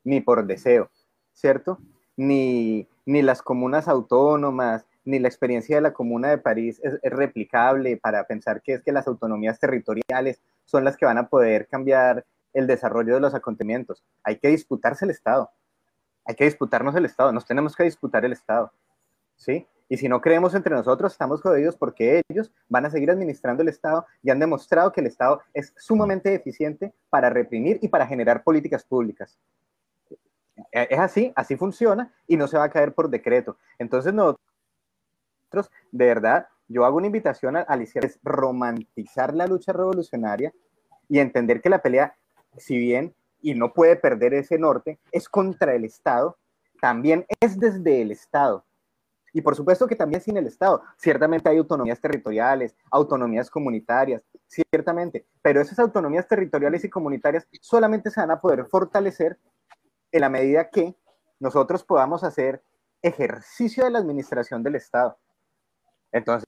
ni por deseo, ¿cierto? Ni, ni las comunas autónomas, ni la experiencia de la Comuna de París es, replicable para pensar que es que las autonomías territoriales son las que van a poder cambiar el desarrollo de los acontecimientos. Hay que disputarse el Estado, hay que disputarnos el Estado, nos tenemos que disputar el Estado, ¿sí? Y si no creemos entre nosotros, estamos jodidos porque ellos van a seguir administrando el Estado y han demostrado que el Estado es sumamente eficiente para reprimir y para generar políticas públicas. Eh, Es así, así funciona y no se va a caer por decreto. Entonces nosotros, de verdad, yo hago una invitación a, izquierda, es romantizar la lucha revolucionaria y entender que la pelea, si bien y no puede perder ese norte, es contra el Estado, también es desde el Estado. Y por supuesto que también sin el Estado. Ciertamente hay autonomías territoriales, autonomías comunitarias, ciertamente, pero esas autonomías territoriales y comunitarias solamente se van a poder fortalecer en la medida que nosotros podamos hacer ejercicio de la administración del Estado. Entonces,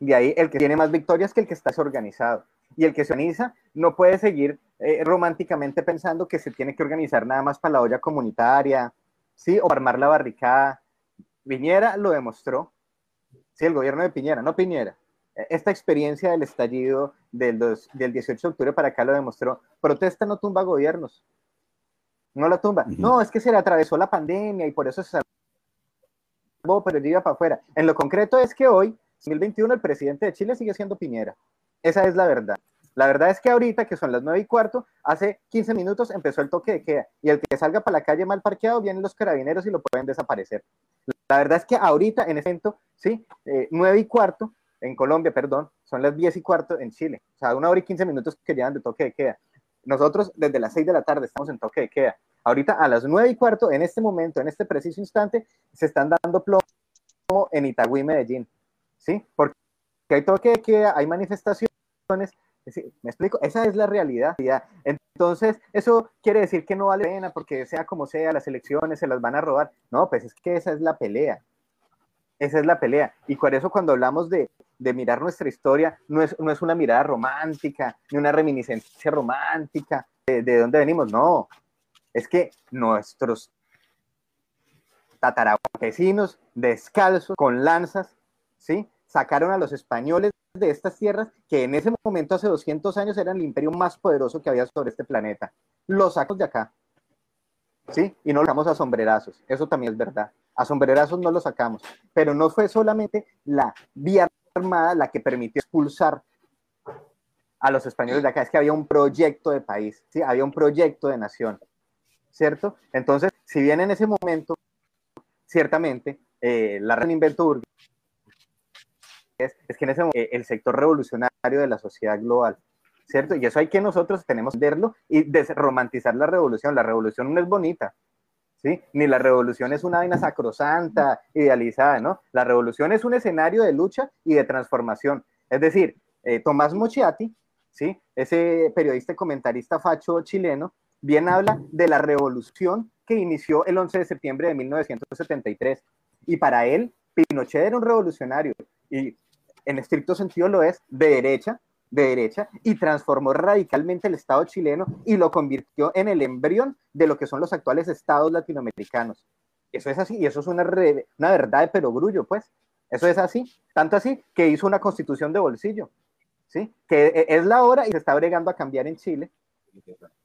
de ahí el que tiene más victorias que el que está desorganizado. Y el que se organiza no puede seguir eh, románticamente pensando que se tiene que organizar nada más para la olla comunitaria, ¿sí? O armar la barricada. Piñera lo demostró. Sí, el gobierno de Piñera, no Piñera. Esta experiencia del estallido del, dos- del 18 de octubre para acá lo demostró. Protesta no tumba gobiernos. No la tumba. No, es que se le atravesó la pandemia y por eso se salvó, pero iba para afuera. En lo concreto es que hoy, 2021, el presidente de Chile sigue siendo Piñera. Esa es la verdad. La verdad es que ahorita, que son las 9 y cuarto, hace 15 minutos empezó el toque de queda. Y el que salga para la calle mal parqueado, vienen los carabineros y lo pueden desaparecer. La verdad es que ahorita, en ese momento, sí, eh, 9 y cuarto, en Colombia, perdón, son las 10 y cuarto en Chile. O sea, una hora y 15 minutos que llevan de toque de queda. Nosotros desde las 6 de la tarde estamos en toque de queda. Ahorita a las 9 y cuarto, en este momento, en este preciso instante, se están dando plomo en Itagüí, Medellín. ¿Sí? Porque hay toque de queda, hay manifestaciones. ¿Me explico? Esa es la realidad. Entonces, eso quiere decir que no vale pena porque sea como sea, las elecciones se las van a robar. No, pues es que esa es la pelea. Esa es la pelea. Y por eso cuando hablamos de, de mirar nuestra historia, no es, no es una mirada romántica, ni una reminiscencia romántica de, de dónde venimos. No, es que nuestros tataracampesinos descalzos, con lanzas, ¿sí? Sacaron a los españoles de estas tierras que en ese momento, hace 200 años, eran el imperio más poderoso que había sobre este planeta. Los sacamos de acá, ¿sí? Y no los sacamos a sombrerazos, eso también es verdad. A sombrerazos no los sacamos, pero no fue solamente la vía armada la que permitió expulsar a los españoles de acá, es que había un proyecto de país, ¿sí? Había un proyecto de nación, ¿cierto? Entonces, si bien en ese momento, ciertamente, eh, la gran invento es que en ese momento, eh, el sector revolucionario de la sociedad global, ¿cierto? Y eso hay que nosotros tenemos que verlo y desromantizar la revolución. La revolución no es bonita, ¿sí? Ni la revolución es una vaina sacrosanta, idealizada, ¿no? La revolución es un escenario de lucha y de transformación. Es decir, eh, Tomás Mochiati, ¿sí? Ese periodista y comentarista facho chileno, bien habla de la revolución que inició el 11 de septiembre de 1973. Y para él, Pinochet era un revolucionario y en estricto sentido lo es, de derecha, de derecha, y transformó radicalmente el Estado chileno y lo convirtió en el embrión de lo que son los actuales estados latinoamericanos. Eso es así, y eso es una, una verdad de perogrullo, pues. Eso es así, tanto así que hizo una constitución de bolsillo, ¿sí? Que e- es la hora y se está bregando a cambiar en Chile,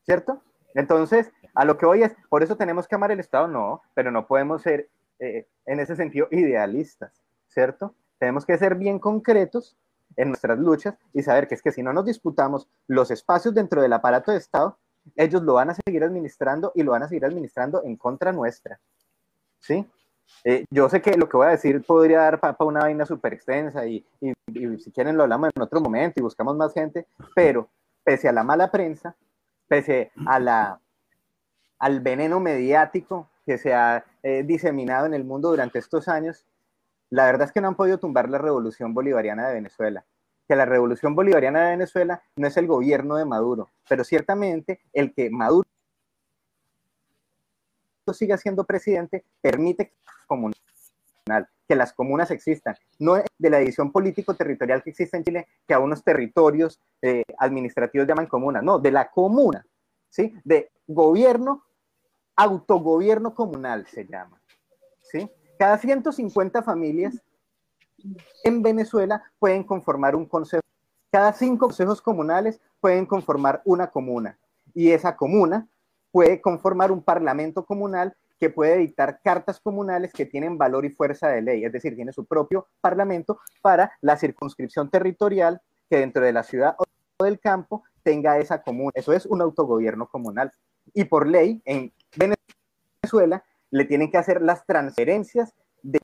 ¿cierto? Entonces, a lo que hoy es, por eso tenemos que amar el Estado, no, pero no podemos ser eh, en ese sentido idealistas, ¿cierto? Tenemos que ser bien concretos en nuestras luchas y saber que es que si no nos disputamos los espacios dentro del aparato de Estado, ellos lo van a seguir administrando y lo van a seguir administrando en contra nuestra, ¿sí? Eh, yo sé que lo que voy a decir podría dar para una vaina súper extensa y, y- si quieren lo hablamos en otro momento y buscamos más gente, pero pese a la mala prensa, pese a la, al veneno mediático que se ha eh, diseminado en el mundo durante estos años, la verdad es que no han podido tumbar la revolución bolivariana de Venezuela. Que la revolución bolivariana de Venezuela no es el gobierno de Maduro, pero ciertamente el que Maduro siga siendo presidente permite que las comunas existan. No de la división político-territorial que existe en Chile, que a unos territorios eh, administrativos llaman comunas, no, de la comuna, ¿sí? De gobierno, autogobierno comunal se llama, ¿sí? Cada 150 familias en Venezuela pueden conformar un consejo. Cada cinco consejos comunales pueden conformar una comuna. Y esa comuna puede conformar un parlamento comunal que puede dictar cartas comunales que tienen valor y fuerza de ley, es decir, tiene su propio parlamento para la circunscripción territorial que dentro de la ciudad o del campo tenga esa comuna. Eso es un autogobierno comunal. Y por ley, en Venezuela, le tienen que hacer las transferencias de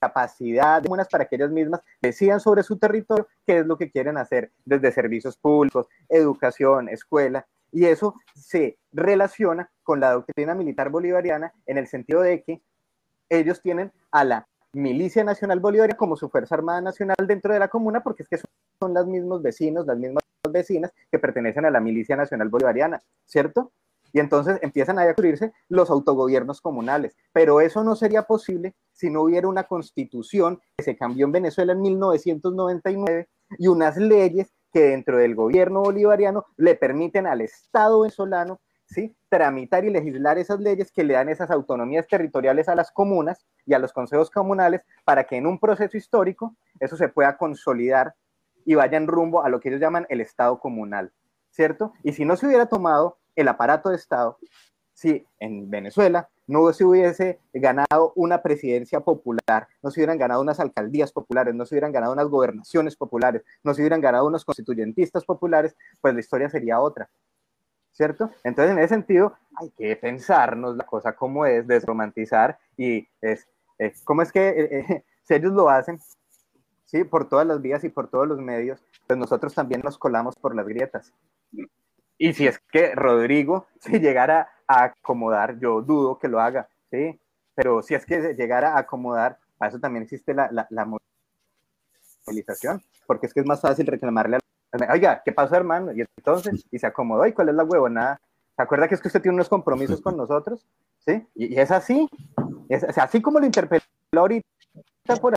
capacidad de para que ellas mismas decidan sobre su territorio qué es lo que quieren hacer desde servicios públicos, educación, escuela, y eso se relaciona con la doctrina militar bolivariana en el sentido de que ellos tienen a la Milicia Nacional Bolivariana como su Fuerza Armada Nacional dentro de la comuna, porque es que son los mismos vecinos, las mismas vecinas que pertenecen a la Milicia Nacional Bolivariana, ¿cierto? Y entonces empiezan a ocurrirse los autogobiernos comunales. Pero eso no sería posible si no hubiera una constitución que se cambió en Venezuela en 1999 y unas leyes que dentro del gobierno bolivariano le permiten al Estado venezolano ¿sí? tramitar y legislar esas leyes que le dan esas autonomías territoriales a las comunas y a los consejos comunales para que en un proceso histórico eso se pueda consolidar y vayan rumbo a lo que ellos llaman el Estado comunal, ¿cierto? Y si no se hubiera tomado el aparato de Estado, si en Venezuela no se hubiese ganado una presidencia popular, no se hubieran ganado unas alcaldías populares, no se hubieran ganado unas gobernaciones populares, no se hubieran ganado unos constituyentistas populares, pues la historia sería otra. ¿Cierto? Entonces, en ese sentido, hay que pensarnos la cosa como es, desromantizar y es, cómo es que eh, eh, si ellos lo hacen, ¿sí? Por todas las vías y por todos los medios, pues nosotros también nos colamos por las grietas. Y si es que Rodrigo se llegara a acomodar, yo dudo que lo haga, ¿sí? Pero si es que se llegara a acomodar, para eso también existe la, la, movilización, porque es que es más fácil reclamarle a oiga, ¿qué pasó, hermano? Y entonces, y se acomodó, ¿y cuál es la huevonada? ¿Se acuerda que es que usted tiene unos compromisos con nosotros? ¿Sí? Y, es así, es, así como lo interpeló ahorita por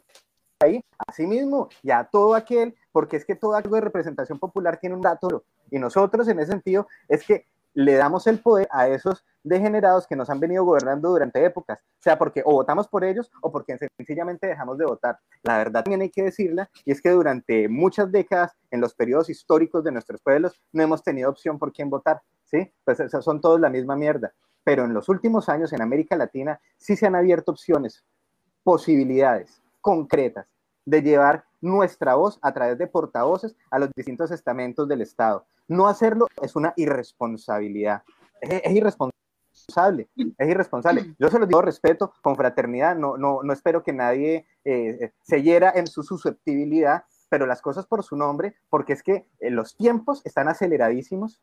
ahí, así mismo, ya todo aquel, porque es que todo acto de representación popular tiene un dato, y nosotros en ese sentido es que le damos el poder a esos degenerados que nos han venido gobernando durante épocas, sea porque o votamos por ellos o porque sencillamente dejamos de votar. La verdad también hay que decirla, y es que durante muchas décadas, en los periodos históricos de nuestros pueblos, no hemos tenido opción por quién votar, ¿sí? Pues son todos la misma mierda. Pero en los últimos años en América Latina sí se han abierto opciones, posibilidades concretas de llevar nuestra voz a través de portavoces a los distintos estamentos del Estado. No hacerlo es una irresponsabilidad. Es, irresponsable, es irresponsable. Yo se lo digo respeto, con fraternidad, no, no, no espero que nadie eh, se hiera en su susceptibilidad, pero las cosas por su nombre, porque es que eh, los tiempos están aceleradísimos.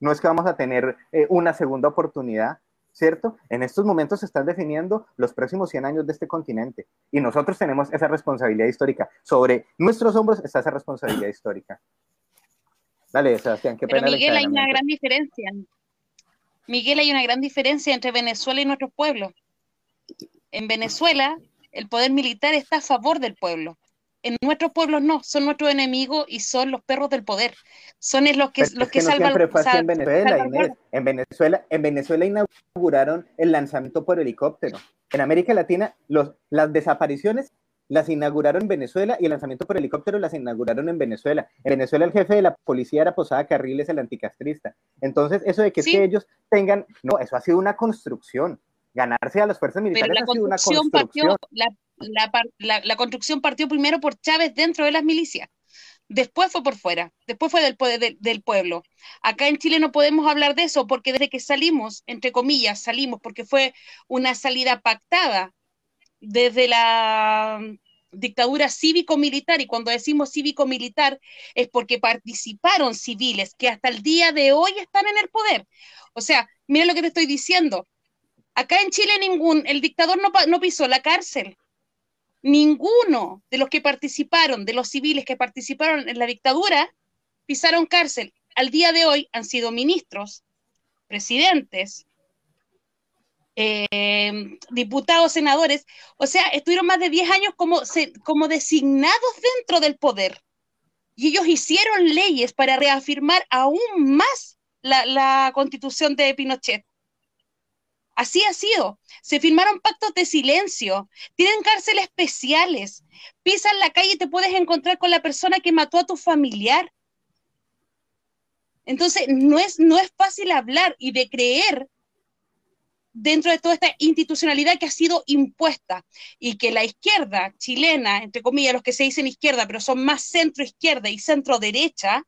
No es que vamos a tener eh, una segunda oportunidad, ¿cierto? En estos momentos se están definiendo los próximos 100 años de este continente y nosotros tenemos esa responsabilidad histórica. Sobre nuestros hombros está esa responsabilidad histórica. Dale, Sebastián, qué Pero Miguel, hay una gran diferencia. Miguel, hay una gran diferencia entre Venezuela y nuestros pueblos. En Venezuela, el poder militar está a favor del pueblo en nuestros pueblos no, son nuestros enemigos y son los perros del poder. Son los que, los que, salvan. en Venezuela, En Venezuela, en Venezuela inauguraron el lanzamiento por helicóptero. En América Latina, los, las desapariciones las inauguraron en Venezuela y el lanzamiento por helicóptero las inauguraron en Venezuela. En Venezuela el jefe de la policía era Posada Carriles, el anticastrista. Entonces, eso de que, que ellos tengan, no, eso ha sido una construcción. Ganarse a las fuerzas militares ha sido una construcción. la, la, construcción partió primero por Chávez dentro de las milicias. Después fue por fuera, después fue del, del, del, pueblo. Acá en Chile no podemos hablar de eso porque desde que salimos, entre comillas, salimos porque fue una salida pactada desde la dictadura cívico-militar, y cuando decimos cívico-militar es porque participaron civiles que hasta el día de hoy están en el poder. O sea, mira lo que te estoy diciendo. Acá en Chile ningún, el dictador no, no pisó la cárcel, ninguno de los que participaron, de los civiles que participaron en la dictadura, pisaron cárcel. Al día de hoy han sido ministros, presidentes, eh, diputados, senadores, o sea, estuvieron más de 10 años como, como designados dentro del poder. Y ellos hicieron leyes para reafirmar aún más la constitución de Pinochet. Así ha sido. Se firmaron pactos de silencio, tienen cárceles especiales, pisas la calle y te puedes encontrar con la persona que mató a tu familiar. Entonces, no es, no es fácil hablar y de creer dentro de toda esta institucionalidad que ha sido impuesta y que la izquierda chilena, entre comillas, los que se dicen izquierda, pero son más centro izquierda y centro derecha,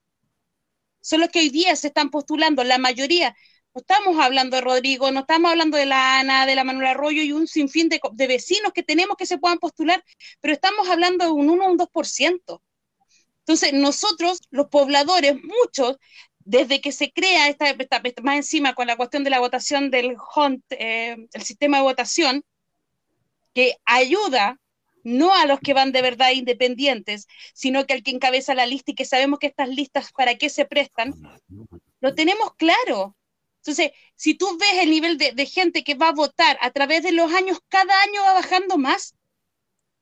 son los que hoy día se están postulando, la mayoría, no estamos hablando de Rodrigo, no estamos hablando de la Ana, de la Manuela Arroyo y un sinfín de, vecinos que tenemos que se puedan postular, pero estamos hablando de un 1 o un 2%. Entonces, nosotros, los pobladores, muchos, desde que se crea esta, esta, más encima con la cuestión de la votación del HONT, eh, el sistema de votación, que ayuda no a los que van de verdad independientes, sino que al que encabeza la lista y que sabemos que estas listas para qué se prestan, lo tenemos claro. Entonces, si tú ves el nivel de, gente que va a votar a través de los años, cada año va bajando más.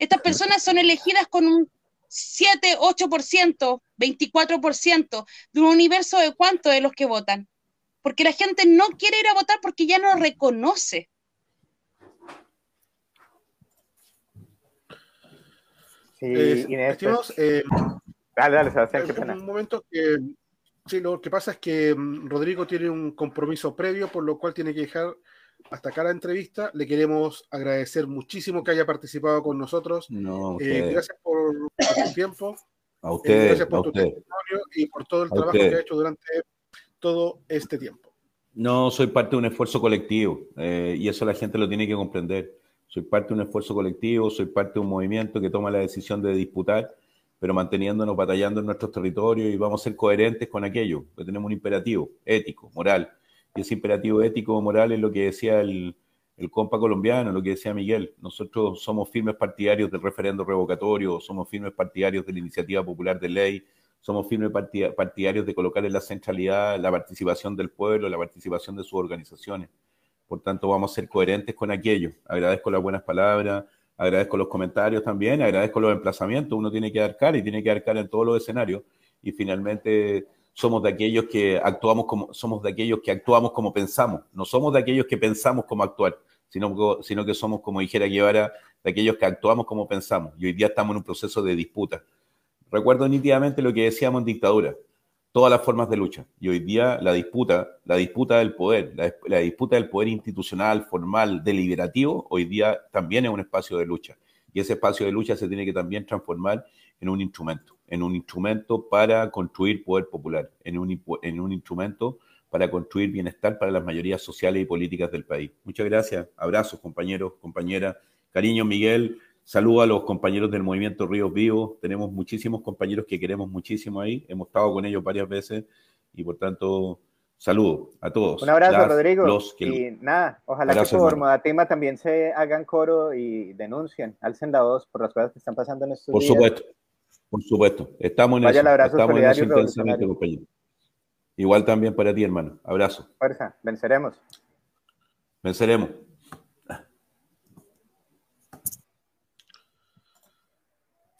Estas personas son elegidas con un 7, 8%, 24% de un universo de cuánto de los que votan. Porque la gente no quiere ir a votar porque ya no reconoce. Sí, Eh, Inés, estimados, pues- eh, Dale, dale, Sebastián, qué pena. un momento que sí, lo que pasa es que mm, Rodrigo tiene un compromiso previo, por lo cual tiene que dejar hasta acá la entrevista. Le queremos agradecer muchísimo que haya participado con nosotros. No, a Eh, gracias por, por tu tiempo. A Eh, ustedes, gracias a por tu ustedes. testimonio y por todo el A trabajo que ustedes. ha hecho durante todo este tiempo. No, soy parte de un esfuerzo colectivo eh, y eso la gente lo tiene que comprender. Soy parte de un esfuerzo colectivo, soy parte de un movimiento que toma la decisión de disputar, pero manteniéndonos batallando en nuestros territorios y vamos a ser coherentes con aquello, porque tenemos un imperativo ético, moral. Y ese imperativo ético, moral es lo que decía el, el compa colombiano, lo que decía Miguel. Nosotros somos firmes partidarios del referendo revocatorio, somos firmes partidarios de la iniciativa popular de ley, somos firmes partida- partidarios de colocar en la centralidad la participación del pueblo, la participación de sus organizaciones. Por tanto, vamos a ser coherentes con aquello. Agradezco las buenas palabras, agradezco los comentarios también, agradezco los emplazamientos. Uno tiene que dar cara y tiene que dar cara en todos los escenarios. Y finalmente somos de aquellos que actuamos como somos de aquellos que actuamos como pensamos. No somos de aquellos que pensamos como actuar, sino, sino que somos, como dijera Guevara, de aquellos que actuamos como pensamos. Y hoy día estamos en un proceso de disputa. Recuerdo nítidamente lo que decíamos en dictadura, todas las formas de lucha. Y hoy día la disputa, la disputa del poder, la, disputa del poder institucional, formal, deliberativo, hoy día también es un espacio de lucha. Y ese espacio de lucha se tiene que también transformar en un instrumento, en un instrumento para construir poder popular, en un, en un instrumento para construir bienestar para las mayorías sociales y políticas del país. Muchas gracias, abrazos compañeros, compañeras, cariño Miguel, saludo a los compañeros del movimiento Ríos Vivos, tenemos muchísimos compañeros que queremos muchísimo ahí, hemos estado con ellos varias veces y por tanto saludo a todos. Un abrazo, Las, Rodrigo. los que- y nada, ojalá Abrazo, que por. Modatima también se hagan coro y denuncien, alcen la voz por las cosas que están pasando en estos Por días. supuesto, por supuesto. Estamos en Vaya el eso, abrazo estamos en eso intensamente, compañero. Igual también para ti, hermano. Abrazo. Fuerza, venceremos. Venceremos.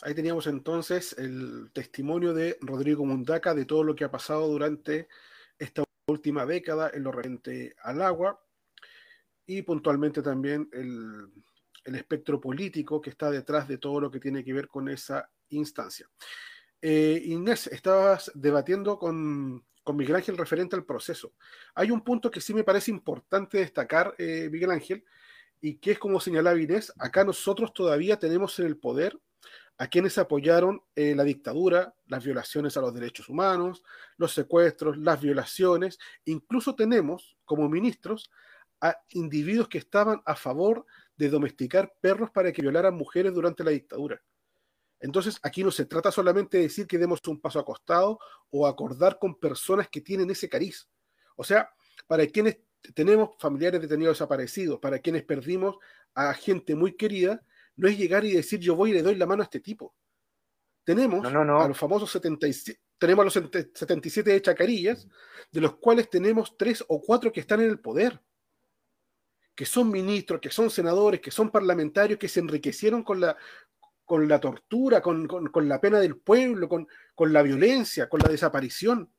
Ahí teníamos entonces el testimonio de Rodrigo Mundaca de todo lo que ha pasado durante esta última década en lo referente al agua y puntualmente también el, espectro político que está detrás de todo lo que tiene que ver con esa instancia. Eh, Inés, estabas debatiendo con, con Miguel Ángel referente al proceso. Hay un punto que sí me parece importante destacar, eh, Miguel Ángel, y que es como señalaba Inés, acá nosotros todavía tenemos en el poder a quienes apoyaron eh, la dictadura, las violaciones a los derechos humanos, los secuestros, las violaciones, incluso tenemos como ministros a individuos que estaban a favor de domesticar perros para que violaran mujeres durante la dictadura. Entonces, aquí no se trata solamente de decir que demos un paso acostado o acordar con personas que tienen ese cariz. O sea, para quienes tenemos familiares detenidos desaparecidos, para quienes perdimos a gente muy querida, no es llegar y decir yo voy y le doy la mano a este tipo. Tenemos No, no, no. a los famosos 77, tenemos a los 77 de Chacarillas, de los cuales tenemos tres o cuatro que están en el poder, que son ministros, que son senadores, que son parlamentarios, que se enriquecieron con la, con la tortura, con, con- con la pena del pueblo, con, con la violencia, con la desaparición.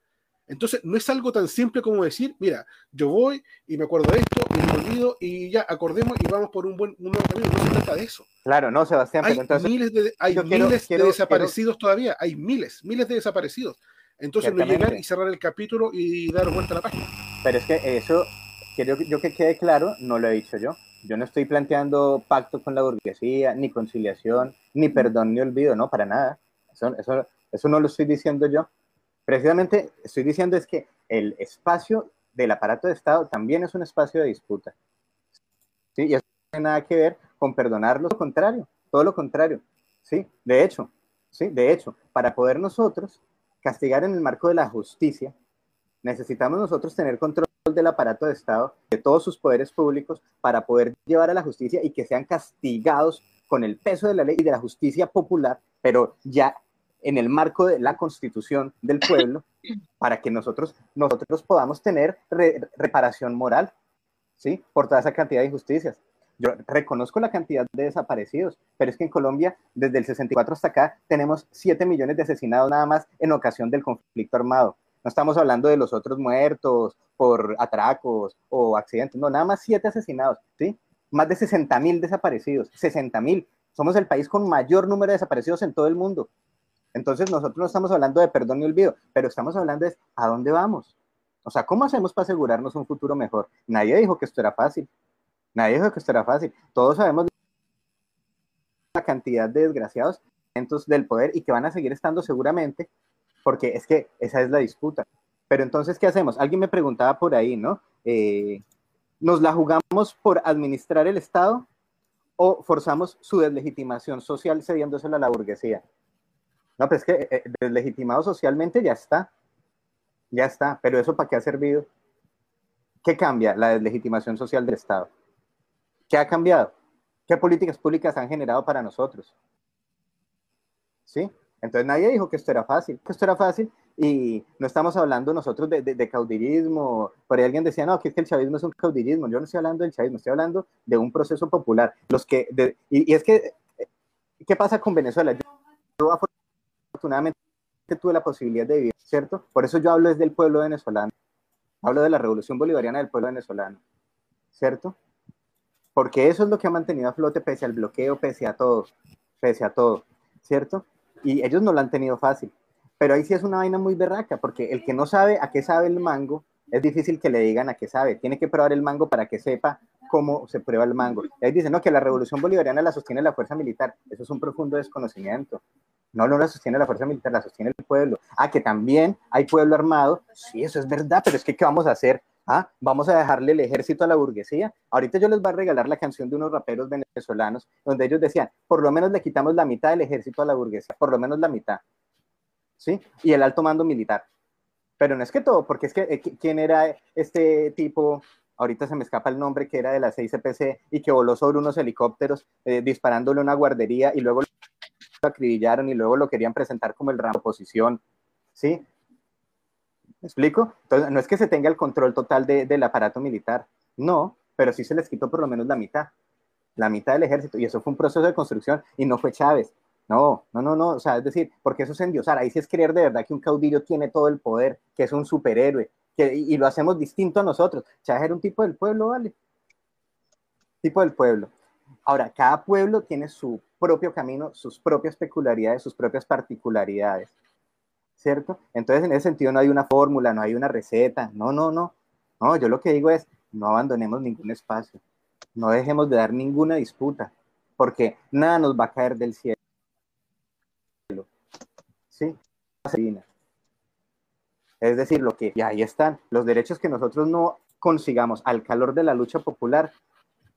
Entonces, no es algo tan simple como decir, mira, yo voy y me acuerdo de esto y me olvido y ya acordemos y vamos por un buen un nuevo camino. No se trata de eso. Claro, no, Sebastián, Hay pero entonces miles de, hay quiero- miles quiero- de desaparecidos todavía, hay miles, miles de desaparecidos. Entonces, no llegar y cerrar el capítulo y dar vuelta a la página. Pero es que eso, quiero yo que quede claro, no lo he dicho yo. Yo no estoy planteando pacto con la burguesía, ni conciliación, ni perdón, ni olvido, no, para nada. Eso, eso, eso no lo estoy diciendo yo. Precisamente estoy diciendo es que el espacio del aparato de Estado también es un espacio de disputa. ¿Sí? Y eso no tiene nada que ver con perdonarlo, lo contrario, todo lo contrario. ¿Sí? De hecho, ¿sí? De hecho, para poder nosotros castigar en el marco de la justicia, necesitamos nosotros tener control del aparato de Estado, de todos sus poderes públicos, para poder llevar a la justicia y que sean castigados con el peso de la ley y de la justicia popular, pero ya en el marco de la constitución del pueblo, para que nosotros, nosotros podamos tener re- reparación moral, ¿sí? Por toda esa cantidad de injusticias. Yo reconozco la cantidad de desaparecidos, pero es que en Colombia, desde el 64 hasta acá, tenemos 7 millones de asesinados nada más en ocasión del conflicto armado. No estamos hablando de los otros muertos por atracos o accidentes, no, nada más 7 asesinados, ¿sí? Más de 60 mil desaparecidos, 60 mil. Somos el país con mayor número de desaparecidos en todo el mundo. Entonces nosotros no estamos hablando de perdón y olvido, pero estamos hablando de a dónde vamos. O sea, ¿cómo hacemos para asegurarnos un futuro mejor? Nadie dijo que esto era fácil. Nadie dijo que esto era fácil. Todos sabemos la cantidad de desgraciados del poder y que van a seguir estando seguramente, porque es que esa es la disputa. Pero entonces, ¿qué hacemos? Alguien me preguntaba por ahí, ¿no? Eh, ¿Nos la jugamos por administrar el Estado o forzamos su deslegitimación social cediéndosela a la burguesía? No, pues es que eh, deslegitimado socialmente ya está. Ya está. Pero ¿eso para qué ha servido? ¿Qué cambia la deslegitimación social del Estado? ¿Qué ha cambiado? ¿Qué políticas públicas han generado para nosotros? ¿Sí? Entonces nadie dijo que esto era fácil, que esto era fácil y no estamos hablando nosotros de, de, caudillismo. Por ahí alguien decía, no, que es que el chavismo es un caudillismo. Yo no estoy hablando del chavismo, estoy hablando de un proceso popular. Los que, y, es que, ¿qué pasa con Venezuela? Yo, yo, afortunadamente tuve la posibilidad de vivir, ¿cierto? Por eso yo hablo desde el pueblo venezolano. Hablo de la revolución bolivariana del pueblo venezolano, ¿cierto? porque eso es lo que ha mantenido a flote pese al bloqueo, pese a todo, pese a todo, ¿cierto? Y ellos no lo han tenido fácil. Pero ahí sí es una vaina muy berraca, porque el que no sabe a qué sabe el mango, es difícil que le digan a qué sabe. Tiene que probar el mango para que sepa cómo se prueba el mango. Y ahí dicen, no, que la revolución bolivariana la sostiene la fuerza militar. Eso es un profundo desconocimiento. No, no la sostiene la fuerza militar, la sostiene el pueblo. Ah, que también hay pueblo armado. Sí, eso es verdad, pero es que ¿qué vamos a hacer? Ah, vamos a dejarle el ejército a la burguesía. Ahorita yo les voy a regalar la canción de unos raperos venezolanos donde ellos decían, por lo menos le quitamos la mitad del ejército a la burguesía, por lo menos la mitad. ¿Sí? Y el alto mando militar. Pero no es que todo, porque es que eh, quién era este tipo, ahorita se me escapa el nombre, que era de la 6CPC y que voló sobre unos helicópteros eh, disparándole una guardería y luego acribillaron y luego lo querían presentar como el ramo. ¿Sí? ¿Me explico? Entonces, no es que se tenga el control total del aparato militar, no, pero sí se les quitó por lo menos la mitad, la mitad del ejército, y eso fue un proceso de construcción, y no fue Chávez. No, no, no, no, o sea, es decir, porque eso es endiosar, ahí sí es creer de verdad que un caudillo tiene todo el poder, que es un superhéroe, que, y, lo hacemos distinto a nosotros. Chávez era un tipo del pueblo, ¿vale? Tipo del pueblo. Ahora, cada pueblo tiene su propio camino, sus propias peculiaridades, sus propias particularidades. ¿cierto? Entonces, en ese sentido no hay una fórmula, no hay una receta, no, no, no. No, yo lo que digo es, no abandonemos ningún espacio, no dejemos de dar ninguna disputa, porque nada nos va a caer del cielo. ¿Sí? Es decir, lo que, y ahí están, los derechos que nosotros no consigamos al calor de la lucha popular,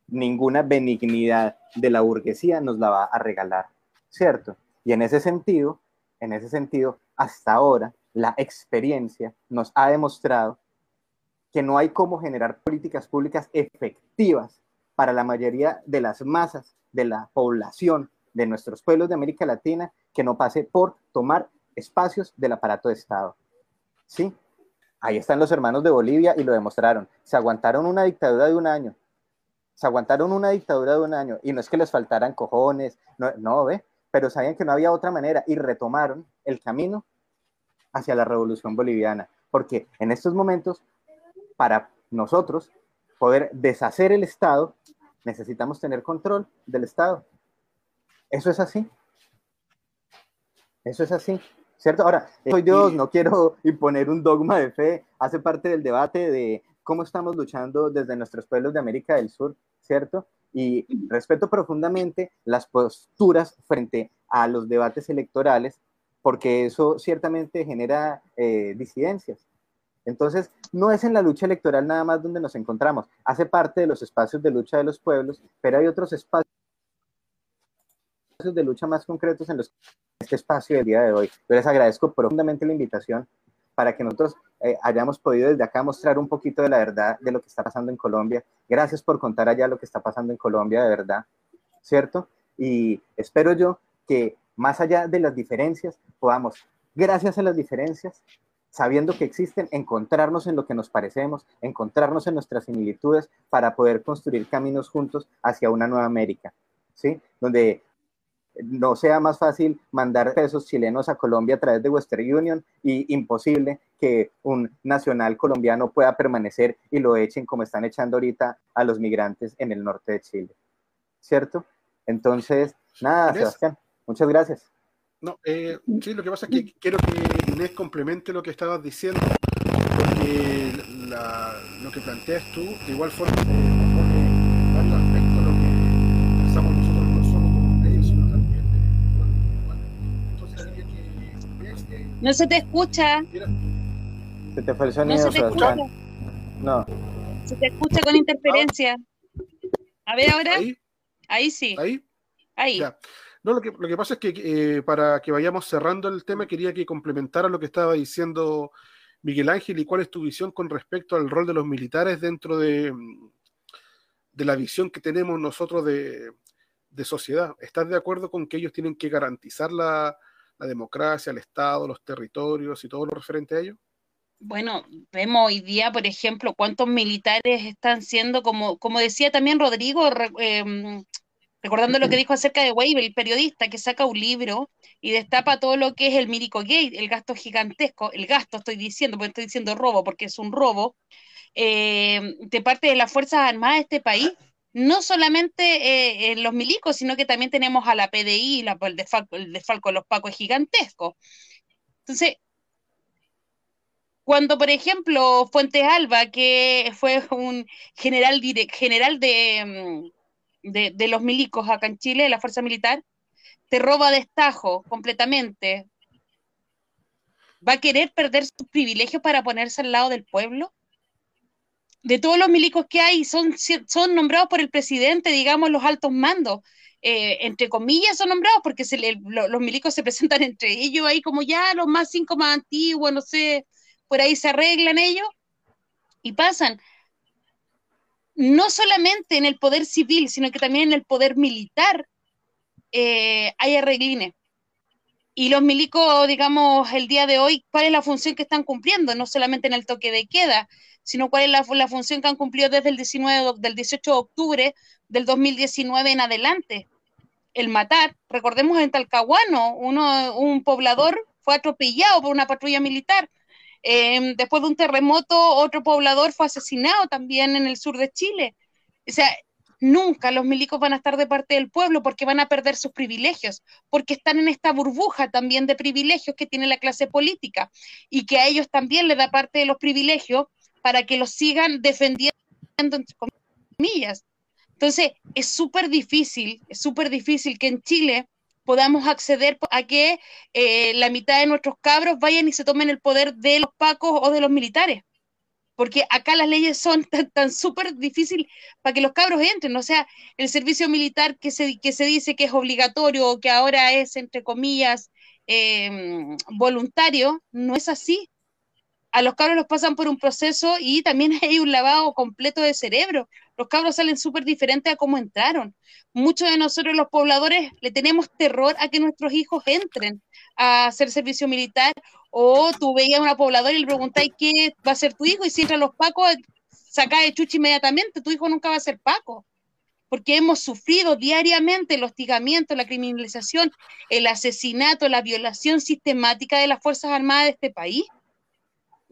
ninguna benignidad de la burguesía nos la va a regalar, ¿cierto? Y en ese sentido, en ese sentido, hasta ahora, la experiencia nos ha demostrado que no hay cómo generar políticas públicas efectivas para la mayoría de las masas de la población de nuestros pueblos de América Latina que no pase por tomar espacios del aparato de Estado. ¿Sí? Ahí están los hermanos de Bolivia y lo demostraron. Se aguantaron una dictadura de un año. Se aguantaron una dictadura de un año. Y no es que les faltaran cojones, no, no ¿ve? pero sabían que no había otra manera y retomaron el camino hacia la revolución boliviana. Porque en estos momentos, para nosotros poder deshacer el Estado, necesitamos tener control del Estado. Eso es así. Eso es así. ¿Cierto? Ahora, soy Dios, no quiero imponer un dogma de fe, hace parte del debate de cómo estamos luchando desde nuestros pueblos de América del Sur, ¿cierto? y respeto profundamente las posturas frente a los debates electorales, porque eso ciertamente genera eh, disidencias. Entonces, no es en la lucha electoral nada más donde nos encontramos, hace parte de los espacios de lucha de los pueblos, pero hay otros espacios de lucha más concretos en los este espacio del día de hoy. Yo les agradezco profundamente la invitación para que nosotros eh, hayamos podido desde acá mostrar un poquito de la verdad de lo que está pasando en Colombia. Gracias por contar allá lo que está pasando en Colombia, de verdad, ¿cierto? Y espero yo que más allá de las diferencias, podamos, gracias a las diferencias, sabiendo que existen, encontrarnos en lo que nos parecemos, encontrarnos en nuestras similitudes para poder construir caminos juntos hacia una nueva América, ¿sí? Donde no sea más fácil mandar pesos chilenos a Colombia a través de Western Union y imposible que un nacional colombiano pueda permanecer y lo echen como están echando ahorita a los migrantes en el norte de Chile. ¿Cierto? Entonces, Nada, Inés. Sebastián, muchas gracias. No, eh, sí, lo que pasa es que quiero que Inés complemente lo que estabas diciendo, porque la- lo que planteas tú, de igual forma, No se te escucha, Se te fue el no sonido, se te escucha, Sebastián. No, se te escucha con interferencia. A ver ahora, ahí, ahí sí, ahí, ahí. ya. No, lo que, lo que pasa es que eh, para que vayamos cerrando el tema, quería que complementara lo que estaba diciendo Miguel Ángel y cuál es tu visión con respecto al rol de los militares dentro de, de la visión que tenemos nosotros de, de sociedad. ¿Estás de acuerdo con que ellos tienen que garantizar la, la democracia, el Estado, los territorios y todo lo referente a ello? Bueno, vemos hoy día, por ejemplo, cuántos militares están siendo, como, como decía también Rodrigo, em, recordando lo que dijo acerca de Weibel, el periodista que saca un libro y destapa todo lo que es el Mirico el gasto gigantesco, el gasto estoy diciendo, porque estoy diciendo robo, porque es un robo, eh, de parte de las Fuerzas Armadas de este país. No solamente eh, los milicos, sino que también tenemos a la PDI, la, el, desfalco, de los pacos es gigantesco. Entonces, cuando, por ejemplo, Fuentes Alba, que fue un general, general de, mm, de, de los milicos acá en Chile, de la fuerza militar, te roba destajo completamente, ¿va a querer perder sus privilegios para ponerse al lado del pueblo? De todos los milicos que hay, son, son nombrados por el presidente, digamos, los altos mandos. Eh, entre comillas son nombrados porque los milicos se presentan entre ellos ahí como ya los más cinco más antiguos, no sé, por ahí se arreglan ellos y pasan. No solamente en el poder civil, sino que también en el poder militar eh, hay arreglines. Y los milicos, digamos, el día de hoy, ¿cuál es la función que están cumpliendo? No solamente en el toque de queda, sino cuál es la, función que han cumplido desde el 19, de- del 18 de octubre del 2019 en adelante. El matar, recordemos en Talcahuano, uno, un poblador fue atropellado por una patrulla militar. Eh, después de un terremoto, otro poblador fue asesinado también en el sur de Chile. O sea, nunca los milicos van a estar de parte del pueblo porque van a perder sus privilegios, porque están en esta burbuja también de privilegios que tiene la clase política y que a ellos también les da parte de los privilegios para que los sigan defendiendo, entre comillas. Entonces, es súper difícil, es súper difícil que en Chile podamos acceder a que eh, la mitad de nuestros cabros vayan y se tomen el poder de los pacos o de los militares. Porque acá las leyes son tan, súper difíciles para que los cabros entren. O sea, el servicio militar que se, que se dice que es obligatorio o que ahora es, entre comillas, eh, voluntario, no es así. A los cabros los pasan por un proceso y también hay un lavado completo de cerebro. Los cabros salen súper diferentes a cómo entraron. Muchos de nosotros los pobladores le tenemos terror a que nuestros hijos entren a hacer servicio militar o tú veías a una pobladora y le preguntáis qué va a ser tu hijo y si entran los pacos, saca de chucha inmediatamente, tu hijo nunca va a ser paco. Porque hemos sufrido diariamente el hostigamiento, la criminalización, el asesinato, la violación sistemática de las Fuerzas Armadas de este país.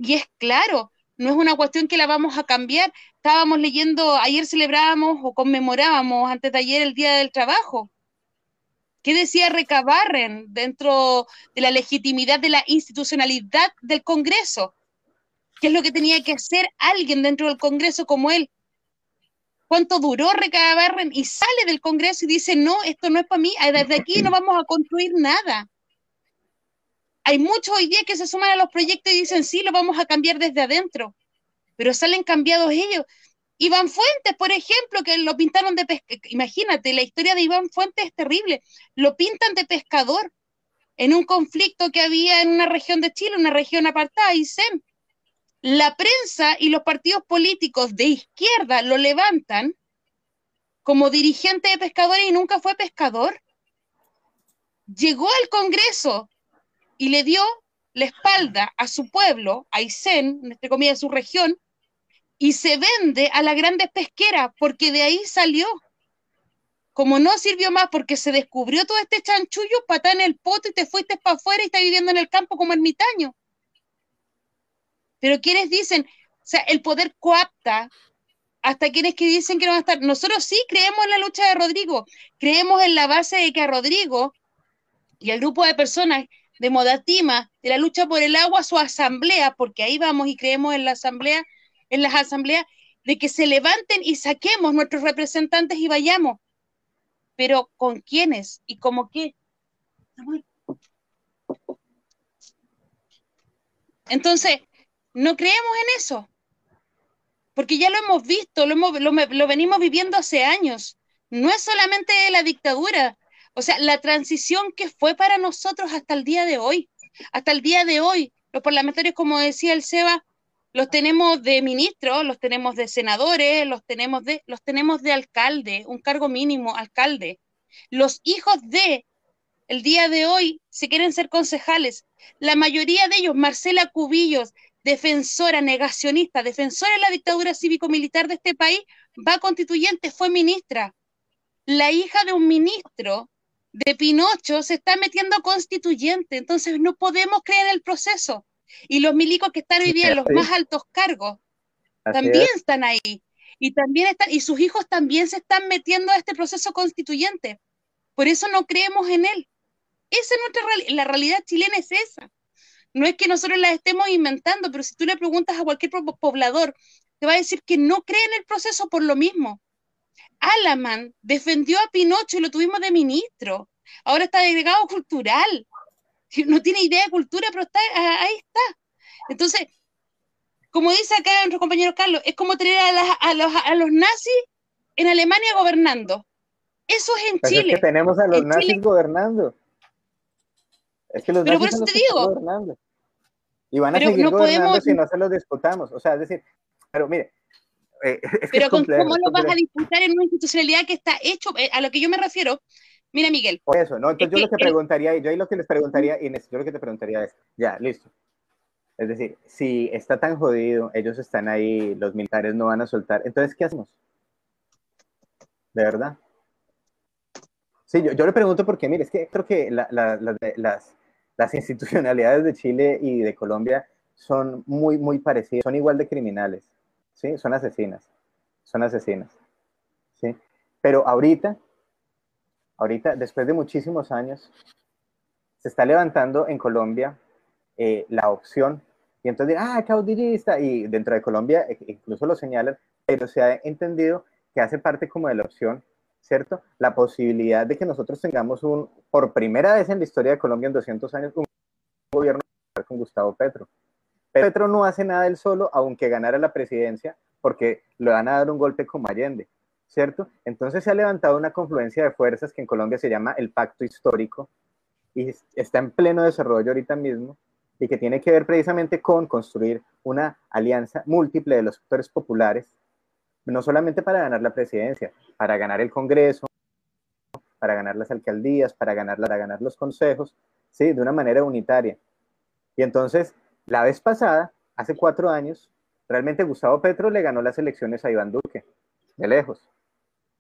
Y es claro, no es una cuestión que la vamos a cambiar. Estábamos leyendo, ayer celebrábamos o conmemorábamos antes de ayer el Día del Trabajo. ¿Qué decía Recabarren dentro de la legitimidad de la institucionalidad del Congreso? ¿Qué es lo que tenía que hacer alguien dentro del Congreso como él? ¿Cuánto duró Recabarren? Y sale del Congreso y dice, no, esto no es para mí, desde aquí no vamos a construir nada. Hay muchos hoy día que se suman a los proyectos y dicen, sí, lo vamos a cambiar desde adentro, pero salen cambiados ellos. Iván Fuentes, por ejemplo, que lo pintaron de pescador. Imagínate, la historia de Iván Fuentes es terrible. Lo pintan de pescador en un conflicto que había en una región de Chile, una región apartada, Aysén. La prensa y los partidos políticos de izquierda lo levantan como dirigente de pescadores y nunca fue pescador. Llegó al Congreso y le dio la espalda a su pueblo, a Aysén, entre comillas, su región, y se vende a las grandes pesqueras, porque de ahí salió. Como no sirvió más porque se descubrió todo este chanchullo, patá en el poto y te fuiste para afuera y estás viviendo en el campo como ermitaño. Pero quienes dicen, o sea, el poder coapta hasta quienes que dicen que no van a estar. Nosotros sí creemos en la lucha de Rodrigo, creemos en la base de que a Rodrigo y el grupo de personas de Modatima, de la lucha por el agua, su asamblea, porque ahí vamos y creemos en la asamblea, en las asambleas, de que se levanten y saquemos nuestros representantes y vayamos. Pero ¿con quiénes y cómo qué? Entonces, no creemos en eso, porque ya lo hemos visto, lo, hemos, lo, lo venimos viviendo hace años. No es solamente la dictadura, o sea, la transición que fue para nosotros hasta el día de hoy. Hasta el día de hoy, los parlamentarios, como decía el Seba, los tenemos de ministros, los tenemos de senadores, los tenemos de, los tenemos de alcalde, un cargo mínimo, alcalde. Los hijos de, el día de hoy, se quieren ser concejales. La mayoría de ellos, Marcela Cubillos, defensora, negacionista, defensora de la dictadura cívico-militar de este país, va constituyente, fue ministra. La hija de un ministro de Pinocho se está metiendo constituyente, entonces no podemos creer en el proceso. Y los milicos que están hoy día en los más altos cargos también están ahí. Y también están, y sus hijos también se están metiendo a este proceso constituyente. Por eso no creemos en él. Esa es nuestra realidad. La realidad chilena es esa. No es que nosotros la estemos inventando, pero si tú le preguntas a cualquier poblador, te va a decir que no cree en el proceso por lo mismo. Alaman defendió a Pinocho y lo tuvimos de ministro. Ahora está delegado cultural. No tiene idea de cultura, pero está, ahí está. Entonces, como dice acá nuestro compañero Carlos, es como tener a, los, a los nazis en Alemania gobernando. Eso es en Chile. Es que tenemos a los En nazis Chile- gobernando. Es que los Pero por nazis eso son los te digo. gobernando. Y van a Pero seguir no gobernando podemos- si no se los disputamos. O sea, es decir, pero mire, eh, Pero con- ¿cómo lo vas a disputar en una institucionalidad que está hecho? Eh, A lo que yo me refiero, mira Miguel, Por eso, ¿no? Entonces Es yo lo que preguntaría, yo ahí lo que les preguntaría, Inés, yo lo que te preguntaría es, ya, listo. Es decir, si está tan jodido, ellos están ahí, los militares no van a soltar, entonces, ¿qué hacemos? ¿De verdad? Sí, yo, yo le pregunto porque, mire, es que creo que la- la- la- las, las institucionalidades de Chile y de Colombia son muy, muy parecidas, son igual de criminales, ¿sí? Son asesinas, son asesinas, ¿sí? Pero ahorita, ahorita, después de muchísimos años, se está levantando en Colombia eh, la opción, y entonces, ah, caudillista, y dentro de Colombia eh, incluso lo señalan, pero se ha entendido que hace parte como de la opción, ¿cierto? La posibilidad de que nosotros tengamos un, por primera vez en la historia de Colombia en 200 años, un gobierno con Gustavo Petro. Petro no hace nada él solo, aunque ganara la presidencia, porque le van a dar un golpe como Allende, ¿cierto? Entonces se ha levantado una confluencia de fuerzas que en Colombia se llama el Pacto Histórico y es- está en pleno desarrollo ahorita mismo y que tiene que ver precisamente con construir una alianza múltiple de los sectores populares, no solamente para ganar la presidencia, para ganar el Congreso, para ganar las alcaldías, para ganar, para ganar los consejos, ¿sí? de una manera unitaria. Y entonces, la vez pasada, hace cuatro años, realmente Gustavo Petro le ganó las elecciones a Iván Duque, de lejos,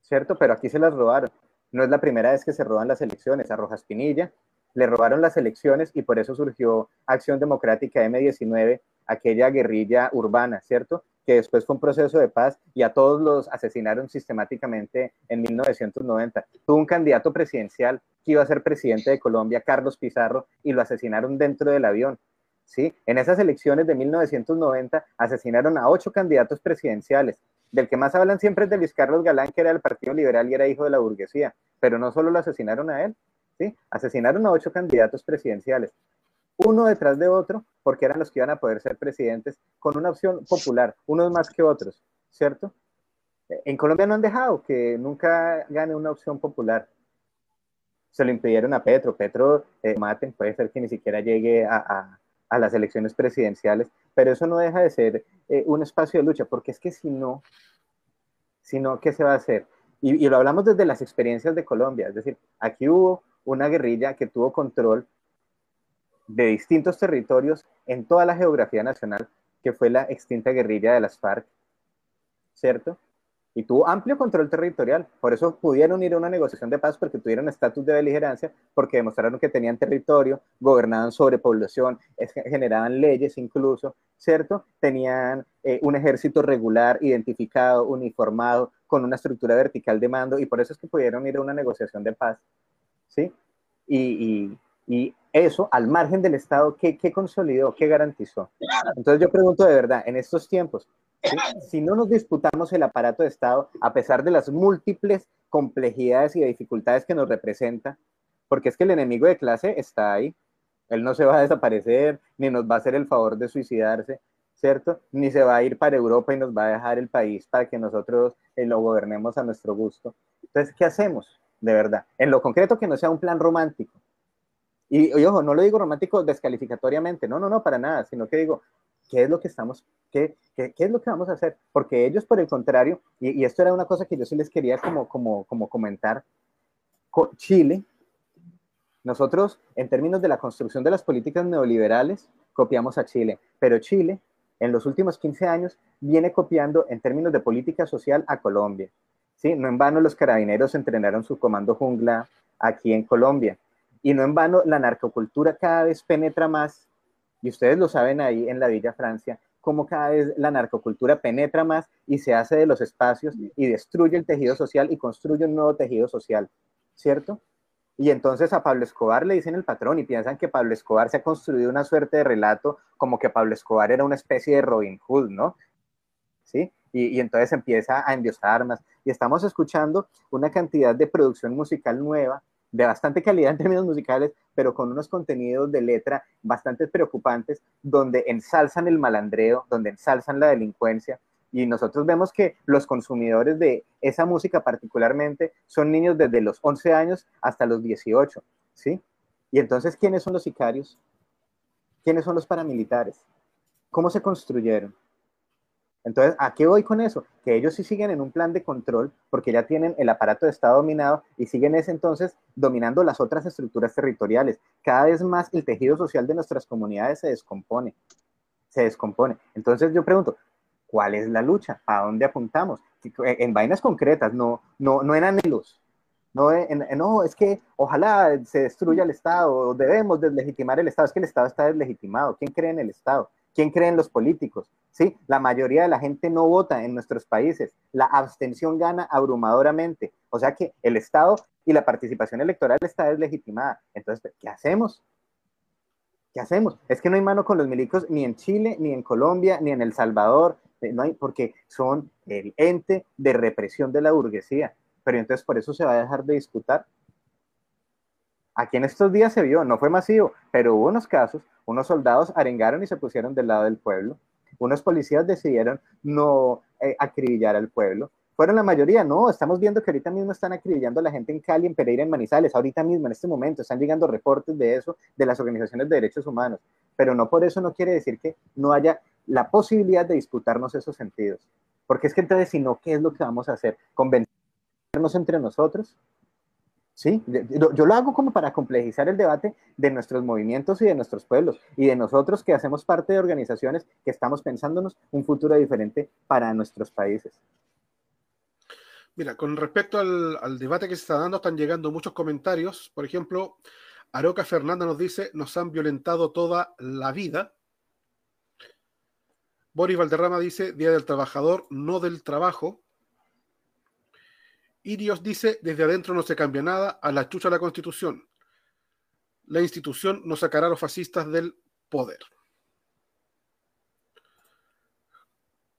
¿cierto? Pero aquí se las robaron. No es la primera vez que se roban las elecciones. A Rojas Pinilla le robaron las elecciones y por eso surgió Acción Democrática M19, aquella guerrilla urbana, ¿cierto? Que después fue un proceso de paz y a todos los asesinaron sistemáticamente en 1990. Tuvo un candidato presidencial que iba a ser presidente de Colombia, Carlos Pizarro, y lo asesinaron dentro del avión. ¿Sí? En esas elecciones de 1990 asesinaron a ocho candidatos presidenciales. Del que más hablan siempre es de Luis Carlos Galán, que era del Partido Liberal y era hijo de la burguesía. Pero no solo lo asesinaron a él, ¿sí? asesinaron a ocho candidatos presidenciales, uno detrás de otro, porque eran los que iban a poder ser presidentes, con una opción popular, unos más que otros, ¿cierto? En Colombia no han dejado que nunca gane una opción popular. Se lo impidieron a Petro. Petro, eh, maten, puede ser que ni siquiera llegue a, a, a, las elecciones presidenciales, pero eso no deja de ser eh, un espacio de lucha, porque es que si no, si no, ¿qué se va a hacer? Y, y lo hablamos desde las experiencias de Colombia, es decir, aquí hubo una guerrilla que tuvo control de distintos territorios en toda la geografía nacional, que fue la extinta guerrilla de las FARC, ¿cierto? Y tuvo amplio control territorial, por eso pudieron ir a una negociación de paz porque tuvieron estatus de beligerancia, porque demostraron que tenían territorio, gobernaban sobre población, generaban leyes incluso, ¿cierto? Tenían eh, un ejército regular, identificado, uniformado, con una estructura vertical de mando, y por eso es que pudieron ir a una negociación de paz, ¿sí? Y, y, y eso, al margen del Estado, ¿qué, ¿qué, consolidó, qué garantizó? Entonces yo pregunto de verdad, en estos tiempos, ¿sí? si no nos disputamos el aparato de Estado, a pesar de las múltiples complejidades y dificultades que nos representa, porque es que el enemigo de clase está ahí, él no se va a desaparecer, ni nos va a hacer el favor de suicidarse, ¿cierto? Ni se va a ir para Europa y nos va a dejar el país para que nosotros eh, lo gobernemos a nuestro gusto. Entonces, ¿qué hacemos? De verdad, en lo concreto que no sea un plan romántico, y, y, ojo, no lo digo romántico descalificatoriamente, no, no, no, para nada, sino que digo, ¿qué es lo que estamos, qué, qué, qué es lo que vamos a hacer? Porque ellos, por el contrario, y, y, esto era una cosa que yo sí les quería como, como, como comentar, Chile, nosotros, en términos de la construcción de las políticas neoliberales, copiamos a Chile, pero Chile, en los últimos 15 años, viene copiando en términos de política social a Colombia. ¿sí? No en vano los carabineros entrenaron su comando jungla aquí en Colombia. Y no en vano la narcocultura cada vez penetra más, y ustedes lo saben ahí en la Villa Francia, cómo cada vez la narcocultura penetra más y se hace de los espacios y destruye el tejido social y construye un nuevo tejido social, ¿cierto? Y entonces a Pablo Escobar le dicen el patrón y piensan que Pablo Escobar se ha construido una suerte de relato como que Pablo Escobar era una especie de Robin Hood, ¿no? ¿Sí? Y, entonces empieza a endiosar más. Y estamos escuchando una cantidad de producción musical nueva de bastante calidad en términos musicales, pero con unos contenidos de letra bastante preocupantes, donde ensalzan el malandreo, donde ensalzan la delincuencia. Y nosotros vemos que los consumidores de esa música particularmente son niños desde los 11 años hasta los 18, ¿sí? Y entonces, ¿quiénes son los sicarios? ¿Quiénes son los paramilitares? ¿Cómo se construyeron? Entonces, ¿a qué voy con eso? Que ellos sí siguen en un plan de control porque ya tienen el aparato de Estado dominado y siguen ese entonces dominando las otras estructuras territoriales. Cada vez más el tejido social de nuestras comunidades se descompone, se descompone. Entonces yo pregunto, ¿cuál es la lucha? ¿A dónde apuntamos? En vainas concretas, no, no, no en anhelos. No, en, no, es que ojalá se destruya el Estado, debemos deslegitimar el Estado, es que el Estado está deslegitimado. ¿Quién cree en el Estado? ¿Quién cree en los políticos? ¿Sí? La mayoría de la gente no vota en nuestros países. La abstención gana abrumadoramente. O sea que el Estado y la participación electoral está deslegitimada. Entonces, ¿qué hacemos? ¿Qué hacemos? Es que no hay mano con los milicos ni en Chile, ni en Colombia, ni en El Salvador, no hay, porque son el ente de represión de la burguesía. Pero entonces por eso se va a dejar de disputar. Aquí en estos días se vio, no fue masivo, pero hubo unos casos, unos soldados arengaron y se pusieron del lado del pueblo, unos policías decidieron no eh, acribillar al pueblo, fueron la mayoría, no, estamos viendo que ahorita mismo están acribillando a la gente en Cali, en Pereira, en Manizales, ahorita mismo, en este momento, están llegando reportes de eso, de las organizaciones de derechos humanos, pero no por eso no quiere decir que no haya la posibilidad de disputarnos esos sentidos, porque es que entonces, si no, ¿qué es lo que vamos a hacer? ¿Convencernos entre nosotros? Sí, yo lo hago como para complejizar el debate de nuestros movimientos y de nuestros pueblos y de nosotros que hacemos parte de organizaciones que estamos pensándonos un futuro diferente para nuestros países. Mira, con respecto al, al, debate que se está dando, están llegando muchos comentarios. Por ejemplo, Aroca Fernanda nos dice, nos han violentado toda la vida. Boris Valderrama dice, Día del Trabajador, no del trabajo. Y Dios dice, desde adentro no se cambia nada, a la chucha la constitución. La institución no sacará a los fascistas del poder.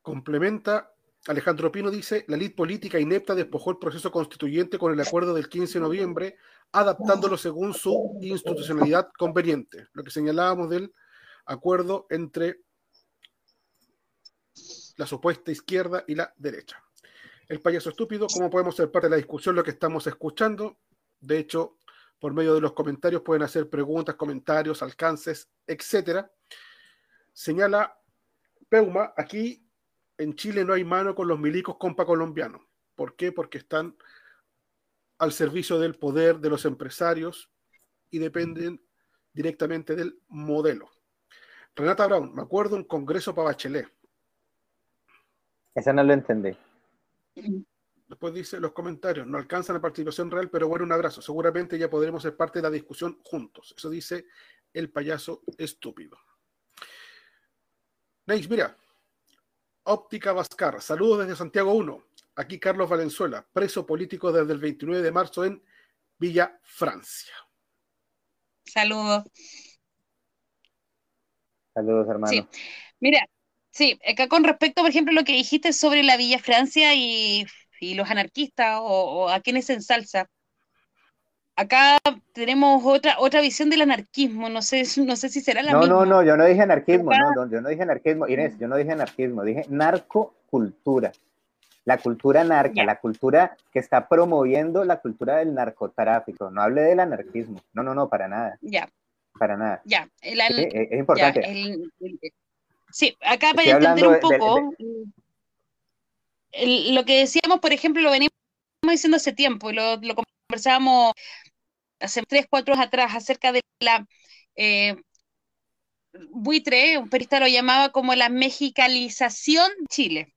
Complementa, Alejandro Pino dice, la lid política inepta despojó el proceso constituyente con el acuerdo del 15 de noviembre, adaptándolo según su institucionalidad conveniente. Lo que señalábamos del acuerdo entre la supuesta izquierda y la derecha el payaso estúpido, cómo podemos ser parte de la discusión, lo que estamos escuchando. De hecho, por medio de los comentarios pueden hacer preguntas, comentarios, alcances, etcétera. Señala Peuma, aquí en Chile no hay mano con los milicos compa colombianos. ¿Por qué? Porque están al servicio del poder de los empresarios y dependen directamente del modelo. Renata Brown, me acuerdo un congreso para Bachelet. Esa no lo entendí. Después dice los comentarios, no alcanzan la participación real, pero bueno, un abrazo. Seguramente ya podremos ser parte de la discusión juntos. Eso dice el payaso estúpido. Neis, mira. Óptica Vascar, saludos desde Santiago 1. Aquí Carlos Valenzuela, preso político desde el 29 de marzo en Villa Francia. Saludos. Saludos, hermano. Sí, mira, sí, acá con respecto, por ejemplo, a lo que dijiste sobre la Villa Francia y, y los anarquistas o, o a quienes se ensalza. Acá tenemos otra otra visión del anarquismo, no sé, no sé si será la No, misma. no, no, yo no dije anarquismo, Acá- no, no, yo no dije anarquismo, Inés, yo no dije anarquismo, dije narcocultura. La cultura narca, la cultura que está promoviendo la cultura del narcotráfico. No hable del anarquismo. No, no, no, para nada, Ya, para nada. ya. el- el- es, es importante. el- sí, acá Estoy para entender un hablando de- de- poco lo que decíamos, por ejemplo, lo venimos diciendo hace tiempo, y lo, lo conversábamos hace tres, cuatro años atrás acerca de la eh, buitre, un periodista lo llamaba como la mexicalización de Chile.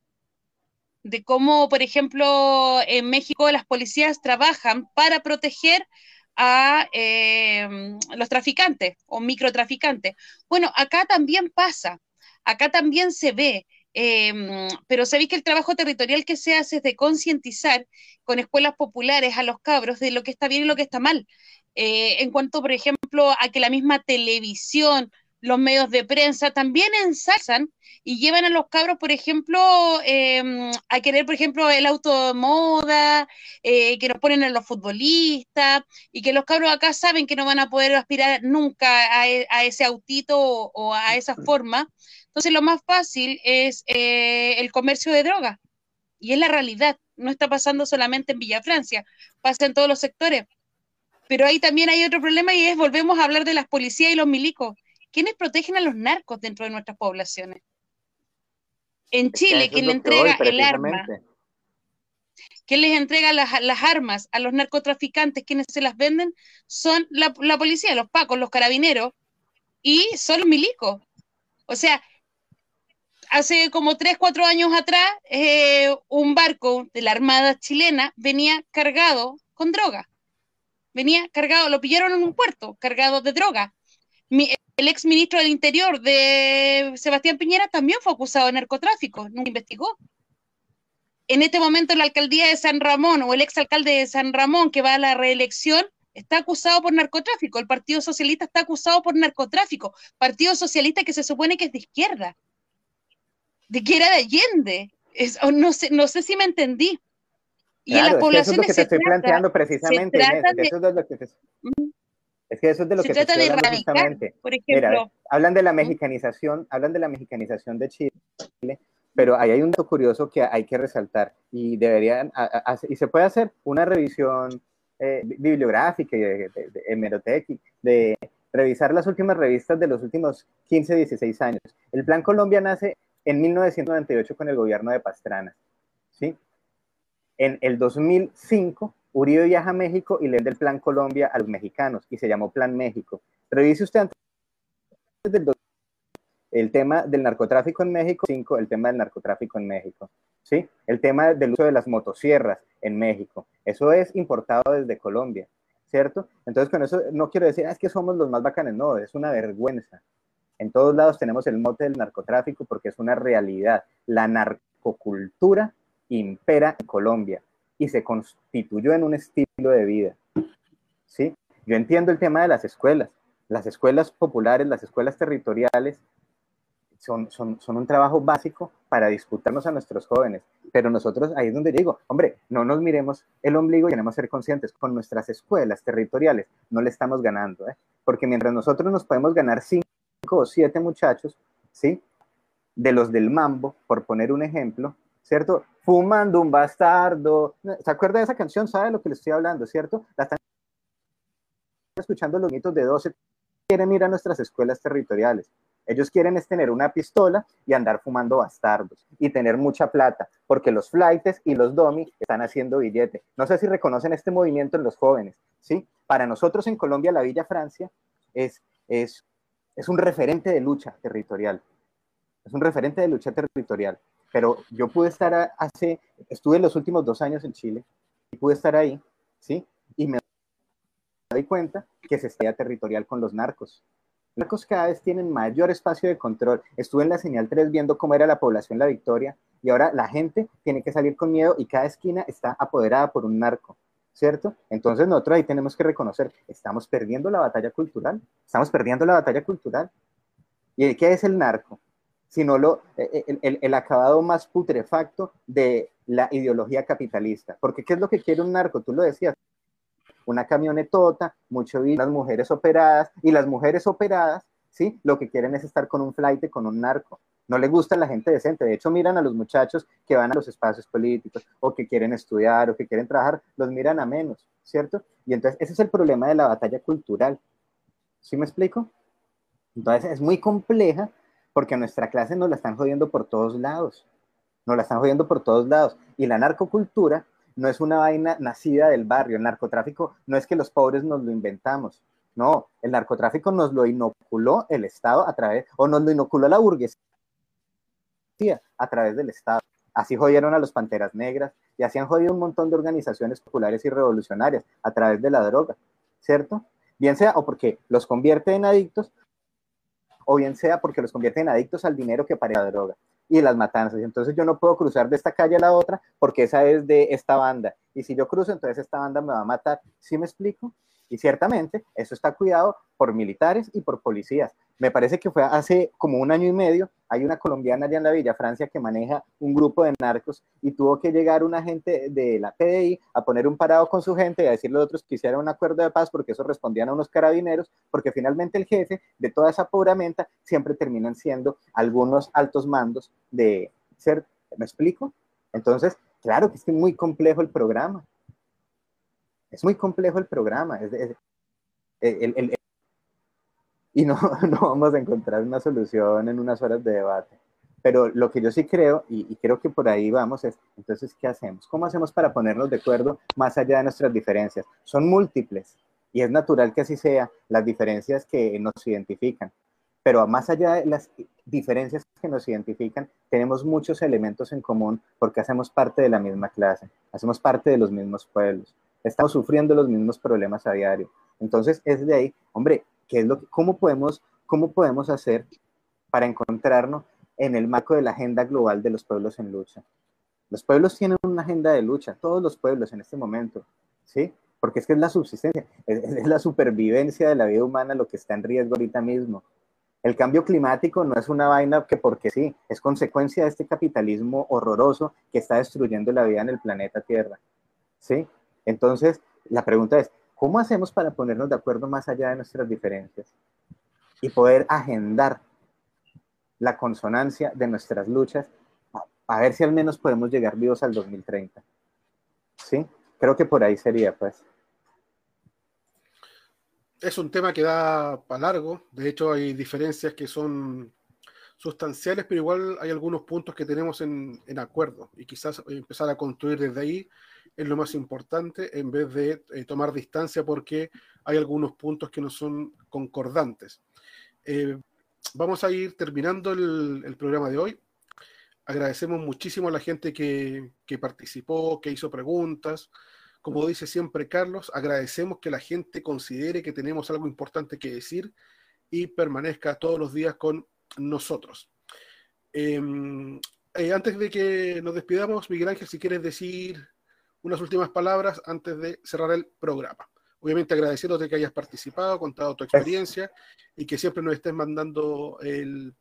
De cómo, por ejemplo, en México las policías trabajan para proteger a eh, los traficantes o microtraficantes. Bueno, acá también pasa, acá también se ve, eh, pero sabéis que el trabajo territorial que se hace es de concientizar con escuelas populares a los cabros de lo que está bien y lo que está mal. Eh, en cuanto, por ejemplo, a que la misma televisión, los medios de prensa también ensalzan y llevan a los cabros, por ejemplo, eh, a querer, por ejemplo, el auto de moda, eh, que nos ponen a los futbolistas y que los cabros acá saben que no van a poder aspirar nunca a, e- ese autito o, o a esa forma. Entonces, lo más fácil es eh, el comercio de drogas. Y es la realidad. No está pasando solamente en Villa Francia, pasa en todos los sectores. Pero ahí también hay otro problema y es, volvemos a hablar de las policías y los milicos. ¿Quiénes protegen a los narcos dentro de nuestras poblaciones? En Chile, es quien le entrega el arma. ¿Quién les entrega las, las armas a los narcotraficantes? quienes se las venden? Son la, la policía, los pacos, los carabineros y son los milicos. O sea, hace como tres, cuatro años atrás, eh, un barco de la Armada chilena venía cargado con droga. Venía cargado, lo pillaron en un puerto, cargado de droga. El ex ministro del Interior de Sebastián Piñera también fue acusado de narcotráfico, nunca investigó en este momento la alcaldía de San Ramón o el exalcalde de San Ramón que va a la reelección está acusado por narcotráfico. El Partido Socialista está acusado por narcotráfico. Partido Socialista que se supone que es de izquierda, de que era de Allende. Es- o no, sé, no sé si me entendí. Y en las Claro, es que eso es lo poblaciones que te estoy trata, planteando precisamente, Inés, es que de, eso es de lo que te, es que eso es de lo se que te trata estoy de erradicar, justamente. por Mira, ejemplo. hablan de la mexicanización, hablan de la mexicanización de Chile, pero ahí hay un dato curioso que hay que resaltar y deberían, a- a- y se puede hacer una revisión eh, bi- bibliográfica y de, de, de hemeroteca, de revisar las últimas revistas de los últimos 15, 16 años. El Plan Colombia nace en 1998 con el gobierno de Pastrana, ¿sí? En el 2005, Uribe viaja a México y le vende el Plan Colombia a los mexicanos y se llamó Plan México. Revise usted antes del el tema del narcotráfico en México, cinco, el tema del narcotráfico en México, ¿sí? El tema del uso de las motosierras en México. Eso es importado desde Colombia, ¿cierto? Entonces, con eso no quiero decir, "Ah, es que somos los más bacanes, no, es una vergüenza. En todos lados tenemos el mote del narcotráfico porque es una realidad. La narcocultura impera en Colombia y se constituyó en un estilo de vida. ¿sí? Yo entiendo el tema de las escuelas. Las escuelas populares, las escuelas territoriales, son, son, son un trabajo básico para disputarnos a nuestros jóvenes. Pero nosotros, ahí es donde digo, hombre, no nos miremos el ombligo y tenemos que ser conscientes. Con nuestras escuelas territoriales no le estamos ganando, ¿eh? porque mientras nosotros nos podemos ganar cinco o siete muchachos, ¿sí? De los del mambo, por poner un ejemplo, ¿cierto? Fumando un bastardo. ¿Se acuerda de esa canción? ¿Sabe de lo que le estoy hablando, cierto? La están escuchando los mitos de 12. Quieren ir a nuestras escuelas territoriales. Ellos quieren es tener una pistola y andar fumando bastardos y tener mucha plata, porque los flightes y los domi están haciendo billete. No sé si reconocen este movimiento en los jóvenes, ¿sí? Para nosotros en Colombia, la Villa Francia es, es, es un referente de lucha territorial. Es un referente de lucha territorial. Pero yo pude estar hace, estuve los últimos dos años en Chile y pude estar ahí, ¿sí? Y me doy cuenta que se está territorial con los narcos. Los narcos cada vez tienen mayor espacio de control. Estuve en la señal 3 viendo cómo era la población La Victoria y ahora la gente tiene que salir con miedo y cada esquina está apoderada por un narco. ¿Cierto? Entonces nosotros ahí tenemos que reconocer, estamos perdiendo la batalla cultural, estamos perdiendo la batalla cultural. ¿Y qué es el narco? Sino lo, el, el, el, acabado más putrefacto de la ideología capitalista. Porque ¿qué es lo que quiere un narco? Tú lo decías, una camionetota, mucho las mujeres operadas, y las mujeres operadas, ¿sí? Lo que quieren es estar con un flight, con un narco no le gusta la gente decente. De hecho, miran a los muchachos que van a los espacios políticos o que quieren estudiar o que quieren trabajar, los miran a menos, ¿cierto? Y entonces ese es el problema de la batalla cultural. ¿Sí me explico? Entonces es muy compleja porque a nuestra clase nos la están jodiendo por todos lados. Nos la están jodiendo por todos lados. Y la narcocultura no es una vaina nacida del barrio. El narcotráfico no es que los pobres nos lo inventamos. No, el narcotráfico nos lo inoculó el Estado a través, o nos lo inoculó la burguesía a través del Estado. Así jodieron a los Panteras Negras y así han jodido un montón de organizaciones populares y revolucionarias a través de la droga, ¿cierto? Bien sea o porque los convierte en adictos o bien sea porque los convierte en adictos al dinero que parece la droga y las matanzas. Entonces yo no puedo cruzar de esta calle a la otra porque esa es de esta banda. Y si yo cruzo, entonces esta banda me va a matar. ¿Sí me explico? Y ciertamente eso está cuidado por militares y por policías. Me parece que fue hace como un año y medio, hay una colombiana allá en la Villa Francia que maneja un grupo de narcos y tuvo que llegar un agente de la PDI a poner un parado con su gente y a decirle a otros que hicieran un acuerdo de paz porque eso respondían a unos carabineros, porque finalmente el jefe de toda esa menta siempre terminan siendo algunos altos mandos de ser, ¿me explico? Entonces, claro que es muy complejo el programa. Es muy complejo el programa. Y no, no, vamos a encontrar una solución en unas horas de debate. Pero lo que yo sí creo, y, creo que por ahí vamos, es, entonces, ¿qué hacemos? ¿Cómo hacemos para ponernos de acuerdo más allá de nuestras diferencias? Son múltiples y es natural que así sea, las diferencias que nos identifican. Pero más allá de las diferencias que nos identifican, tenemos muchos elementos en común porque hacemos parte de la misma clase, hacemos parte de los mismos pueblos, estamos sufriendo los mismos problemas a diario. Entonces, es de ahí, hombre, ¿qué es lo que, cómo, podemos, ¿cómo podemos hacer para encontrarnos en el marco de la agenda global de los pueblos en lucha? Los pueblos tienen una agenda de lucha, todos los pueblos en este momento, ¿sí? Porque es que es la subsistencia, es, es la supervivencia de la vida humana lo que está en riesgo ahorita mismo. El cambio climático no es una vaina que porque sí, es consecuencia de este capitalismo horroroso que está destruyendo la vida en el planeta Tierra. ¿Sí? Entonces, la pregunta es, ¿cómo hacemos para ponernos de acuerdo más allá de nuestras diferencias y poder agendar la consonancia de nuestras luchas a ver si al menos podemos llegar vivos al 2030? ¿Sí? Creo que por ahí sería, pues. Es un tema que da para largo. De hecho, hay diferencias que son sustanciales, pero igual hay algunos puntos que tenemos en, en acuerdo y quizás empezar a construir desde ahí es lo más importante en vez de eh, tomar distancia porque hay algunos puntos que no son concordantes. Eh, vamos a ir terminando el, programa de hoy. Agradecemos muchísimo a la gente que, que participó, que hizo preguntas. Como dice siempre Carlos, agradecemos que la gente considere que tenemos algo importante que decir y permanezca todos los días con nosotros. Em, eh, antes de que nos despidamos, Miguel Ángel, si quieres decir unas últimas palabras antes de cerrar el programa. Obviamente agradeciéndote que hayas participado, contado tu experiencia y que siempre nos estés mandando el,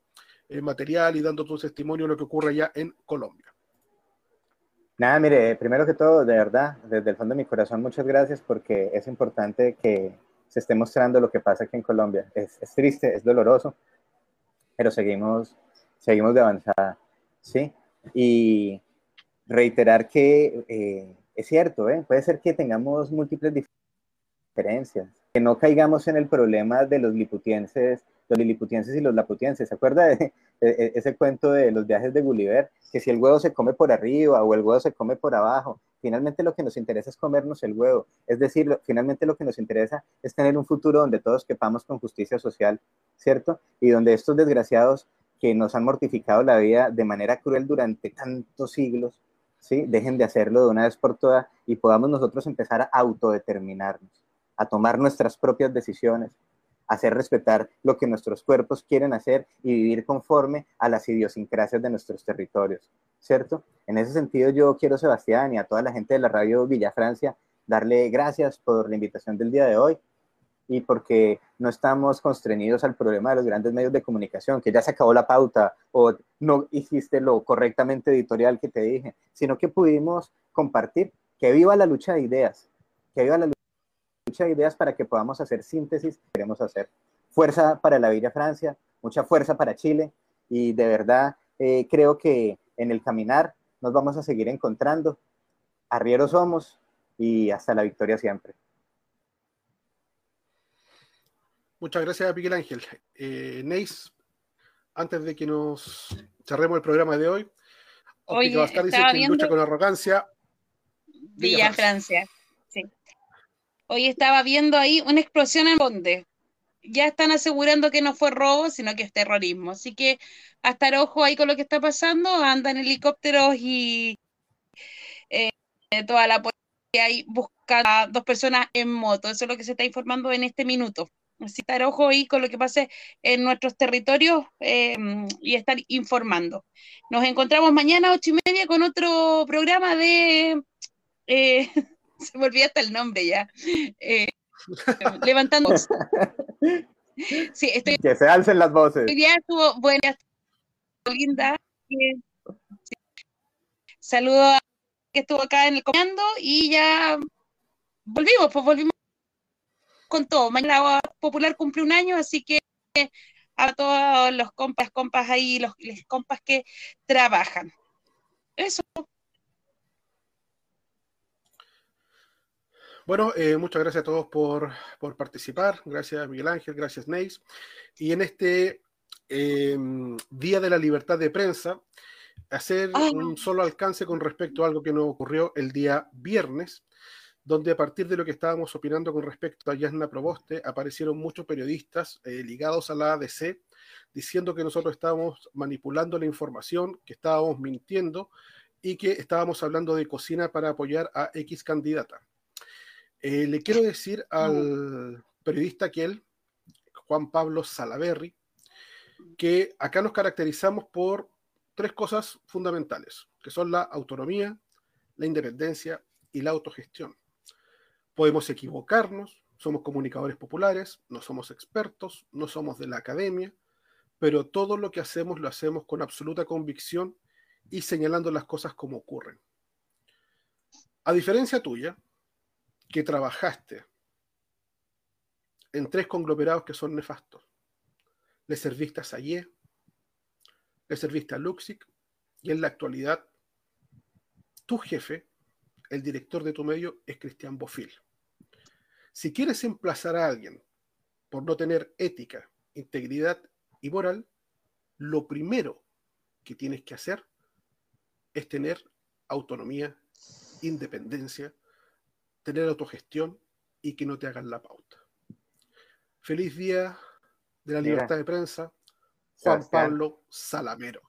material y dando tu testimonio de lo que ocurre allá en Colombia. Nada, mire, primero que todo, de verdad, desde el fondo de mi corazón, muchas gracias porque es importante que se esté mostrando lo que pasa aquí en Colombia. Es, es triste, es doloroso, pero seguimos, seguimos de avanzada, ¿sí? Y reiterar que eh, es cierto, ¿eh? puede ser que tengamos múltiples diferencias, que no caigamos en el problema de los liputienses, los liliputienses y los laputienses. ¿Se acuerda de, ese cuento de los viajes de Gulliver? Que si el huevo se come por arriba o el huevo se come por abajo, finalmente lo que nos interesa es comernos el huevo. Es decir, finalmente lo que nos interesa es tener un futuro donde todos quepamos con justicia social, ¿cierto? Y donde estos desgraciados que nos han mortificado la vida de manera cruel durante tantos siglos, Dejen de hacerlo de una vez por todas y podamos nosotros empezar a autodeterminarnos, a tomar nuestras propias decisiones, hacer respetar lo que nuestros cuerpos quieren hacer y vivir conforme a las idiosincrasias de nuestros territorios, ¿cierto? En ese sentido yo quiero, Sebastián, y a toda la gente de la radio Villa Francia, darle gracias por la invitación del día de hoy y porque no estamos constreñidos al problema de los grandes medios de comunicación, que ya se acabó la pauta o no hiciste lo correctamente editorial que te dije, sino que pudimos compartir que viva la lucha de ideas, que viva la lucha de ideas para que podamos hacer síntesis que queremos hacer. Fuerza para la Villa Francia, mucha fuerza para Chile y de verdad eh, creo que en el caminar nos vamos a seguir encontrando. Arrieros somos y hasta la victoria siempre. Muchas gracias, Miguel Ángel. Eh, Neis, antes de que nos cerremos el programa de hoy, Oye, Bastar dice que lucha con arrogancia. Villa Francia. Sí. Hoy estaba viendo ahí una explosión en Bonde. Ya están asegurando que no fue robo, sino que es terrorismo. Así que a estar ojo ahí con lo que está pasando. Andan helicópteros y eh, toda la policía ahí buscando a dos personas en moto. Eso es lo que se está informando en este minuto. Estar ojo ahí con lo que pase en nuestros territorios eh, y estar informando. Nos encontramos mañana a ocho y media con otro programa de eh, se me olvidó hasta el nombre ya. Eh, levantando. Sí, estoy. Que se alcen las voces. Hoy día estuvo buena, estuvo linda. sí. Saludo a que estuvo acá en el comando y ya volvimos, pues volvimos con todo. Mañana Popular cumple un año, así que a todos los compas, compas ahí, los, los compas que trabajan. Eso. Bueno, eh, muchas gracias a todos por, por participar. Gracias, Miguel Ángel. Gracias, Neis. Y en este eh, Día de la Libertad de Prensa, hacer un solo alcance con respecto a algo que nos ocurrió el día viernes, donde a partir de lo que estábamos opinando con respecto a Yasna Proboste, aparecieron muchos periodistas eh, ligados a la ADC diciendo que nosotros estábamos manipulando la información, que estábamos mintiendo y que estábamos hablando de cocina para apoyar a X candidata. Eh, le quiero decir al periodista aquel, Juan Pablo Salaverry, que acá nos caracterizamos por tres cosas fundamentales, que son la autonomía, la independencia y la autogestión. Podemos equivocarnos, somos comunicadores populares, no somos expertos, no somos de la academia, pero todo lo que hacemos lo hacemos con absoluta convicción y señalando las cosas como ocurren. A diferencia tuya, que trabajaste en tres conglomerados que son nefastos. Le serviste a Sayé, le serviste a Luxic y en la actualidad tu jefe, el director de tu medio, es Cristian Bofil. Si quieres emplazar a alguien por no tener ética, integridad y moral, lo primero que tienes que hacer es tener autonomía, independencia, tener autogestión y que no te hagan la pauta. Feliz día de la Mira. libertad de prensa, Juan Sebastián. Pablo Salamero.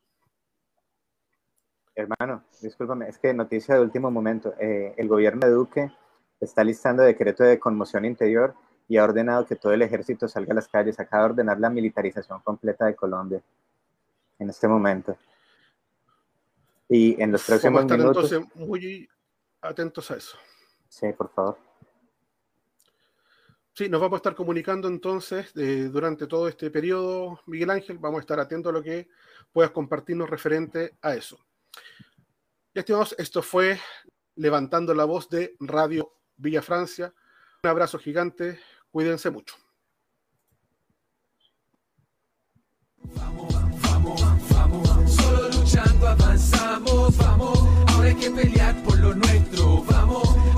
Hermano, discúlpame, es que noticia de último momento. eh, el gobierno de Duque está listando decreto de conmoción interior y ha ordenado que todo el ejército salga a las calles. Acaba de ordenar la militarización completa de Colombia en este momento. Y en los Vamos a próximos estar minutos. entonces muy atentos a eso. Sí, por favor. Sí, nos vamos a estar comunicando entonces eh, durante todo este periodo, Miguel Ángel. Vamos a estar atentos a lo que puedas compartirnos referente a eso. Y estimados, esto fue Levantando la Voz de Radio Villa Francia. Un abrazo gigante, cuídense mucho. Solo luchando avanzamos, vamos. Ahora hay que pelear por lo nuestro, vamos.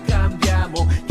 que